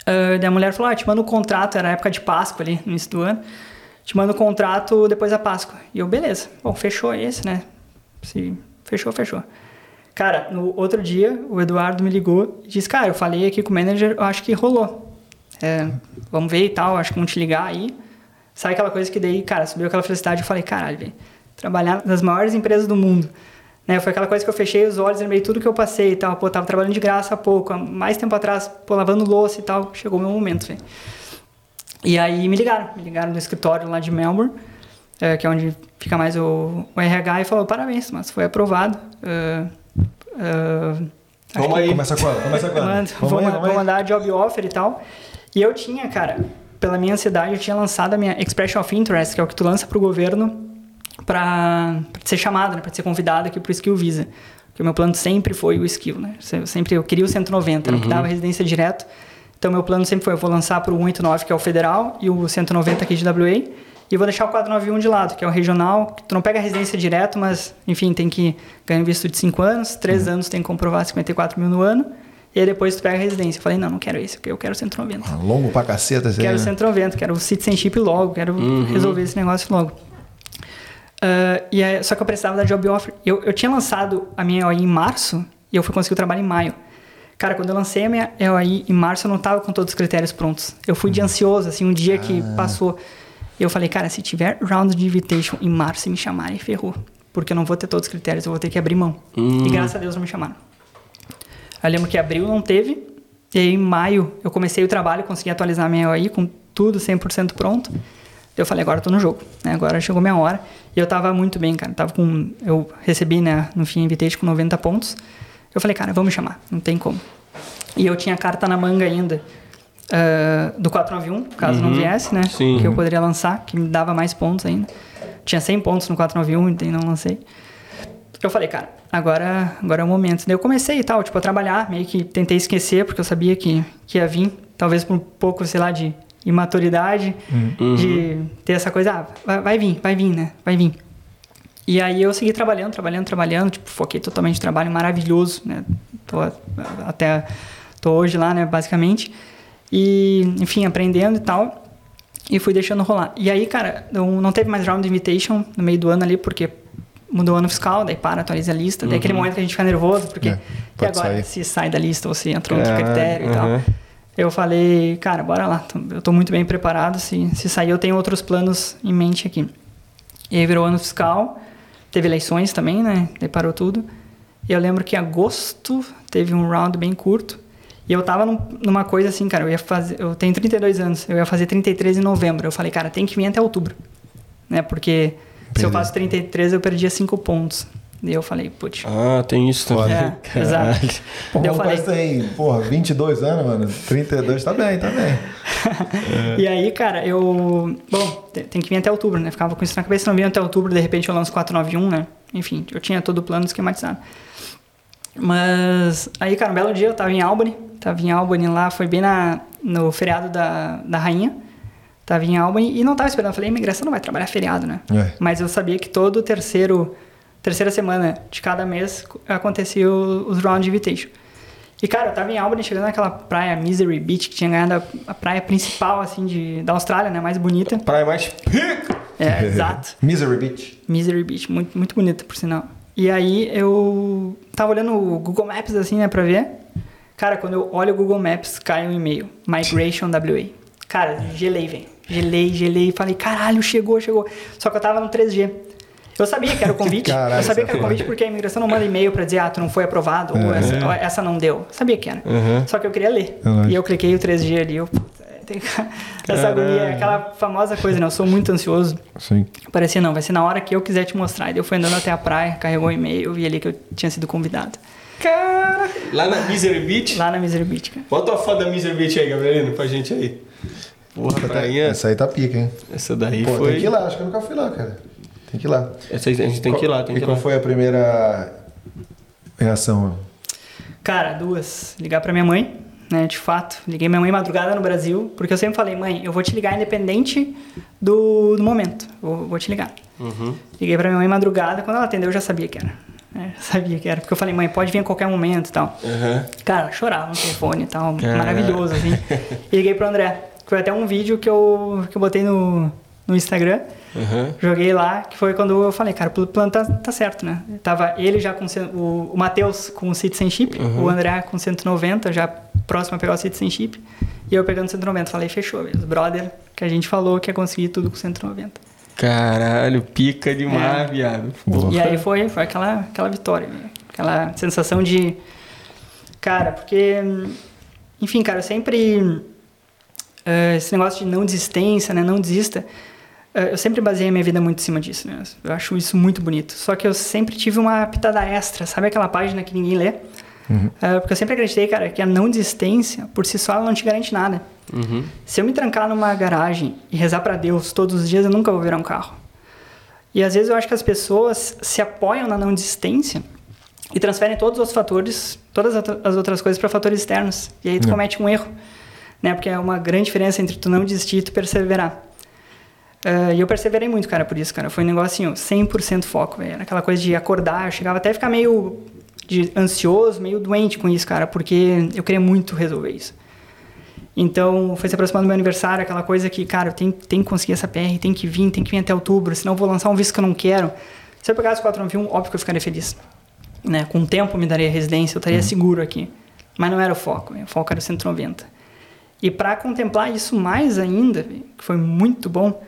Uh, daí a mulher falou, ah, te mando o contrato, era época de Páscoa ali, no início do ano. Te mando o contrato depois da Páscoa. E eu, beleza. Bom, fechou esse, né? Se fechou, fechou. Cara, no outro dia, o Eduardo me ligou e disse, cara, eu falei aqui com o manager, eu acho que rolou. É, vamos ver e tal, acho que vão te ligar aí. Sabe aquela coisa que daí, cara, subiu aquela felicidade, eu falei, caralho, velho trabalhar nas maiores empresas do mundo. Né? Foi aquela coisa que eu fechei os olhos, lembrei tudo que eu passei e tal. Pô, tava trabalhando de graça há pouco, há mais tempo atrás, pô, lavando louça e tal. Chegou o meu momento, véio. E aí me ligaram, me ligaram do escritório lá de Melbourne, é, que é onde fica mais o, o RH, e falou, parabéns, mas foi aprovado. Uh, uh, vamos aí. Começa quando? Começa quando? Mando, vamos, vamos, vamos mandar job offer e tal. E eu tinha, cara, pela minha ansiedade, eu tinha lançado a minha Expression of Interest, que é o que tu lança pro governo para ser chamado, né, para ser convidado aqui pro Skill Visa. Porque o meu plano sempre foi o Skill, né? Eu sempre eu queria o 190, uhum. que dava residência direto. Então meu plano sempre foi eu vou lançar pro 189, que é o federal, e o 190 aqui de WA. E vou deixar o 491 de lado, que é o regional. Tu não pega a residência direto, mas, enfim, tem que ganhar visto de 5 anos. 3 uhum. anos tem que comprovar 54 mil no ano. E aí depois tu pega a residência. Eu falei, não, não quero esse, eu quero 190. Ah, longo pra caceta, assim. Quero 190, quero o citizenship logo, quero uhum. resolver esse negócio logo. Uh, e aí, só que eu precisava da job offer. Eu, eu tinha lançado a minha EOI em março e eu fui conseguir o trabalho em maio. Cara, quando eu lancei a minha EOI em março, eu não tava com todos os critérios prontos. Eu fui de uhum. ansioso, assim, um dia ah. que passou. Eu falei, cara, se tiver round de invitation em março e me chamarem, ferrou. Porque eu não vou ter todos os critérios, eu vou ter que abrir mão. Uhum. E graças a Deus não me chamaram. Eu lembro que abril não teve, e aí em maio eu comecei o trabalho, consegui atualizar a minha EOI com tudo 100% pronto. Eu falei, agora eu tô no jogo, né? Agora chegou minha hora. E eu tava muito bem, cara. Tava com, eu recebi, né, no fim, invitation com 90 pontos. Eu falei, cara, vamos chamar, não tem como. E eu tinha carta na manga ainda uh, do 491, caso uhum. não viesse, né? Sim. Que eu poderia lançar, que me dava mais pontos ainda. Tinha 100 pontos no 491, então não lancei. Eu falei, cara, agora, agora é o momento. Daí eu comecei e tal, tipo, a trabalhar, meio que tentei esquecer, porque eu sabia que, que ia vir, talvez por um pouco, sei lá, de imaturidade, uhum. de ter essa coisa, ah, vai, vai, vir, vai vir, né? Vai vir. E aí eu segui trabalhando, trabalhando, trabalhando, tipo, foquei totalmente no trabalho maravilhoso, né? Tô até tô hoje lá, né, basicamente. E, enfim, aprendendo e tal. E fui deixando rolar. E aí, cara, não, não teve mais round invitation no meio do ano ali, porque mudou o ano fiscal, daí para, atualiza a lista. Uhum. Daí aquele momento que a gente fica nervoso, porque é, e agora sair. se sai da lista ou se entrou é, critério uhum. e tal. Eu falei, cara, bora lá, eu estou muito bem preparado, se, se sair eu tenho outros planos em mente aqui. E aí virou ano fiscal, teve eleições também, né, daí parou tudo. E eu lembro que em agosto teve um round bem curto, e eu tava num, numa coisa assim, cara, eu ia fazer, eu tenho 32 anos, eu ia fazer 33 em novembro. Eu falei, cara, tem que vir até outubro, né, porque se eu faço 33 eu perdia 5 pontos. Daí eu falei, putz. Ah, tem isso também. É, exato. Porra, eu falei, tem, porra, 22 anos, mano. 32 tá bem, tá bem. é. E aí, cara, eu. Bom, tem que vir até outubro, né? Ficava com isso na cabeça, não vinha até outubro, de repente eu lanço 491, né? Enfim, eu tinha todo o plano esquematizado. Mas aí, cara, um belo dia eu tava em Albany, tava em Albany lá, foi bem na, no feriado da, da rainha. Tava em Albany e não tava esperando. Eu falei, imigração não vai trabalhar feriado, né? É. Mas eu sabia que todo o terceiro terceira semana de cada mês acontecia os round invitation. E, cara, eu tava em Albany, chegando naquela praia Misery Beach, que tinha ganhado a, praia principal, assim, de, da Austrália, né? Mais bonita. Praia mais pica! É, exato. Misery Beach. Misery Beach, muito, muito bonita, por sinal. E aí, eu tava olhando o Google Maps, assim, né, pra ver. Cara, quando eu olho o Google Maps, cai um e-mail. Migration WA. Cara, gelei, velho. Gelei, gelei. Falei, caralho, chegou, chegou. Só que eu tava no 3G. Eu sabia que era o convite. Caralho, eu sabia que era o convite porque a imigração não manda e-mail para dizer, ah, tu não foi aprovado, uhum. ou essa, essa, não deu. Eu sabia que era. Uhum. Só que eu queria ler. Uhum. E eu cliquei o 3G ali, eu. Essa agonia, aquela famosa coisa, né? Eu sou muito ansioso. Sim. Parecia, não, vai ser na hora que eu quiser te mostrar. E eu fui andando até a praia, carregou o e-mail, eu vi ali que eu tinha sido convidado. Cara! Lá na Misery Beach? Lá na Misery Beach, cara. Bota a foto da Misery Beach aí, Gabrielino, pra gente aí. Porra, prainha. Essa aí tá pica, hein? Essa daí Pô, foi... tem que ir lá, acho que eu nunca fui lá, cara. Tem que ir lá. Essa a gente tem que ir lá, tem e que ir qual lá. foi a primeira reação? Cara, duas. Ligar pra minha mãe, né? De fato. Liguei minha mãe madrugada no Brasil, porque eu sempre falei, mãe, eu vou te ligar independente do, do momento. Vou, vou te ligar. Uhum. Liguei pra minha mãe madrugada, quando ela atendeu eu já sabia que era. É, sabia que era, porque eu falei, mãe, pode vir a qualquer momento e tal. Uhum. Cara, chorava no telefone e tal, maravilhoso, assim. e liguei pro André. Foi até um vídeo que eu, que eu botei no, no Instagram. Uhum. Joguei lá, que foi quando eu falei, cara, o plano tá, tá certo, né? Tava ele já com o, o Matheus com Citizenship, uhum. o André com 190, já próximo a pegar o Citizenship, e eu pegando 190. Falei, fechou, os brother, que a gente falou que ia conseguir tudo com 190. Caralho, pica demais, é. viado. E aí foi, foi aquela, aquela vitória, aquela sensação de. Cara, porque. Enfim, cara, eu sempre. Uh, esse negócio de não desistência, né? Não desista. É, eu sempre baseei a minha vida muito em cima disso, né? Eu acho isso muito bonito. Só que eu sempre tive uma pitada extra, sabe aquela página que ninguém lê? É, porque eu sempre acreditei, cara, que a não desistência, por si só, ela não te garante nada. Se eu me trancar numa garagem e rezar pra Deus todos os dias, eu nunca vou virar um carro. E às vezes eu acho que as pessoas se apoiam na não desistência e transferem todos os fatores, todas as outra- as outras coisas para fatores externos. E aí tu comete um erro, né? Porque é uma grande diferença entre tu não desistir e tu perseverar. Eh, E eu perseverei muito, cara, por isso, cara. Foi um negócio assim, ó, 100% foco, velho. Era aquela coisa de acordar, eu chegava até a ficar meio de ansioso, meio doente com isso, cara, porque eu queria muito resolver isso. Então, foi se aproximando do meu aniversário, aquela coisa que, cara, eu tenho, tenho que conseguir essa PR, tem que vir, tem que vir até outubro, senão eu vou lançar um visto que eu não quero. Se eu pegasse o 491, óbvio que eu ficaria feliz. Né? Com o tempo me daria residência, eu estaria seguro aqui. Mas não era o foco, né? o foco era o 190. E para contemplar isso mais ainda, que foi muito bom,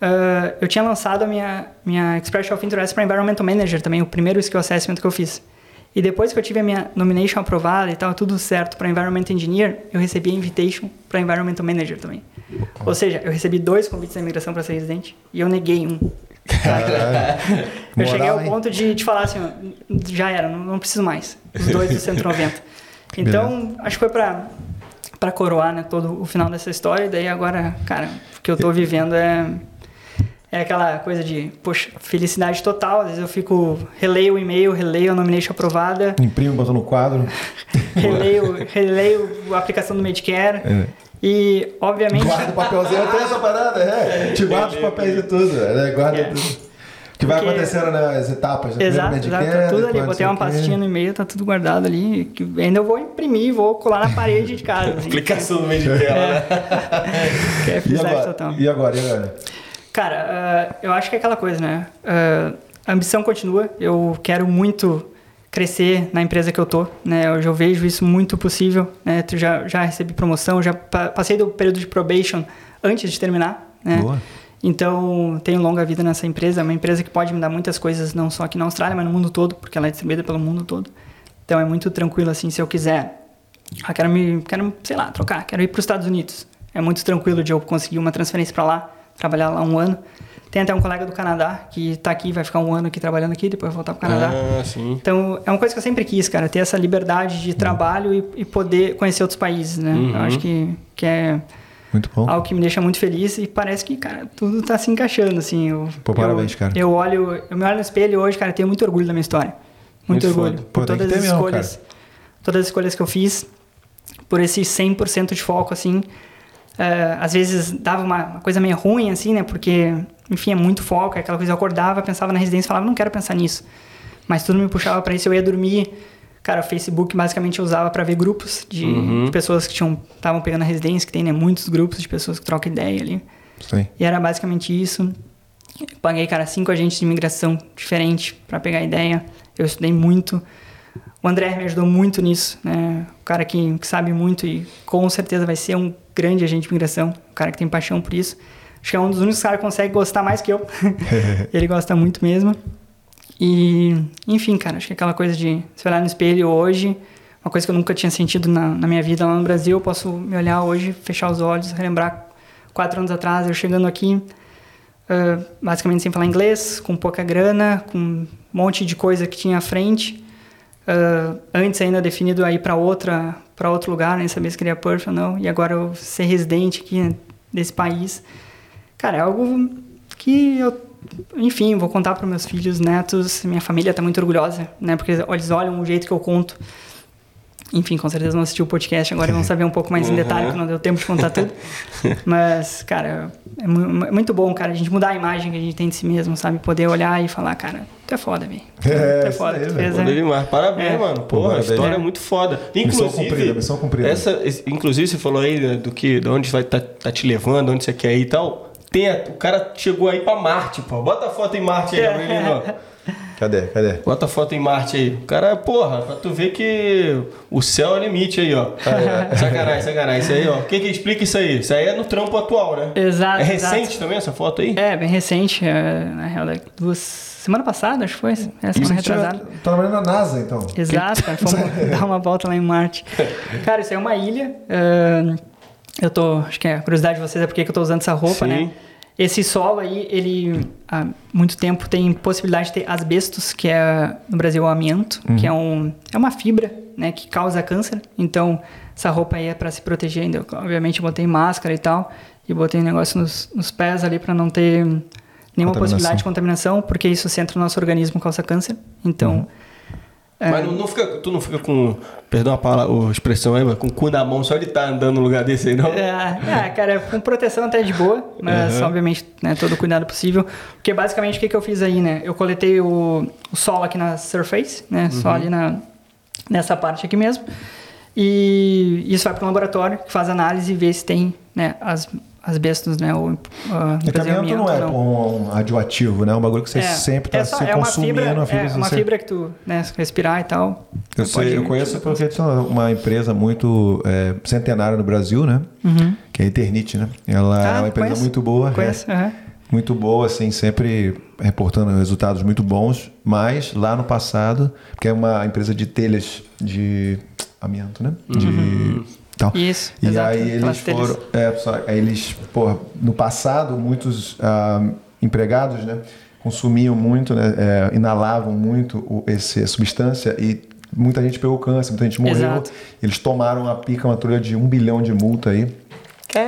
ah, eu tinha lançado a minha, minha Expression of Interest para Environmental Manager também, o primeiro skill assessment que eu fiz. E depois que eu tive a minha nomination aprovada e tal, tudo certo para Environment Engineer, eu recebi a invitation para Environmental Manager também. Ou seja, eu recebi dois convites da imigração para ser residente e eu neguei um. eu cheguei ao ponto de, de falar assim, já era, não, não preciso mais. Os dois do 190. Então, acho que foi para para coroar, né, todo o final dessa história. E daí agora, cara, o que eu tô vivendo é é aquela coisa de, poxa, felicidade total. Às vezes eu fico, releio o e-mail, releio a nomination aprovada, Imprime, botou no quadro. releio, releio a aplicação do Medicare. É. E, obviamente, Guarda o papelzinho, até essa parada, é. Te guarda os papéis e tudo, né? Guarda É. tudo. Que vai Porque- acontecendo nas etapas. né? Exato, exato. Medicare, Tá tudo ali. Botei uma pastinha no e-mail, tá tudo guardado ali. Que ainda eu vou imprimir, vou colar na parede de casa. assim. Aplicação do meio de tela, né? Que é E felicidade agora? total. E agora? E agora? Cara, ah, eu acho que é aquela coisa, né? Ah, a ambição continua. Eu quero muito crescer na empresa que eu tô, né? Eu vejo isso muito possível, né? Tu já, já recebi promoção, já pa- passei do período de probation antes de terminar, né? Boa. Então, tenho longa vida nessa empresa. É uma empresa que pode me dar muitas coisas, não só aqui na Austrália, mas no mundo todo, porque ela é distribuída pelo mundo todo. Então, é muito tranquilo, assim, se eu quiser. Ah, quero me, quero, sei lá, trocar, quero ir para os Estados Unidos. É muito tranquilo de eu conseguir uma transferência para lá, trabalhar lá um ano. Tem até um colega do Canadá que está aqui, vai ficar um ano aqui trabalhando aqui, depois vai voltar para o Canadá. Ah, sim. Então, é uma coisa que eu sempre quis, cara, ter essa liberdade de trabalho e, e poder conhecer outros países, né? Eu acho que, que é Muito bom. algo que me deixa muito feliz e parece que, cara, tudo tá se encaixando, assim. Eu, Pô, parabéns, eu, cara. Eu olho, eu me olho no espelho hoje, cara, tenho muito orgulho da minha história. Muito, Muito orgulho. foda. Pô, Por que todas as mesmo, escolhas. Todas as escolhas que eu fiz, por esse 100% de foco, assim. É, às vezes dava uma, uma coisa meio ruim, assim, né? Porque, enfim, é muito foco. É aquela coisa, eu acordava, pensava na residência e falava, não quero pensar nisso. Mas tudo me puxava para isso. Eu ia dormir. Cara, o Facebook basicamente eu usava para ver grupos de, de pessoas que tinham estavam pegando a residência, que tem né, muitos grupos de pessoas que trocam ideia ali. Sim. E era basicamente isso. Paguei, cara, cinco agentes de imigração diferentes para pegar ideia. Eu estudei muito. O André me ajudou muito nisso, né? O cara que, que sabe muito e com certeza vai ser um grande agente de imigração. Um cara que tem paixão por isso. Acho que é um dos únicos caras que consegue gostar mais que eu. Ele gosta muito mesmo. E, enfim, cara, acho que aquela coisa de se olhar no espelho hoje, uma coisa que eu nunca tinha sentido na, na minha vida lá no Brasil, eu posso me olhar hoje, fechar os olhos, relembrar quatro anos atrás, eu chegando aqui, ah, basicamente sem falar inglês, com pouca grana, com um monte de coisa que tinha à frente. Ah, antes ainda definido aí para outra para outro lugar, nem sabia se queria Perth ou não, e agora eu ser residente aqui né, desse país. Cara, é algo que eu, enfim, vou contar para meus filhos, netos, minha família está muito orgulhosa, né? Porque eles olham o jeito que eu conto. Enfim, com certeza vão assistir o podcast agora e vão saber um pouco mais em detalhe, que não deu tempo de contar tudo. Mas, cara, é mu- é muito bom, cara, a gente mudar a imagem que a gente tem de si mesmo, sabe? Poder olhar e falar, cara, tu é foda, velho. Tu É, é isso foda, aí, tu fez, é. demais. Parabéns, É. mano. Pô, a história é. É. muito foda. Missão Inclusive, cumprida, missão cumprida. Essa, inclusive, você falou aí né, do que, de onde vai tá, tá te levando, onde você quer ir e tal. Tem o cara chegou aí pra Marte, pô. Bota a foto em Marte aí, Aurelino. Cadê? Cadê? Bota a foto em Marte aí. O cara, porra, pra tu ver que o céu é limite aí, ó. sacanagem, sacanagem. Isso aí, ó. Quem que explica isso aí? Isso aí é no trampo atual, né? Exato, É recente exato. também essa foto aí? É, bem recente, é, na real, duas... Semana passada, acho que foi, é, semana retrasada. Tá trabalhando na NASA, então. Exato, cara. Fomos dar uma volta lá em Marte. Cara, isso aí é uma ilha. ahn, eu tô. Acho que é a curiosidade de vocês é porque que eu tô usando essa roupa, Sim. né? Esse solo aí, ele há muito tempo tem possibilidade de ter asbestos, que é no Brasil o amianto, que é, um, é uma fibra né, que causa câncer. Então, essa roupa aí é para se proteger. Ainda. Obviamente, eu botei máscara e tal, e botei um negócio nos, nos pés ali para não ter nenhuma possibilidade de contaminação, porque isso se entra no nosso organismo causa câncer. Então. É, Mas não, não fica, tu não fica com, perdão a palavra, a expressão aí, mas com o cu na mão só de estar andando num lugar desse aí, não? É, é, cara, com proteção até de boa, mas Uhum. obviamente, né, todo o cuidado possível. Porque basicamente o que, que eu fiz aí, né? Eu coletei o, o solo aqui na surface, né? Uhum. Só ali na, nessa parte aqui mesmo. E isso vai para o laboratório, que faz análise e vê se tem né, as asbestos, né? Ou, uh, Amianto não é não. um, radioativo, né? É um bagulho que você É, sempre está é se é uma consumindo. fibra, uma fibra é que uma você- fibra que tu né, se respirar e tal. Eu, tu pode- sei, eu conheço porque é uma empresa muito é, centenária no Brasil, né? Que é a Eternit, né? Ela Uhum. Ah, é uma empresa conheço. muito boa. Conheço, é, aham. Muito boa, assim, sempre reportando resultados muito bons. Mas lá no passado, porque é uma empresa de telhas de amianto, né? De tal. Isso, E exato, aí eles foram. É, só- aí eles, porra, no passado, muitos ah, empregados, né? Consumiam muito, né? é, inalavam muito o, esse, a substância e muita gente pegou câncer, muita gente morreu. Exato. Eles tomaram a pica, uma trulha de um bilhão de multa aí.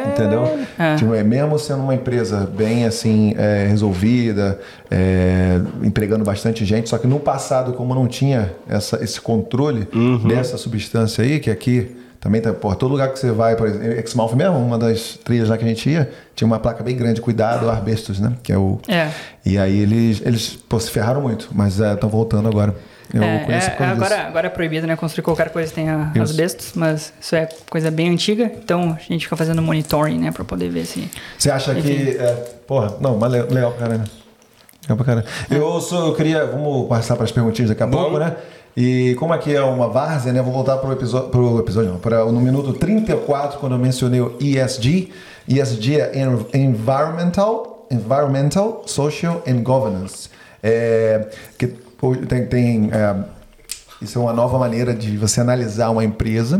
Entendeu? É. Tipo, é, mesmo sendo uma empresa bem assim é, resolvida, é, empregando bastante gente, só que no passado, como não tinha essa, esse controle dessa substância aí, que aqui também tá, pô, todo lugar que você vai, por exemplo, Exmouth mesmo, uma das trilhas lá que a gente ia, tinha uma placa bem grande, cuidado, arbestos, né? Que é o. É. E aí eles, eles pô, se ferraram muito, mas estão voltando agora. Eu É, conheço é, por causa agora, disso. agora é proibido, né? Construir qualquer coisa que tenha Isso. asbestos, mas isso é coisa bem antiga, então a gente fica fazendo monitoring, né? Pra poder ver se. Você acha que. É, porra, não, mas le- legal pra caramba. Legal pra caramba. Eu, sou, eu queria. Vamos passar para as perguntinhas daqui a pouco, né? E como aqui é uma várzea, né? Vou voltar pro episódio. Pro episódio, não. Para no minuto 34, quando eu mencionei o ESG. ESG é En- Environmental, Environmental, Social and Governance. É, que tem. tem é, isso é uma nova maneira de você analisar uma empresa,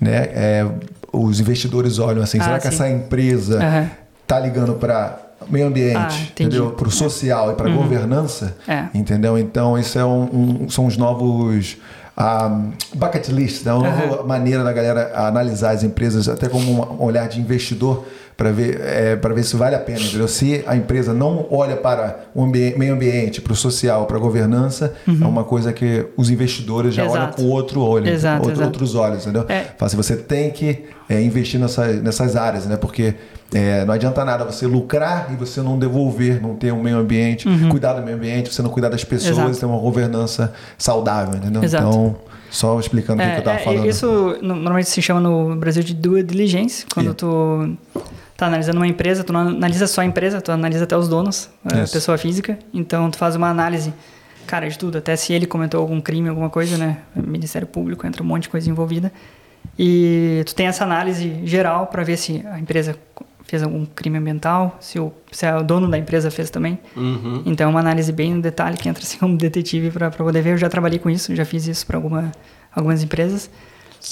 né? É, os investidores olham assim, Uhum. Ah, será que sim. essa empresa Aham. tá ligando para meio ambiente, Ah, entendeu? Para o social e para governança, É. entendeu? Então isso é um, um- são os novos ah, bucket list, né? uma nova maneira da galera analisar as empresas até como um olhar de investidor para ver é, para ver se vale a pena, entendeu? Se a empresa não olha para o ambi- meio ambiente, para o social, para a governança, é uma coisa que os investidores já olham Uhum. Exato. com outro olho, Exato, outro- exato. outros olhos, entendeu? É. Fala assim, você tem que é, investir nessa, nessas áreas, né? Porque é, não adianta nada você lucrar e você não devolver, não ter um meio ambiente, cuidar do meio ambiente, você não cuidar das pessoas, Uhum. Exato. ter uma governança saudável, entendeu? Exato. Então, só explicando o que, que eu tava é, falando. Isso no- normalmente se chama no Brasil de due diligence, quando Yeah. tu tá analisando uma empresa, tu não analisa só a empresa, tu analisa até os donos, a Isso. pessoa física. Então tu faz uma análise, cara, de tudo, até se ele cometeu algum crime, alguma coisa, né? Ministério Público, entra um monte de coisa envolvida. E tu tem essa análise geral para ver se a empresa fez algum crime ambiental, se o, se o dono da empresa fez também. Uhum. Então é uma análise bem no detalhe que entra assim como detetive para poder ver. Eu já trabalhei com isso, já fiz isso para alguma, algumas empresas.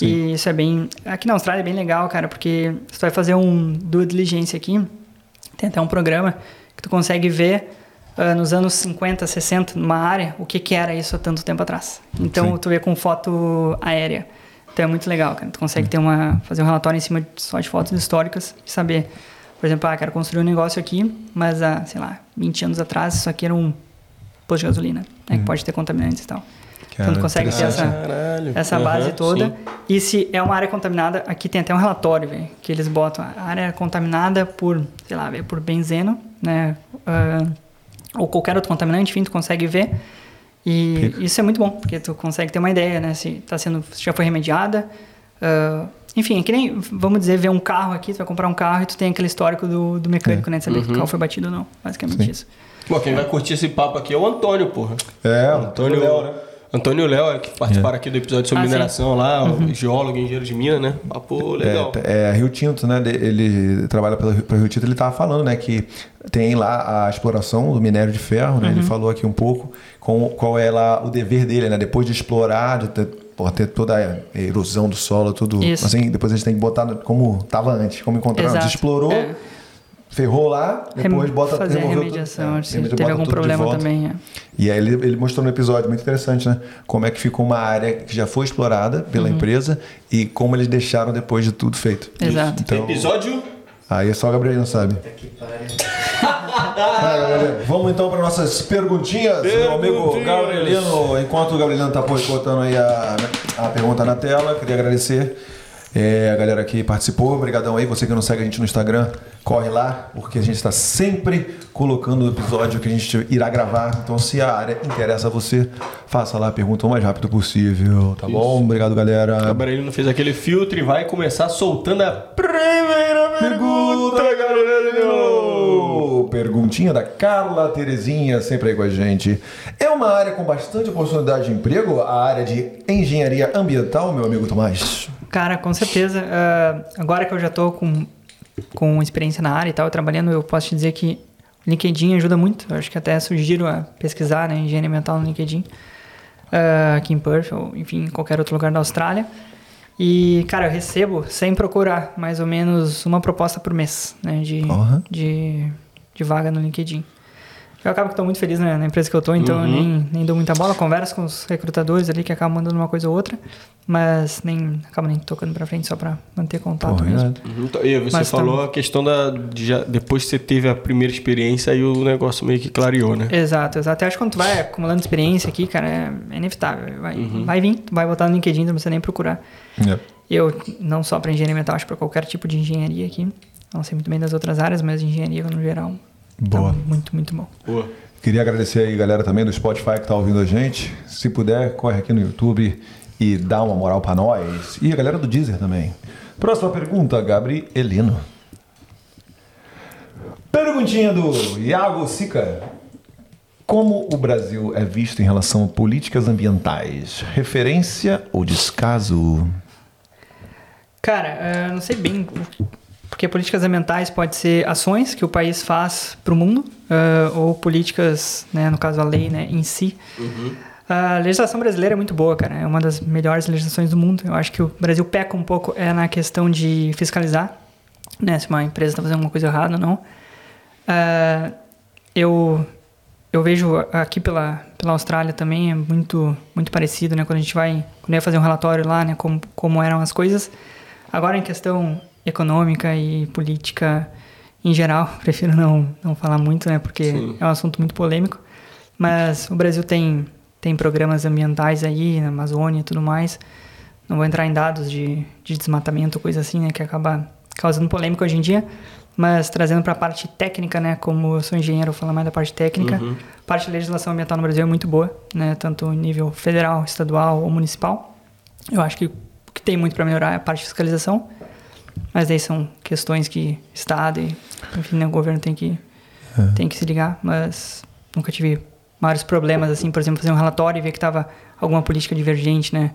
E isso é bem. Aqui na Austrália é bem legal, cara, porque tu vai fazer um due diligence aqui, tem até um programa que tu consegue ver ah, nos anos 50, 60, numa área, o que, que era isso há tanto tempo atrás. Então Sim. tu vê com foto aérea. Então é muito legal, cara. Tu consegue ter uma, fazer um relatório em cima de- só de fotos históricas e saber, por exemplo, ah, quero construir um negócio aqui, mas há, sei lá, 20 anos atrás isso aqui era um posto de gasolina, né, que pode ter contaminantes e tal. então Cara, tu consegue ter essa, Caralho. essa Aham, base toda. sim. E se é uma área contaminada, aqui tem até um relatório, velho, que eles botam a área é contaminada por, sei lá, velho, por benzeno, né? ah, ou qualquer outro contaminante, enfim, tu consegue ver. E isso é muito bom, porque tu consegue ter uma ideia, né? Se tá sendo, se já foi remediada. ah, enfim, é que nem, vamos dizer, ver um carro aqui, tu vai comprar um carro e tu tem aquele histórico do, do mecânico, né? De saber Uhum. que o carro foi batido ou não. Basicamente isso. Pô, quem vai curtir esse papo aqui é o Antônio, porra. É, Antônio o Léo, né? Antônio Léo, que participaram aqui do episódio sobre Ah, sim. mineração lá, o geólogo, engenheiro de mina, né? Papo legal. É, é, Rio Tinto, né? Ele trabalha para Rio Tinto. Ele estava falando, né, que tem lá a exploração do minério de ferro, né? Uhum. Ele falou aqui um pouco com qual é lá o dever dele, né? Depois de explorar, de ter, pô, ter toda a erosão do solo, tudo Isso. assim. Depois eles têm que botar como estava antes, como encontrar. Exato. Explorou, É. ferrou lá, depois Rem- bota fazer a remediação, tudo, é, se remediou, teve algum tudo problema também. é. E aí ele, ele mostrou no episódio, muito interessante, né? Como é que ficou uma área que já foi explorada pela empresa e como eles deixaram depois de tudo feito. Uhum. Exato. Então, Episódio. aí é só o Gabriel não sabe. Gabrielino. Vamos então para nossas perguntinhas, meu amigo. Gabrielino. Enquanto o Gabrielino está botando aí a, a pergunta na tela, queria agradecer é, a galera que participou. Obrigadão aí. Você que não segue a gente no Instagram, corre lá, porque a gente está sempre colocando o episódio que a gente irá gravar. Então, se a área interessa a você, faça lá a pergunta o mais rápido possível, tá bom? Obrigado, galera. Gabrielino fez aquele filtro e vai começar soltando a primeira pergunta, Gabrielino! Perguntinha da Carla Terezinha, sempre aí com a gente. É uma área com bastante oportunidade de emprego, a área de engenharia ambiental, meu amigo Tomás? Cara, com certeza. ah, agora que eu já tô com, com experiência na área e tal, trabalhando, eu posso te dizer que o LinkedIn ajuda muito. Eu acho que até sugiro a pesquisar né, engenharia ambiental no LinkedIn, ah, aqui em Perth, ou enfim, em qualquer outro lugar da Austrália. E, cara, eu recebo, sem procurar, mais ou menos uma proposta por mês né, de, Aham. de, de vaga no LinkedIn. Eu acabo que estou muito feliz na empresa que eu estou, então eu nem, nem dou muita bola. Converso com os recrutadores ali que acabam mandando uma coisa ou outra, mas nem acabo nem tocando pra frente só pra manter contato Porra, mesmo. irado. Uhum, tá- E você Mas tá- falou a questão da. de já- depois que você teve a primeira experiência, aí o negócio meio que clareou, né? Exato, exato. Eu acho que quando tu vai acumulando experiência aqui, cara, é, é inevitável. Vai, vai vir, tu vai botar no LinkedIn, não precisa nem procurar. É. Eu, não só para engenharia ambiental, acho para qualquer tipo de engenharia aqui. Não sei muito bem das outras áreas, mas engenharia no geral. Boa. Tá muito, muito bom. Boa. Queria agradecer aí, galera, também do Spotify que tá ouvindo a gente. Se puder, corre aqui no YouTube e dá uma moral pra nós. E a galera do Deezer também. Próxima pergunta, Gabrielino. Perguntinha do Iago Sica. Como o Brasil é visto em relação a políticas ambientais? Referência ou descaso? Cara, eh, não sei bem, porque políticas ambientais pode ser ações que o país faz para o mundo, eh, ou políticas, né, no caso a lei né, em si. A legislação brasileira é muito boa, cara. É uma das melhores legislações do mundo. Eu acho que o Brasil peca um pouco é na questão de fiscalizar, né, se uma empresa está fazendo alguma coisa errada ou não. Ah, eu eu vejo aqui pela, pela Austrália também é muito muito parecido, né? Quando a gente vai quando eu ia fazer um relatório lá, né? Como, como eram as coisas. Agora em questão econômica e política em geral, prefiro não não falar muito, né? Porque é um assunto muito polêmico. Mas o Brasil tem tem programas ambientais aí na Amazônia e tudo mais. Não vou entrar em dados de, de desmatamento, coisa assim, né? Que acaba causando polêmica hoje em dia. Mas trazendo para a parte técnica, né? Como eu sou engenheiro, eu vou falar mais da parte técnica. A parte de legislação ambiental no Brasil é muito boa, né? Tanto nível federal, estadual ou municipal. Eu acho que o que tem muito para melhorar é a parte de fiscalização. Mas aí são questões que Estado e, enfim, né, o governo tem que, tem que se ligar. Mas nunca tive maiores problemas, assim, por exemplo, fazer um relatório e ver que estava alguma política divergente, né?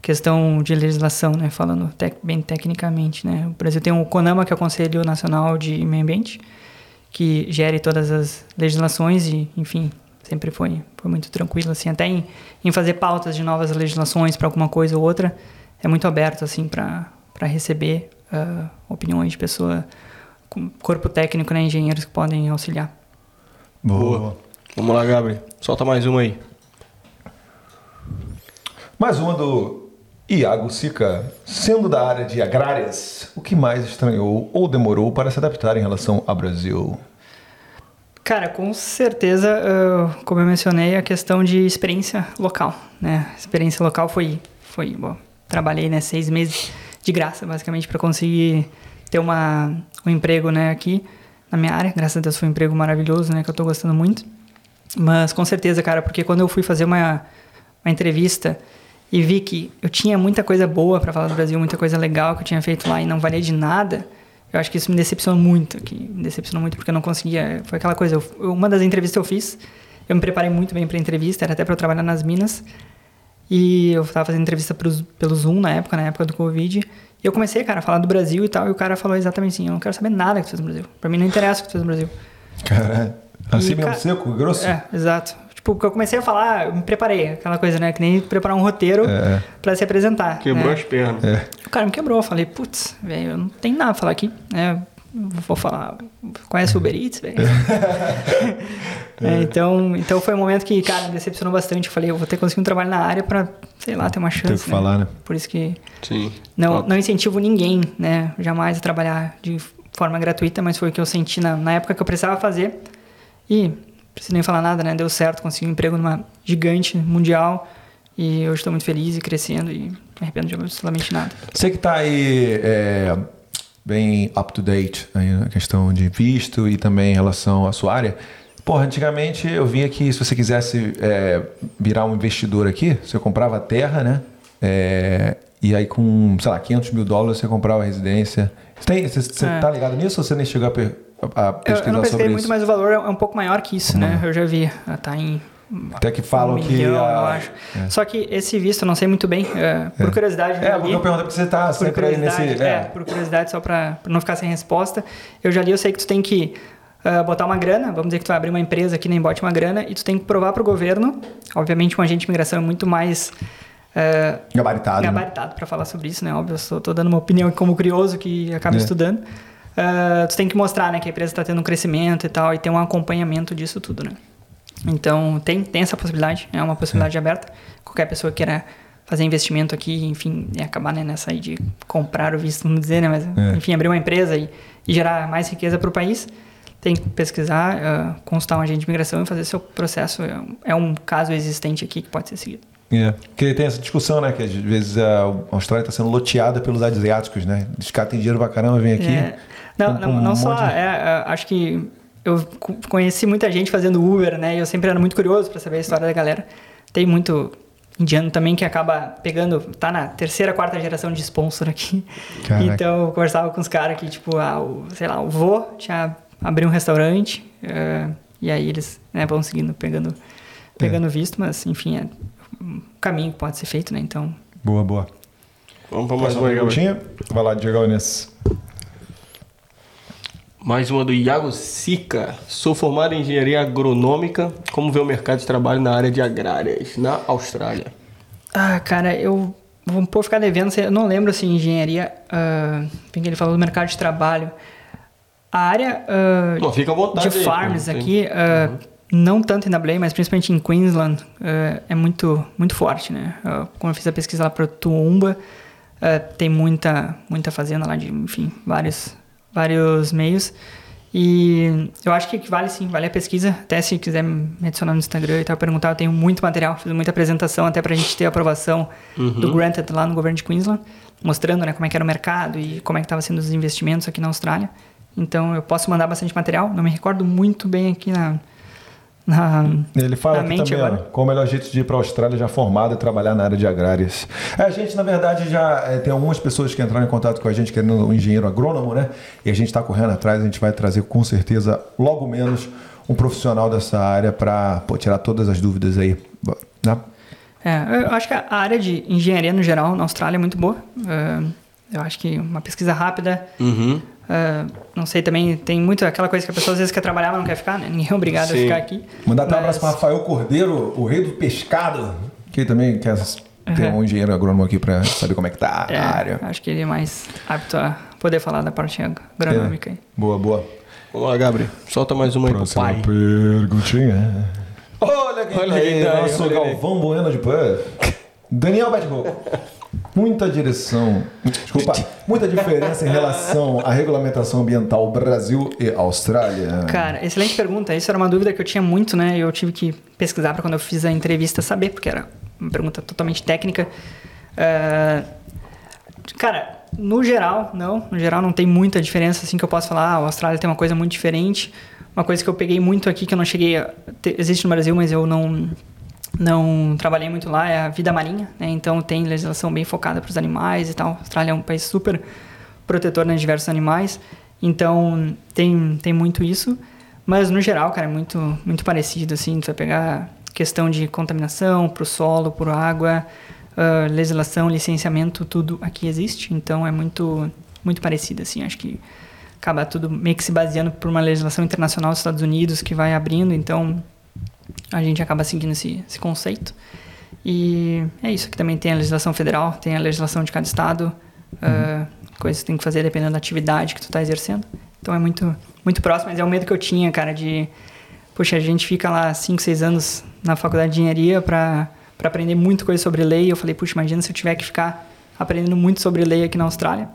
Questão de legislação, né? Falando tec- bem tecnicamente, né? O Brasil tem o CONAMA, que é o Conselho Nacional de Meio Ambiente, que gere todas as legislações e, enfim, sempre foi, foi muito tranquilo, assim, até em, em fazer pautas de novas legislações para alguma coisa ou outra, é muito aberto, assim, para receber ah, opiniões de pessoa, com corpo técnico, né, engenheiros que podem auxiliar. Boa. Vamos lá, Gabriel. Solta mais uma aí. Mais uma do Iago Sica. Sendo da área de agrárias, o que mais estranhou ou demorou para se adaptar em relação ao Brasil? Cara, com certeza, ah, como eu mencionei, a questão de experiência local, né? Experiência local foi, foi bom, trabalhei né, seis meses de graça, basicamente, para conseguir ter uma, um emprego né, aqui na minha área. Graças a Deus foi um emprego maravilhoso, né? Que eu tô gostando muito. Mas com certeza, cara, porque quando eu fui fazer uma, uma entrevista e vi que eu tinha muita coisa boa para falar do Brasil, muita coisa legal que eu tinha feito lá e não valia de nada, eu acho que isso me decepcionou muito, que me decepcionou muito porque eu não conseguia, foi aquela coisa, eu- uma das entrevistas que eu fiz, eu me preparei muito bem para entrevista, era até para eu trabalhar nas minas. E eu tava fazendo entrevista pros, pelo Zoom na época, na época do Covid. E eu comecei, cara, a falar do Brasil e tal, e o cara falou exatamente assim: "Eu não quero saber nada que tu fez no Brasil. Pra mim não interessa o que tu fez no Brasil". Caralho. Assim mesmo, cara, seco, grosso? É, exato. Tipo, porque eu comecei a falar, eu me preparei, aquela coisa, né? Que nem preparar um roteiro É. pra se apresentar. Quebrou né? as pernas. É. O cara me quebrou, eu falei, putz, velho, eu não tenho nada pra falar aqui, né? Vou falar, conhece o Uber Eats, velho? É, então, então foi um momento que, cara, me decepcionou bastante. Eu falei, eu vou ter que conseguir um trabalho na área pra, sei lá, ter uma chance. Tem que falar, né? Por isso que Sim. não, não incentivo ninguém, né? Jamais a trabalhar de forma gratuita, mas foi o que eu senti na, na época que eu precisava fazer. E, não preciso nem falar nada, né? Deu certo, consegui um emprego numa gigante mundial. E hoje estou muito feliz e crescendo e me arrependo de absolutamente nada. Você que tá aí é, bem up to date aí na questão de visto e também em relação à sua área. Porra, antigamente eu vinha aqui, se você quisesse é, virar um investidor aqui, você comprava terra, né? É, e aí com, sei lá, 500 mil dólares você comprava a residência. Você, tem, você, você É. tá ligado nisso ou você nem chegou a, per- a Eu, pesquisar eu não pesquei sobre muito, isso? mas o valor é um pouco maior que isso, né? Eu já vi. Tá em Até que falam um que... milhão, eu acho. Só que esse visto, eu não sei muito bem. é, por curiosidade, É, porque eu perguntei porque você tá por sempre aí nesse... é. É, por curiosidade, só pra não ficar sem resposta. Eu já li, eu sei que tu tem que ah, botar uma grana, vamos dizer que tu vai abrir uma empresa aqui, nem bote uma grana, e tu tem que provar pro governo. Obviamente, um agente de imigração é muito mais ah, gabaritado. né? gabaritado para falar sobre isso, né? Óbvio, eu só tô dando uma opinião como curioso que acaba É. estudando. Ah, tu tem que mostrar, né, que a empresa está tendo um crescimento e tal, e tem um acompanhamento disso tudo, né? Então, tem, tem essa possibilidade, é uma possibilidade aberta. Qualquer pessoa que queira fazer investimento aqui, enfim, e acabar né, nessa aí de comprar o visto, vamos dizer, né? Mas, É. enfim, abrir uma empresa e, e gerar mais riqueza para o país, tem que pesquisar, ah, consultar um agente de imigração e fazer seu processo. É um- É um caso existente aqui que pode ser seguido. É, porque tem essa discussão, né? Que às vezes a Austrália está sendo loteada pelos asiáticos, né? Têm dinheiro pra caramba, vem aqui. É. Não, não, um não só. de- é, é, acho que eu co- conheci muita gente fazendo Uber, né? E eu sempre era muito curioso para saber a história da galera. Tem muito indiano também que acaba pegando. Tá na terceira, quarta geração de sponsor aqui. Caraca. Então eu conversava com os caras que, tipo, ah, o, sei lá, o vô tinha abriu um restaurante. é, e aí eles né, vão seguindo, pegando, pegando visto, mas enfim, é um caminho que pode ser feito, né? Então. Boa, boa. Vamos para Mais uma perguntinha? Vai lá, Diego Inês. Mais uma do Iago Sica. Sou formado em engenharia agronômica. Como vê o mercado de trabalho na área de agrárias na Austrália? Ah, cara, eu vou um pouco ficar devendo, eu não lembro se engenharia, ah, bem que ele falou do mercado de trabalho. A área Não, fica à vontade de aí, farms aqui, ah, não tanto em WA, mas principalmente em Queensland, ah, é muito, muito forte, né? Quando eu fiz a pesquisa lá para Toowoomba, tem muita, muita fazenda lá de, enfim, vários, vários meios. E eu acho que vale sim, vale a pesquisa. Até se quiser me adicionar no Instagram e tal, perguntar, eu tenho muito material, fiz muita apresentação até pra gente ter a aprovação do Granted lá no governo de Queensland, mostrando né, como é que era o mercado e como é que estava sendo os investimentos aqui na Austrália. Então eu posso mandar bastante material, não me recordo muito bem aqui na. Na Ele fala na aqui mente também, ó, agora. qual o melhor jeito de ir para a Austrália já formado e trabalhar na área de agrárias. É, a gente, na verdade, já é, tem algumas pessoas que entraram em contato com a gente querendo um engenheiro agrônomo, né? E a gente está correndo atrás, a gente vai trazer com certeza, logo menos, um profissional dessa área para tirar todas as dúvidas aí. Né? É, eu acho que a área de engenharia no geral na Austrália é muito boa. É, eu acho que uma pesquisa rápida. Uhum. É, não sei, também tem muito aquela coisa que a pessoa às vezes quer trabalhar, mas não quer ficar, né? Ninguém é obrigado Sim. a ficar aqui. Mandar até um Mas- abraço para Rafael Cordeiro, o rei do pescado, que também quer ter Uhum. um engenheiro agrônomo aqui para saber como é que tá É, a área. acho que ele é mais apto a poder falar da parte agronômica. aí. Boa, boa. Vamos lá, Gabriel. Solta mais uma aí pro pai. perguntinha. Olha quem Olha tá aí, ele aí, nosso aí. Galvão Bueno de Perth. Daniel Betro. Muita direção, desculpa, muita diferença em relação à regulamentação ambiental Brasil e Austrália. Cara, excelente pergunta. Isso era uma dúvida que eu tinha muito, né? E eu tive que pesquisar para quando eu fiz a entrevista saber, porque era uma pergunta totalmente técnica. É, Cara, no geral, não. No geral, não tem muita diferença assim que eu posso falar. Ah, a Austrália tem uma coisa muito diferente. Uma coisa que eu peguei muito aqui que eu não cheguei a. ter- Existe no Brasil, mas eu não não trabalhei muito lá é a vida marinha, né? Então tem legislação bem focada para os animais e tal. A Austrália é um país super protetor né, de diversos animais, então tem, tem muito isso. Mas no geral, cara, é muito muito parecido assim. Tu vai pegar questão de contaminação para o solo, por água, ah, legislação, licenciamento, tudo aqui existe. Então é muito muito parecido assim. Acho que acaba tudo meio que se baseando por uma legislação internacional dos Estados Unidos que vai abrindo. Então a gente acaba seguindo esse, esse conceito. E é isso, que também tem a legislação federal, tem a legislação de cada estado, ah, coisas que tem que fazer dependendo da atividade que tu está exercendo. Então é muito, muito próximo, mas é o medo que eu tinha, cara, de... Poxa, a gente fica lá 5, 6 anos na faculdade de engenharia para aprender muito coisa sobre lei. Eu falei, puxa, imagina se eu tiver que ficar aprendendo muito sobre lei aqui na Austrália.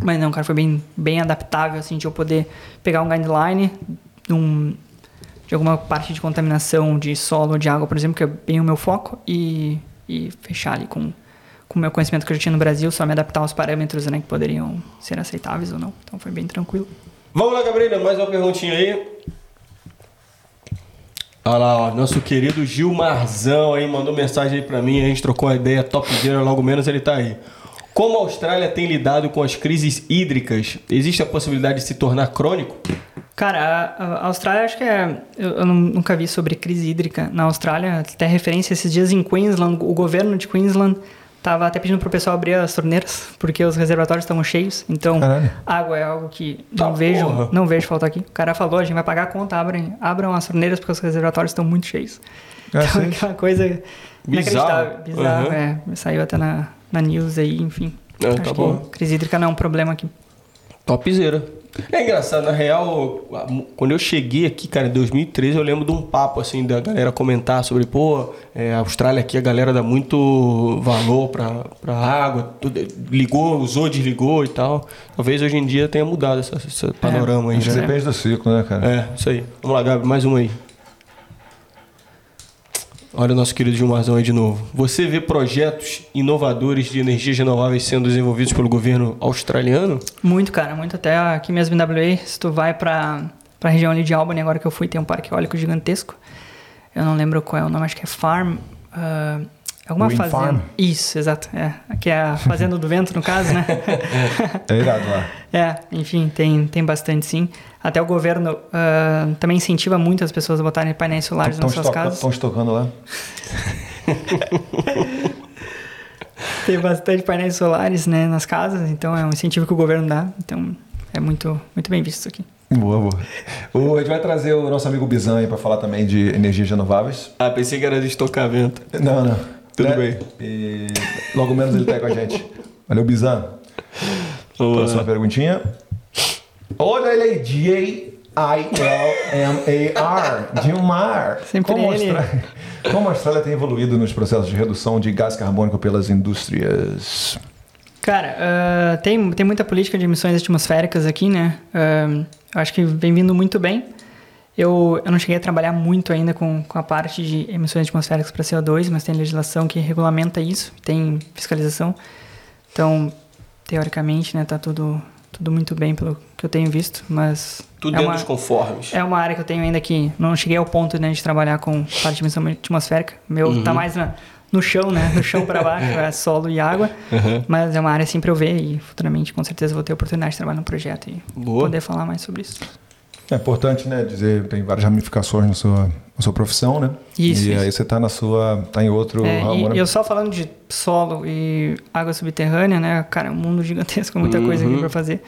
Mas não, cara, foi bem, bem adaptável, assim, de eu poder pegar um guideline um, de alguma parte de contaminação de solo de água, por exemplo, que é bem o meu foco, e, e fechar ali com com o meu conhecimento que eu já tinha no Brasil, só me adaptar aos parâmetros né, que poderiam ser aceitáveis ou não. Então foi bem tranquilo. Vamos lá, Gabriela, mais uma perguntinha aí. Olha lá, ó, nosso querido Gilmarzão aí mandou mensagem aí pra mim, a gente trocou uma ideia topzera, logo menos ele tá aí. Como a Austrália tem lidado com as crises hídricas, existe a possibilidade de se tornar crônico? Cara, a, Austrália acho que é. Eu, nunca vi sobre crise hídrica na Austrália. Até referência esses dias em Queensland, o governo de Queensland tava até pedindo pro pessoal abrir as torneiras, porque os reservatórios estavam cheios. Então, Caralho. água é algo que Tá não vejo, porra. não vejo faltar aqui. O cara falou, a gente vai pagar a conta, abrem, abram as torneiras porque os reservatórios estão muito cheios. É, então, sim. aquela coisa inacreditável, Bizarro. bizarro, Uhum. é. Saiu até na, na news aí, enfim. Ah, Acho tá que bom. crise hídrica não é um problema aqui. Topzera. É engraçado, na real, quando eu cheguei aqui, cara, em 2013, eu lembro de um papo, assim, da galera comentar sobre, pô, é, a Austrália aqui, a galera dá muito valor pra, pra água, tudo, ligou, usou, desligou e tal. Talvez hoje em dia tenha mudado essa- esse panorama aí, Acho que né? depende do ciclo, né, cara? É, isso aí. Vamos lá, Gabi, mais uma aí. Olha o nosso querido Gilmarzão aí de novo. Você vê projetos inovadores de energias renováveis sendo desenvolvidos pelo governo australiano? Muito, cara, muito. Até aqui mesmo em WA, se tu vai pra, pra região ali de Albany, agora que eu fui, tem um parque eólico gigantesco. Eu não lembro qual é o nome, acho que é Farm. ah, alguma Wind fazenda. Farm? Isso, exato. É. Aqui é a Fazenda do Vento, no caso, né? É irado lá. é, enfim, tem, tem bastante sim. Até o governo ah, também incentiva muito as pessoas a botarem painéis solares nas suas casas. Estão estocando lá? Tem bastante painéis solares né, nas casas, então é um incentivo que o governo dá. Então é muito, muito bem visto isso aqui. Boa, boa. O, a gente vai trazer o nosso amigo Bizan aí pra falar também de energias renováveis. Ah, pensei que era de estocamento. Não, não. Tudo Né? bem. E logo menos ele tá aí com a gente. Valeu, Bizan. Próxima perguntinha. Olha ele aí, J-I-L-M-A-R. Gilmar. Sempre como, ele. Austrália, como a Austrália tem evoluído nos processos de redução de gás carbônico pelas indústrias? Cara, ah, tem, tem muita política de emissões atmosféricas aqui, né? Eu acho que vem vindo muito bem. Eu, eu não cheguei a trabalhar muito ainda com, com a parte de emissões atmosféricas para CO2, mas tem legislação que regulamenta isso, tem fiscalização. Então, teoricamente, né, tá tudo, tudo muito bem pelo que eu tenho visto, mas Tudo é dentro uma, dos conformes. é uma área que eu tenho ainda que não cheguei ao ponto né, de trabalhar com parte de emissão atmosférica. Meu Uhum. tá mais na- no chão, né? No chão para baixo, é solo e água. Uhum. Mas é uma área assim para eu ver e futuramente com certeza vou ter a oportunidade de trabalhar no projeto e Boa. poder falar mais sobre isso. É importante, né, dizer, tem várias ramificações na sua, na sua profissão, né? Isso, E isso. aí você tá na sua, tá em outro É, ramo, e né? eu só falando de solo e água subterrânea, né? Cara, é um mundo gigantesco, muita coisa aqui para fazer.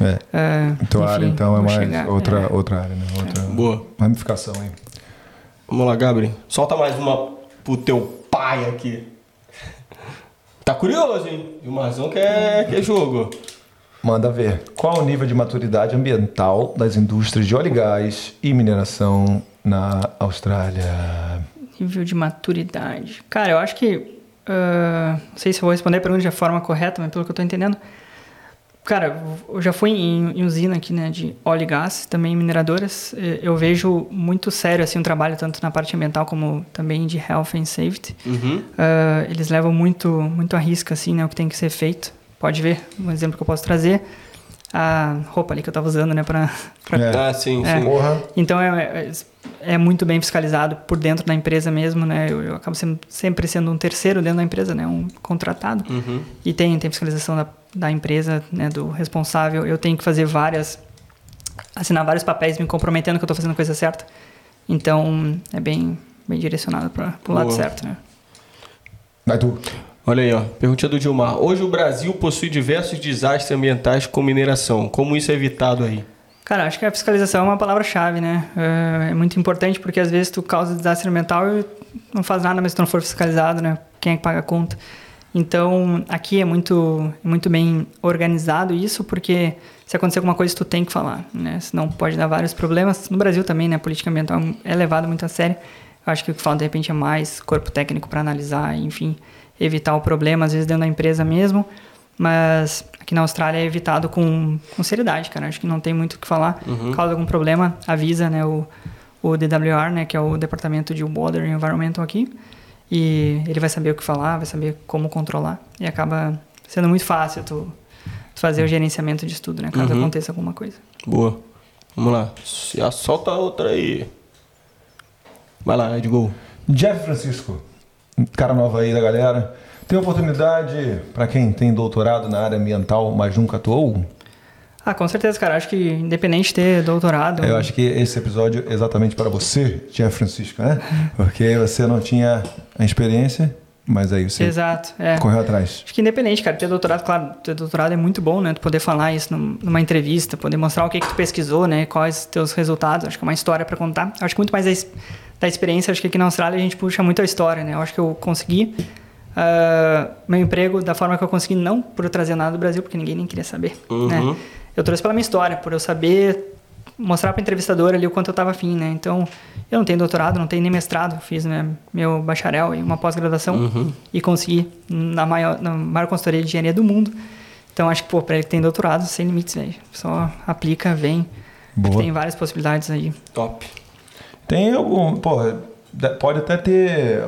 É. É, Então a área enfim, então é mais chegar, outra, é. outra área, né? Outra Boa. ramificação aí. Vamos lá, Gabriel. Solta mais uma pro teu pai aqui. Tá curioso, hein? E o Marzão quer, quer jogo. Manda ver. Qual o nível de maturidade ambiental das indústrias de óleo e gás e mineração na Austrália? Nível de maturidade. Cara, eu acho que. ah, não sei se eu vou responder a pergunta de forma correta, mas pelo que eu tô entendendo. Cara, eu já fui em, em usina aqui, né, de óleo e gás, também mineradoras. Eh, Eu vejo muito sério, assim, o trabalho, tanto na parte ambiental como também de health and safety. Uhum. Ah, eles levam muito, muito a risco, assim, né, o que tem que ser feito. Pode ver, um exemplo que eu posso trazer. A roupa ali que eu tava usando, né, pra- É. Ah, sim, É. sim. Porra. Então é, é, é muito bem fiscalizado por dentro da empresa mesmo, né? Eu, eu acabo sendo, sempre sendo um terceiro dentro da empresa, né? Um contratado. Uhum. E tem, tem fiscalização da, da empresa, né? Do responsável. Eu tenho que fazer várias... Assinar vários papéis me comprometendo que eu estou fazendo a coisa certa. Então, é bem, bem direcionado para o lado certo, né? Vai tu. Olha aí, ó. Pergunta do Dilmar. Hoje o Brasil possui diversos desastres ambientais com mineração. Como isso é evitado aí? Cara, acho que a fiscalização é uma palavra-chave, né? É, é muito importante porque às vezes tu causa desastre ambiental e não faz nada, mas se tu não for fiscalizado, né? Quem é que paga a conta? Então, aqui é muito, é muito bem organizado isso, porque se acontecer alguma coisa, tu tem que falar, né? Senão pode dar vários problemas. No Brasil também, né? A política ambiental é levada muito a sério. Eu acho que o que falta, de repente, é mais corpo técnico para analisar, enfim, evitar o problema, às vezes dentro da empresa mesmo. Mas aqui na Austrália é evitado com, com seriedade, cara. Acho que não tem muito o que falar. Uhum. Caso algum problema, avisa, né? O, o DWR, né? Que é o Departamento de Water and Environmental aqui. E ele vai saber o que falar, vai saber como controlar. E acaba sendo muito fácil tu, tu fazer o gerenciamento disso tudo, né? Caso Uhum. aconteça alguma coisa. Boa. Vamos lá. Solta outra aí. Vai lá, Edgol. Jeff Francisco, cara nova aí da galera. Tem oportunidade para quem tem doutorado na área ambiental, mas nunca atuou? Ah, com certeza, cara. Acho que independente de ter doutorado. Eu acho que esse episódio é exatamente para você, Jeff Francisco, né? Porque você não tinha a experiência, mas aí você Exato. É. correu atrás. Acho que independente, cara, ter doutorado, claro, ter doutorado é muito bom, né? Tu poder falar isso num- numa entrevista, poder mostrar o que, que tu pesquisou, né? Quais os teus resultados. Acho que é uma história para contar. Acho que muito mais ex- da experiência, acho que aqui na Austrália a gente puxa muito a história, né? Eu acho que eu consegui ah, meu emprego da forma que eu consegui, não por eu trazer nada do Brasil, porque ninguém nem queria saber, né? Eu trouxe pela minha história, por eu saber mostrar para entrevistador ali o quanto eu estava afim, né? Então, eu não tenho doutorado, não tenho nem mestrado, fiz né, meu bacharel e uma pós-graduação e consegui na maior, na maior consultoria de engenharia do mundo. Então, acho que, pô, para ele que tem doutorado, sem limites, velho. Só aplica, vem. Boa. Tem várias possibilidades aí. Top. Tem algum. Pô, pode até ter.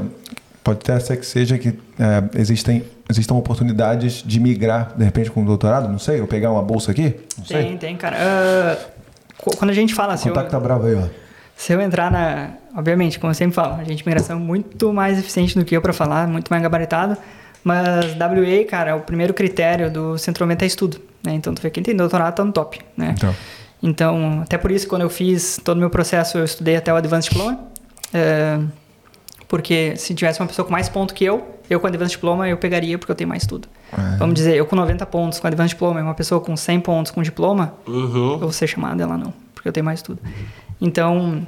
Pode até ser que seja que é, existem, existam oportunidades de migrar, de repente, com doutorado, não sei, ou pegar uma bolsa aqui? Não sei. Tem, tem, cara. Qu- quando a gente fala O assim. contato tá bravo aí, ó. Se eu entrar na. Obviamente, como eu sempre falo, a gente migração é muito mais eficiente do que eu para falar, muito mais gabaritado. Mas WA, cara, o primeiro critério do centralmente é estudo. Né? Então, tu vê quem tem doutorado tá no top. Né? Então. Então, até por isso, quando eu fiz todo o meu processo, eu estudei até o Advanced Diploma. É, porque se tivesse uma pessoa com mais ponto que eu, eu com Advanced Diploma, eu pegaria porque eu tenho mais tudo. Vamos dizer, eu com 90 pontos com Advanced Diploma e uma pessoa com 100 pontos com diploma, Uhum. eu vou ser chamado, ela não, porque eu tenho mais tudo. Então,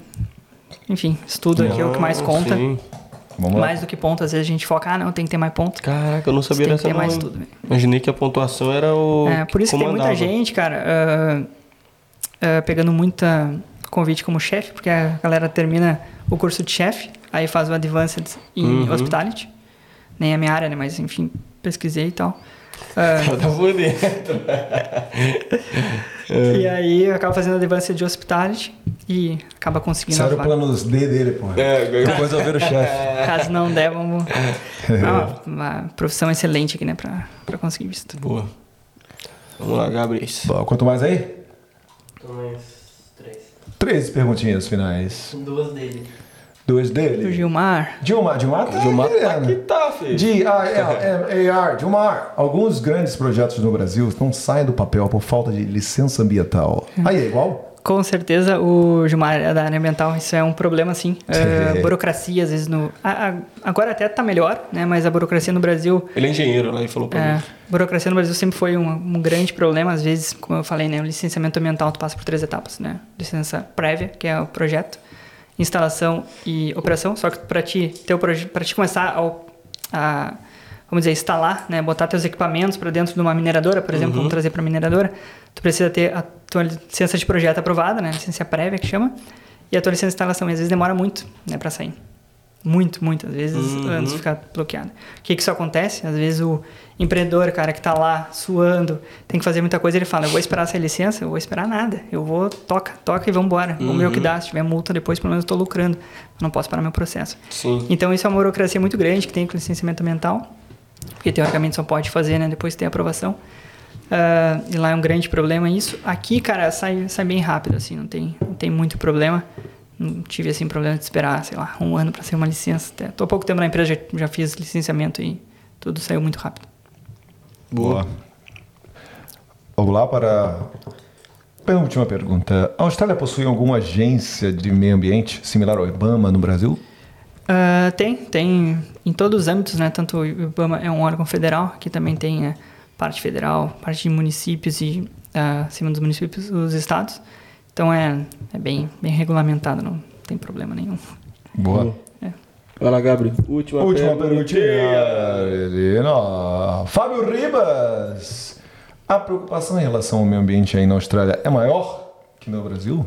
enfim, estudo aqui é o que mais conta. sim. Vamos lá. Mais do que ponto, às vezes a gente foca, ah, não, tem que ter mais ponto. Caraca, eu não sabia tem que dessa ter mais tudo. Imaginei que a pontuação era o. É, por isso que tem muita gente, cara, ah, ah, pegando muita convite como chefe, porque a galera termina o curso de chefe, aí faz o Advanced em Uhum. Hospitality. Nem é minha área, né? Mas enfim, pesquisei e tal. Ah, tava por dentro. E aí acaba fazendo Advanced de Hospitality e acaba conseguindo a era o plano D dele, pô. É, Depois eu ver o chefe. Caso não der, vamos. É uma, uma profissão excelente aqui, né? Pra, pra conseguir visto. Boa. Vamos lá, Gabriel. Quanto mais aí? Mais três. Três perguntinhas finais. Duas dele. Dois O dele. Gilmar. Dilmar, Dilmar tá Gilmar tá aqui, tá, filho. D-I-L-M-A-R, Dilmar. Alguns grandes projetos no Brasil não saem do papel por falta de licença ambiental. Aí é igual? Com certeza o Gilmar é da área ambiental, isso é um problema sim. É, burocracia, às vezes no. a- a- agora até tá melhor, né? Mas a burocracia no Brasil. Ele é engenheiro lá e falou pra É, mim. burocracia no Brasil sempre foi um, um grande problema. Às vezes, como eu falei, né? O licenciamento ambiental tu passa por três etapas, né? Licença prévia, que é o projeto, instalação e operação. Só que para ti, teu proje- pra ti começar a, a, vamos dizer, instalar, né? Botar teus equipamentos para dentro de uma mineradora, por exemplo, vamos trazer para mineradora, tu precisa ter a tua licença de projeto aprovada, né? Licença prévia que chama, e a tua licença de instalação. E às vezes demora muito, né? Para sair. Muito, muito. Às vezes anos de ficar bloqueado. O que que isso acontece? Às vezes o empreendedor, cara, que tá lá suando, tem que fazer muita coisa, ele fala, eu vou esperar essa licença, eu vou esperar nada. Eu vou, toca, toca e vamos embora. Vamos ver o que dá. Se tiver multa depois, pelo menos eu tô lucrando. Não posso parar meu processo. Sim. Então isso é uma burocracia muito grande que tem com licenciamento ambiental, porque teoricamente só pode fazer, né, depois de ter aprovação. Ah, e lá é um grande problema isso. Aqui, cara, sai, sai bem rápido, assim, não tem, não tem muito problema. Não tive, assim, problema de esperar, sei lá, um ano para ser uma licença. Até, tô há pouco tempo na empresa, já, já fiz licenciamento e tudo saiu muito rápido. Boa. Vamos lá para a penúltima pergunta. A Austrália possui alguma agência de meio ambiente similar ao IBAMA no Brasil? Ah, tem, tem em todos os âmbitos, né? Tanto o IBAMA é um órgão federal, que também tem é, parte federal, parte de municípios e ah, acima dos municípios os estados. Então é, é bem, bem regulamentado, não tem problema nenhum. Boa. É. Vai lá, Gabriel. Última, Última perguntinha. Fábio Ribas. A preocupação em relação ao meio ambiente aí na Austrália é maior que no Brasil?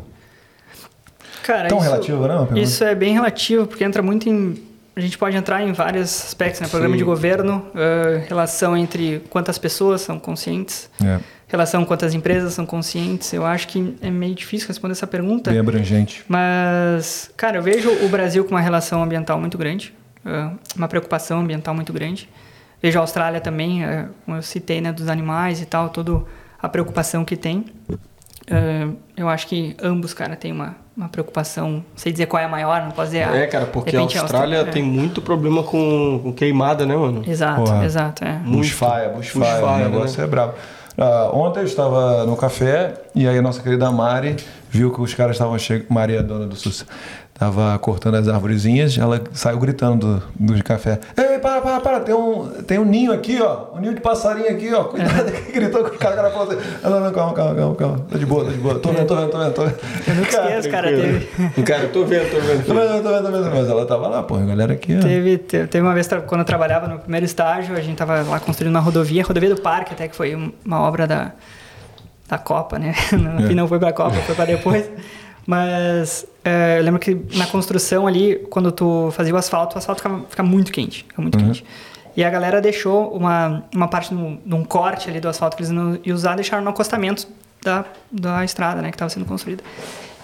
Cara, Tão isso, relativo, não? pergunta? Isso é bem relativo, porque entra muito em. A gente pode entrar em vários aspectos, né? Programa Sim. de governo, eh, relação entre quantas pessoas são conscientes, É, relação quantas empresas são conscientes. Eu acho que é meio difícil responder essa pergunta. bem abrangente. Mas, cara, eu vejo o Brasil com uma relação ambiental muito grande, eh, uma preocupação ambiental muito grande. Vejo a Austrália também, eh, como eu citei, né, dos animais e tal, toda a preocupação que tem. Eu acho que ambos, cara, têm uma, uma preocupação, não sei dizer qual é a maior, não posso dizer. É, cara, porque a repente Austrália Austrália- tem muito problema com, com queimada, né, mano? é. Exato, Porra. exato, é. Bushfire, bushfire, Bushfire, o negócio né? é brabo. Ah, ontem eu estava no café e aí a nossa querida Mari viu que os caras estavam chegando. Mari é dona do SUS. Tava cortando as arvorezinhas, ela saiu gritando do, do café. Ei, para, para, para, tem um, tem um ninho aqui, ó. Um ninho de passarinho aqui, ó. Cuidado, que gritou com o cara, cara falou assim. "Ah, Não, não, calma, calma, calma, calma. Tá de boa, tá de boa. Tô vendo, tô vendo, tô vendo, tô vendo. Eu nunca esqueço, cara, teve, Cara, tô vendo, tô vendo. Tô vendo, tô vendo, tô vendo. Mas ela tava lá, pô, a galera aqui, ó. Teve, te- teve uma vez quando eu trabalhava no primeiro estágio, a gente tava lá construindo uma rodovia, rodovia do parque, até que foi um- uma obra da, da Copa, né? No É. não foi pra Copa, foi pra depois. Mas é, eu lembro que na construção ali, quando tu fazia o asfalto, o asfalto ficava, fica muito quente, muito quente. E a galera deixou uma, uma parte de um corte ali do asfalto que eles não iam usar, deixaram no acostamento da, da estrada, né, que estava sendo construída.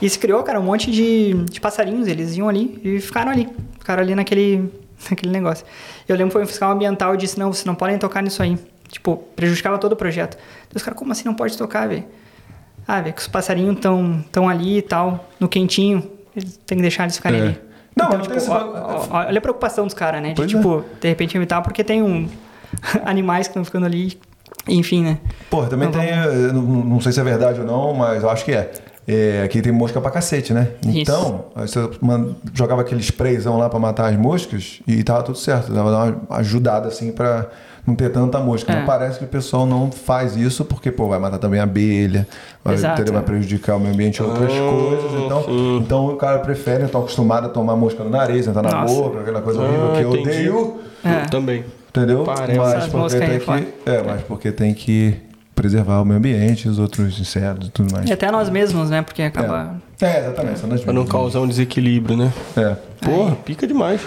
E se criou, cara, um monte de, de passarinhos, eles iam ali e ficaram ali, ficaram ali naquele, naquele negócio. Eu lembro que foi um fiscal ambiental e disse, não, vocês não podem tocar nisso aí. Tipo, prejudicava todo o projeto. Os caras, como assim não pode tocar, velho? Ah, velho, que os passarinhos estão tão ali e tal, no quentinho, eles- tem que deixar eles ficarem É. ali. Não, então, mas tipo, ó- ó- ó- olha a preocupação dos caras, né? De, Pois é. tipo, de repente evitar, porque tem um... animais que estão ficando ali, enfim, né? Pô, também Não, tem, não, não sei se é verdade ou não, mas eu acho que é. É, aqui tem mosca pra cacete, né? Isso. Então, você jogava aquele sprayzão lá pra matar as moscas e tava tudo certo. Dava uma ajudada assim pra não ter tanta mosca. É. Mas parece que o pessoal não faz isso porque, pô, vai matar também a abelha, vai, entendeu? vai é. prejudicar o meio ambiente e outras coisas. Então, então o cara prefere, tá acostumado a tomar mosca no nariz, entrar na Nossa. boca, aquela coisa horrível Ah, que eu entendi. odeio. É. Eu também. Entendeu? Parece. Mas porque, tem que, é, mas porque tem que preservar o meio ambiente, os outros insetos e tudo mais. E até nós mesmos, né? Porque acaba... É, é exatamente. Das Pra não causar um desequilíbrio, né? É. Porra, pica demais.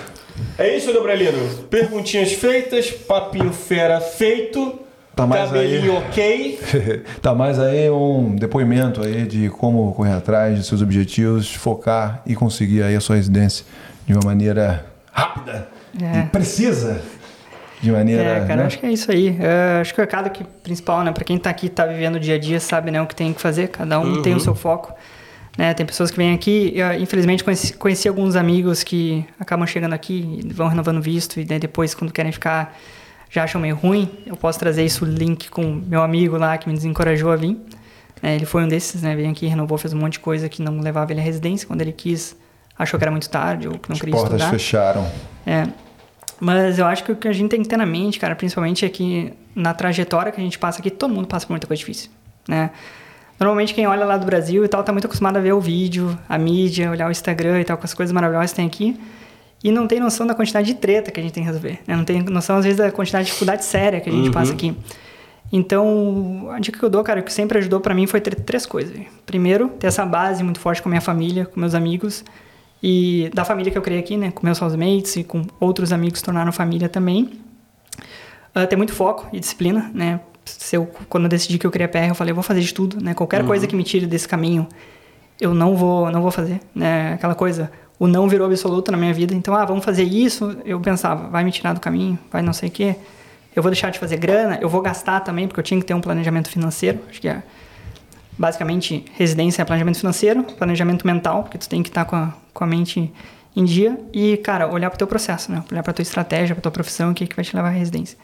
É isso, Gabrielino. Perguntinhas feitas, papinho fera feito. Tá mais cabelinho aí. ok. tá mais aí um depoimento aí de como correr atrás de seus objetivos, focar e conseguir aí a sua residência de uma maneira rápida É. e precisa. De maneira. É, cara, né? acho que é isso aí. É, acho que o recado que, principal, né, pra quem tá aqui, tá vivendo o dia a dia, sabe, né, o que tem que fazer, cada um tem o seu foco. Né, tem pessoas que vêm aqui, eu, infelizmente conheci, conheci alguns amigos que acabam chegando aqui vão renovando visto e daí depois, quando querem ficar, já acham meio ruim. Eu posso trazer isso, link com meu amigo lá que me desencorajou a vir. É, ele foi um desses, né, veio aqui, renovou, fez um monte de coisa que não levava ele à residência. Quando ele quis, achou que era muito tarde ou que não As queria portas estudar. fecharam. É. Mas eu acho que o que a gente tem que ter na mente, cara, principalmente é que na trajetória que a gente passa aqui, todo mundo passa por muita coisa difícil, né? Normalmente quem olha lá do Brasil e tal tá muito acostumado a ver o vídeo, a mídia, olhar o Instagram e tal, com as coisas maravilhosas que tem aqui. E não tem noção da quantidade de treta que a gente tem que resolver. Né? Não tem noção, às vezes, da quantidade de dificuldade séria que a gente passa aqui. Então, a dica que eu dou, cara, que sempre ajudou pra mim foi ter três coisas. Primeiro, ter essa base muito forte com a minha família, com meus amigos. E da família que eu criei aqui, né? Com meus housemates e com outros amigos que tornaram família também. Uh, ter muito foco e disciplina, né? Se eu, quando eu decidi que eu queria PR, eu falei, eu vou fazer de tudo, né? Qualquer coisa que me tire desse caminho, eu não vou, não vou fazer, né? Aquela coisa, o não virou absoluto na minha vida. Então, ah, vamos fazer isso. Eu pensava, vai me tirar do caminho, vai não sei o quê. Eu vou deixar de fazer grana, eu vou gastar também, porque eu tinha que ter um planejamento financeiro. Acho que é basicamente residência é planejamento financeiro, planejamento mental, porque tu tem que estar com a, com a mente em dia e, cara, olhar pro teu processo, né? Olhar pra tua estratégia, pra tua profissão, o que, que vai te levar à residência.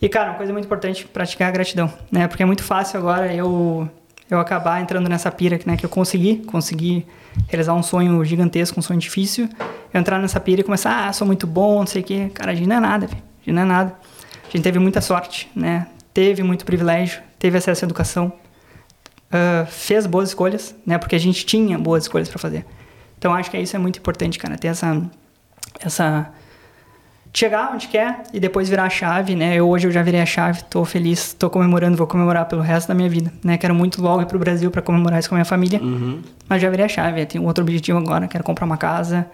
E, cara, uma coisa muito importante, praticar a gratidão, né? Porque é muito fácil agora eu, eu acabar entrando nessa pira né, que eu consegui, consegui realizar um sonho gigantesco, um sonho difícil, eu entrar nessa pira e começar, ah, sou muito bom, não sei o quê. Cara, a gente não é nada. A gente não é nada. A gente teve muita sorte, né? Teve muito privilégio, teve acesso à educação, ah, fez boas escolhas, né? Porque a gente tinha boas escolhas para fazer. Então acho que isso é muito importante, cara, ter essa essa chegar onde quer e depois virar a chave, né? Eu hoje eu já virei a chave, tô feliz, tô comemorando, vou comemorar pelo resto da minha vida, né? Quero muito logo ir pro Brasil para comemorar isso com a minha família, mas já virei a chave, eu tenho outro objetivo agora, quero comprar uma casa,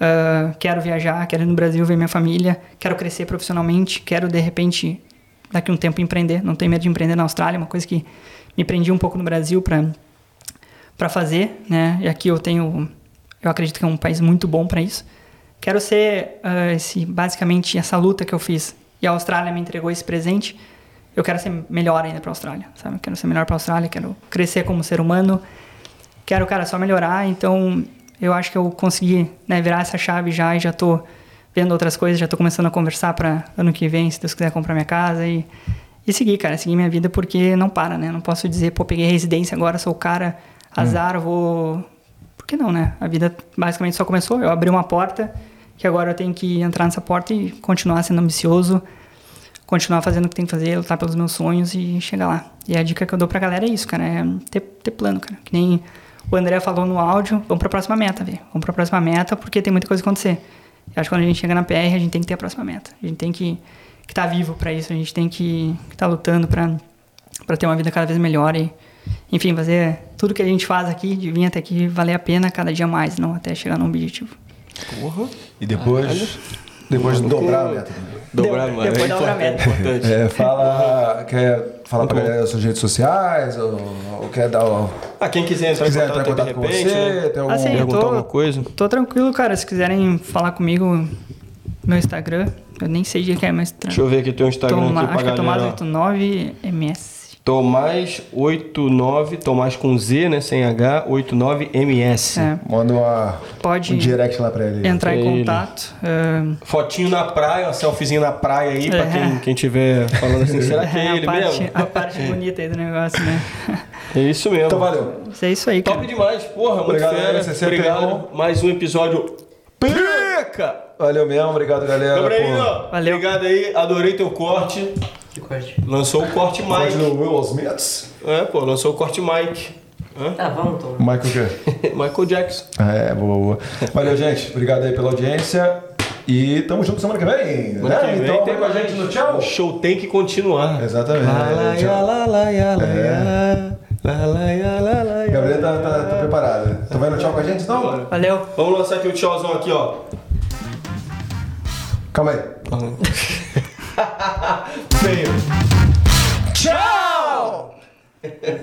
ah, quero viajar, quero ir no Brasil ver minha família, quero crescer profissionalmente, quero de repente daqui a um tempo empreender, não tenho medo de empreender na Austrália, uma coisa que me prendi um pouco no Brasil para para fazer, né? E aqui eu tenho, eu acredito que é um país muito bom para isso. Quero ser ah, esse, basicamente essa luta que eu fiz e a Austrália me entregou esse presente. Eu quero ser melhor ainda para a Austrália, sabe? Eu quero ser melhor para a Austrália, quero crescer como ser humano. Quero, cara, só melhorar. Então, eu acho que eu consegui né, virar essa chave já e já tô vendo outras coisas, já tô começando a conversar para ano que vem, se Deus quiser comprar minha casa e e seguir, cara, seguir minha vida porque não para, né? Não posso dizer, pô, peguei residência agora, sou o cara, azar, eu vou. Por que não, né? A vida basicamente só começou. Eu abri uma porta que agora eu tenho que entrar nessa porta e continuar sendo ambicioso, continuar fazendo o que tem que fazer, lutar pelos meus sonhos e chegar lá. E a dica que eu dou pra galera é isso, cara, é ter, ter plano, cara. Que nem o André falou no áudio, vamos pra próxima meta, velho. Vamos pra próxima meta porque tem muita coisa acontecer. Eu acho que quando a gente chega na PR, a gente tem que ter a próxima meta. A gente tem que estar vivo pra isso, a gente tem que estar lutando pra para ter uma vida cada vez melhor e, enfim, fazer tudo que a gente faz aqui, de vir até aqui, valer a pena cada dia mais, não até chegar num objetivo. E depois. Depois dobrar a meta. Dobrar, Deu- mano. depois é da outra importante, meta. importante. É, fala. Quer falar bom. galera suas redes sociais? Ou, ou quer dar. o- Ah, quem quiser entrar Se quiser em contato, entrar em contato com repente, você, né? tem algum. Assim, perguntar tô- alguma coisa. Tô tranquilo, cara. Se quiserem falar comigo, meu Instagram, eu nem sei de que é, mas Deixa eu ver aqui teu Instagram Toma, aqui acho pra que é galera. ó. Tomás89MS. Tomás 89, Tomás com Z, né? Sem H, 89MS. É, Manda uma, pode um direct lá pra ele. entrar em Ele. contato. ah, Fotinho na praia, uma selfiezinho na praia aí, pra É. quem, quem tiver falando assim, será que é a, ele parte, mesmo? a parte bonita aí do negócio, né? É isso mesmo. Então valeu. Mas é isso aí, cara. Top demais, porra, muito Obrigado, fera. sempre é Obrigado. Mais um episódio Valeu mesmo, obrigado, galera. Gabriel, por- Valeu. obrigado aí, adorei teu corte. Que corte. Lançou o corte Mike. no Will Smith. É, pô, lançou o corte Mike. Hã? Tá, vamos, Tom. Michael quê? Michael Jackson. É, boa, boa. Valeu, gente. Obrigado aí pela audiência. E tamo junto semana que vem. Semana né? que vem então tem vem com a gente no tchau. O show tem que continuar. Exatamente. Gabriel tá, tá, tá preparada. Tu vai no tchau com a gente então? Valeu. Vamos lançar aqui o tchauzão aqui, ó. Calma aí. Feio. Tchau!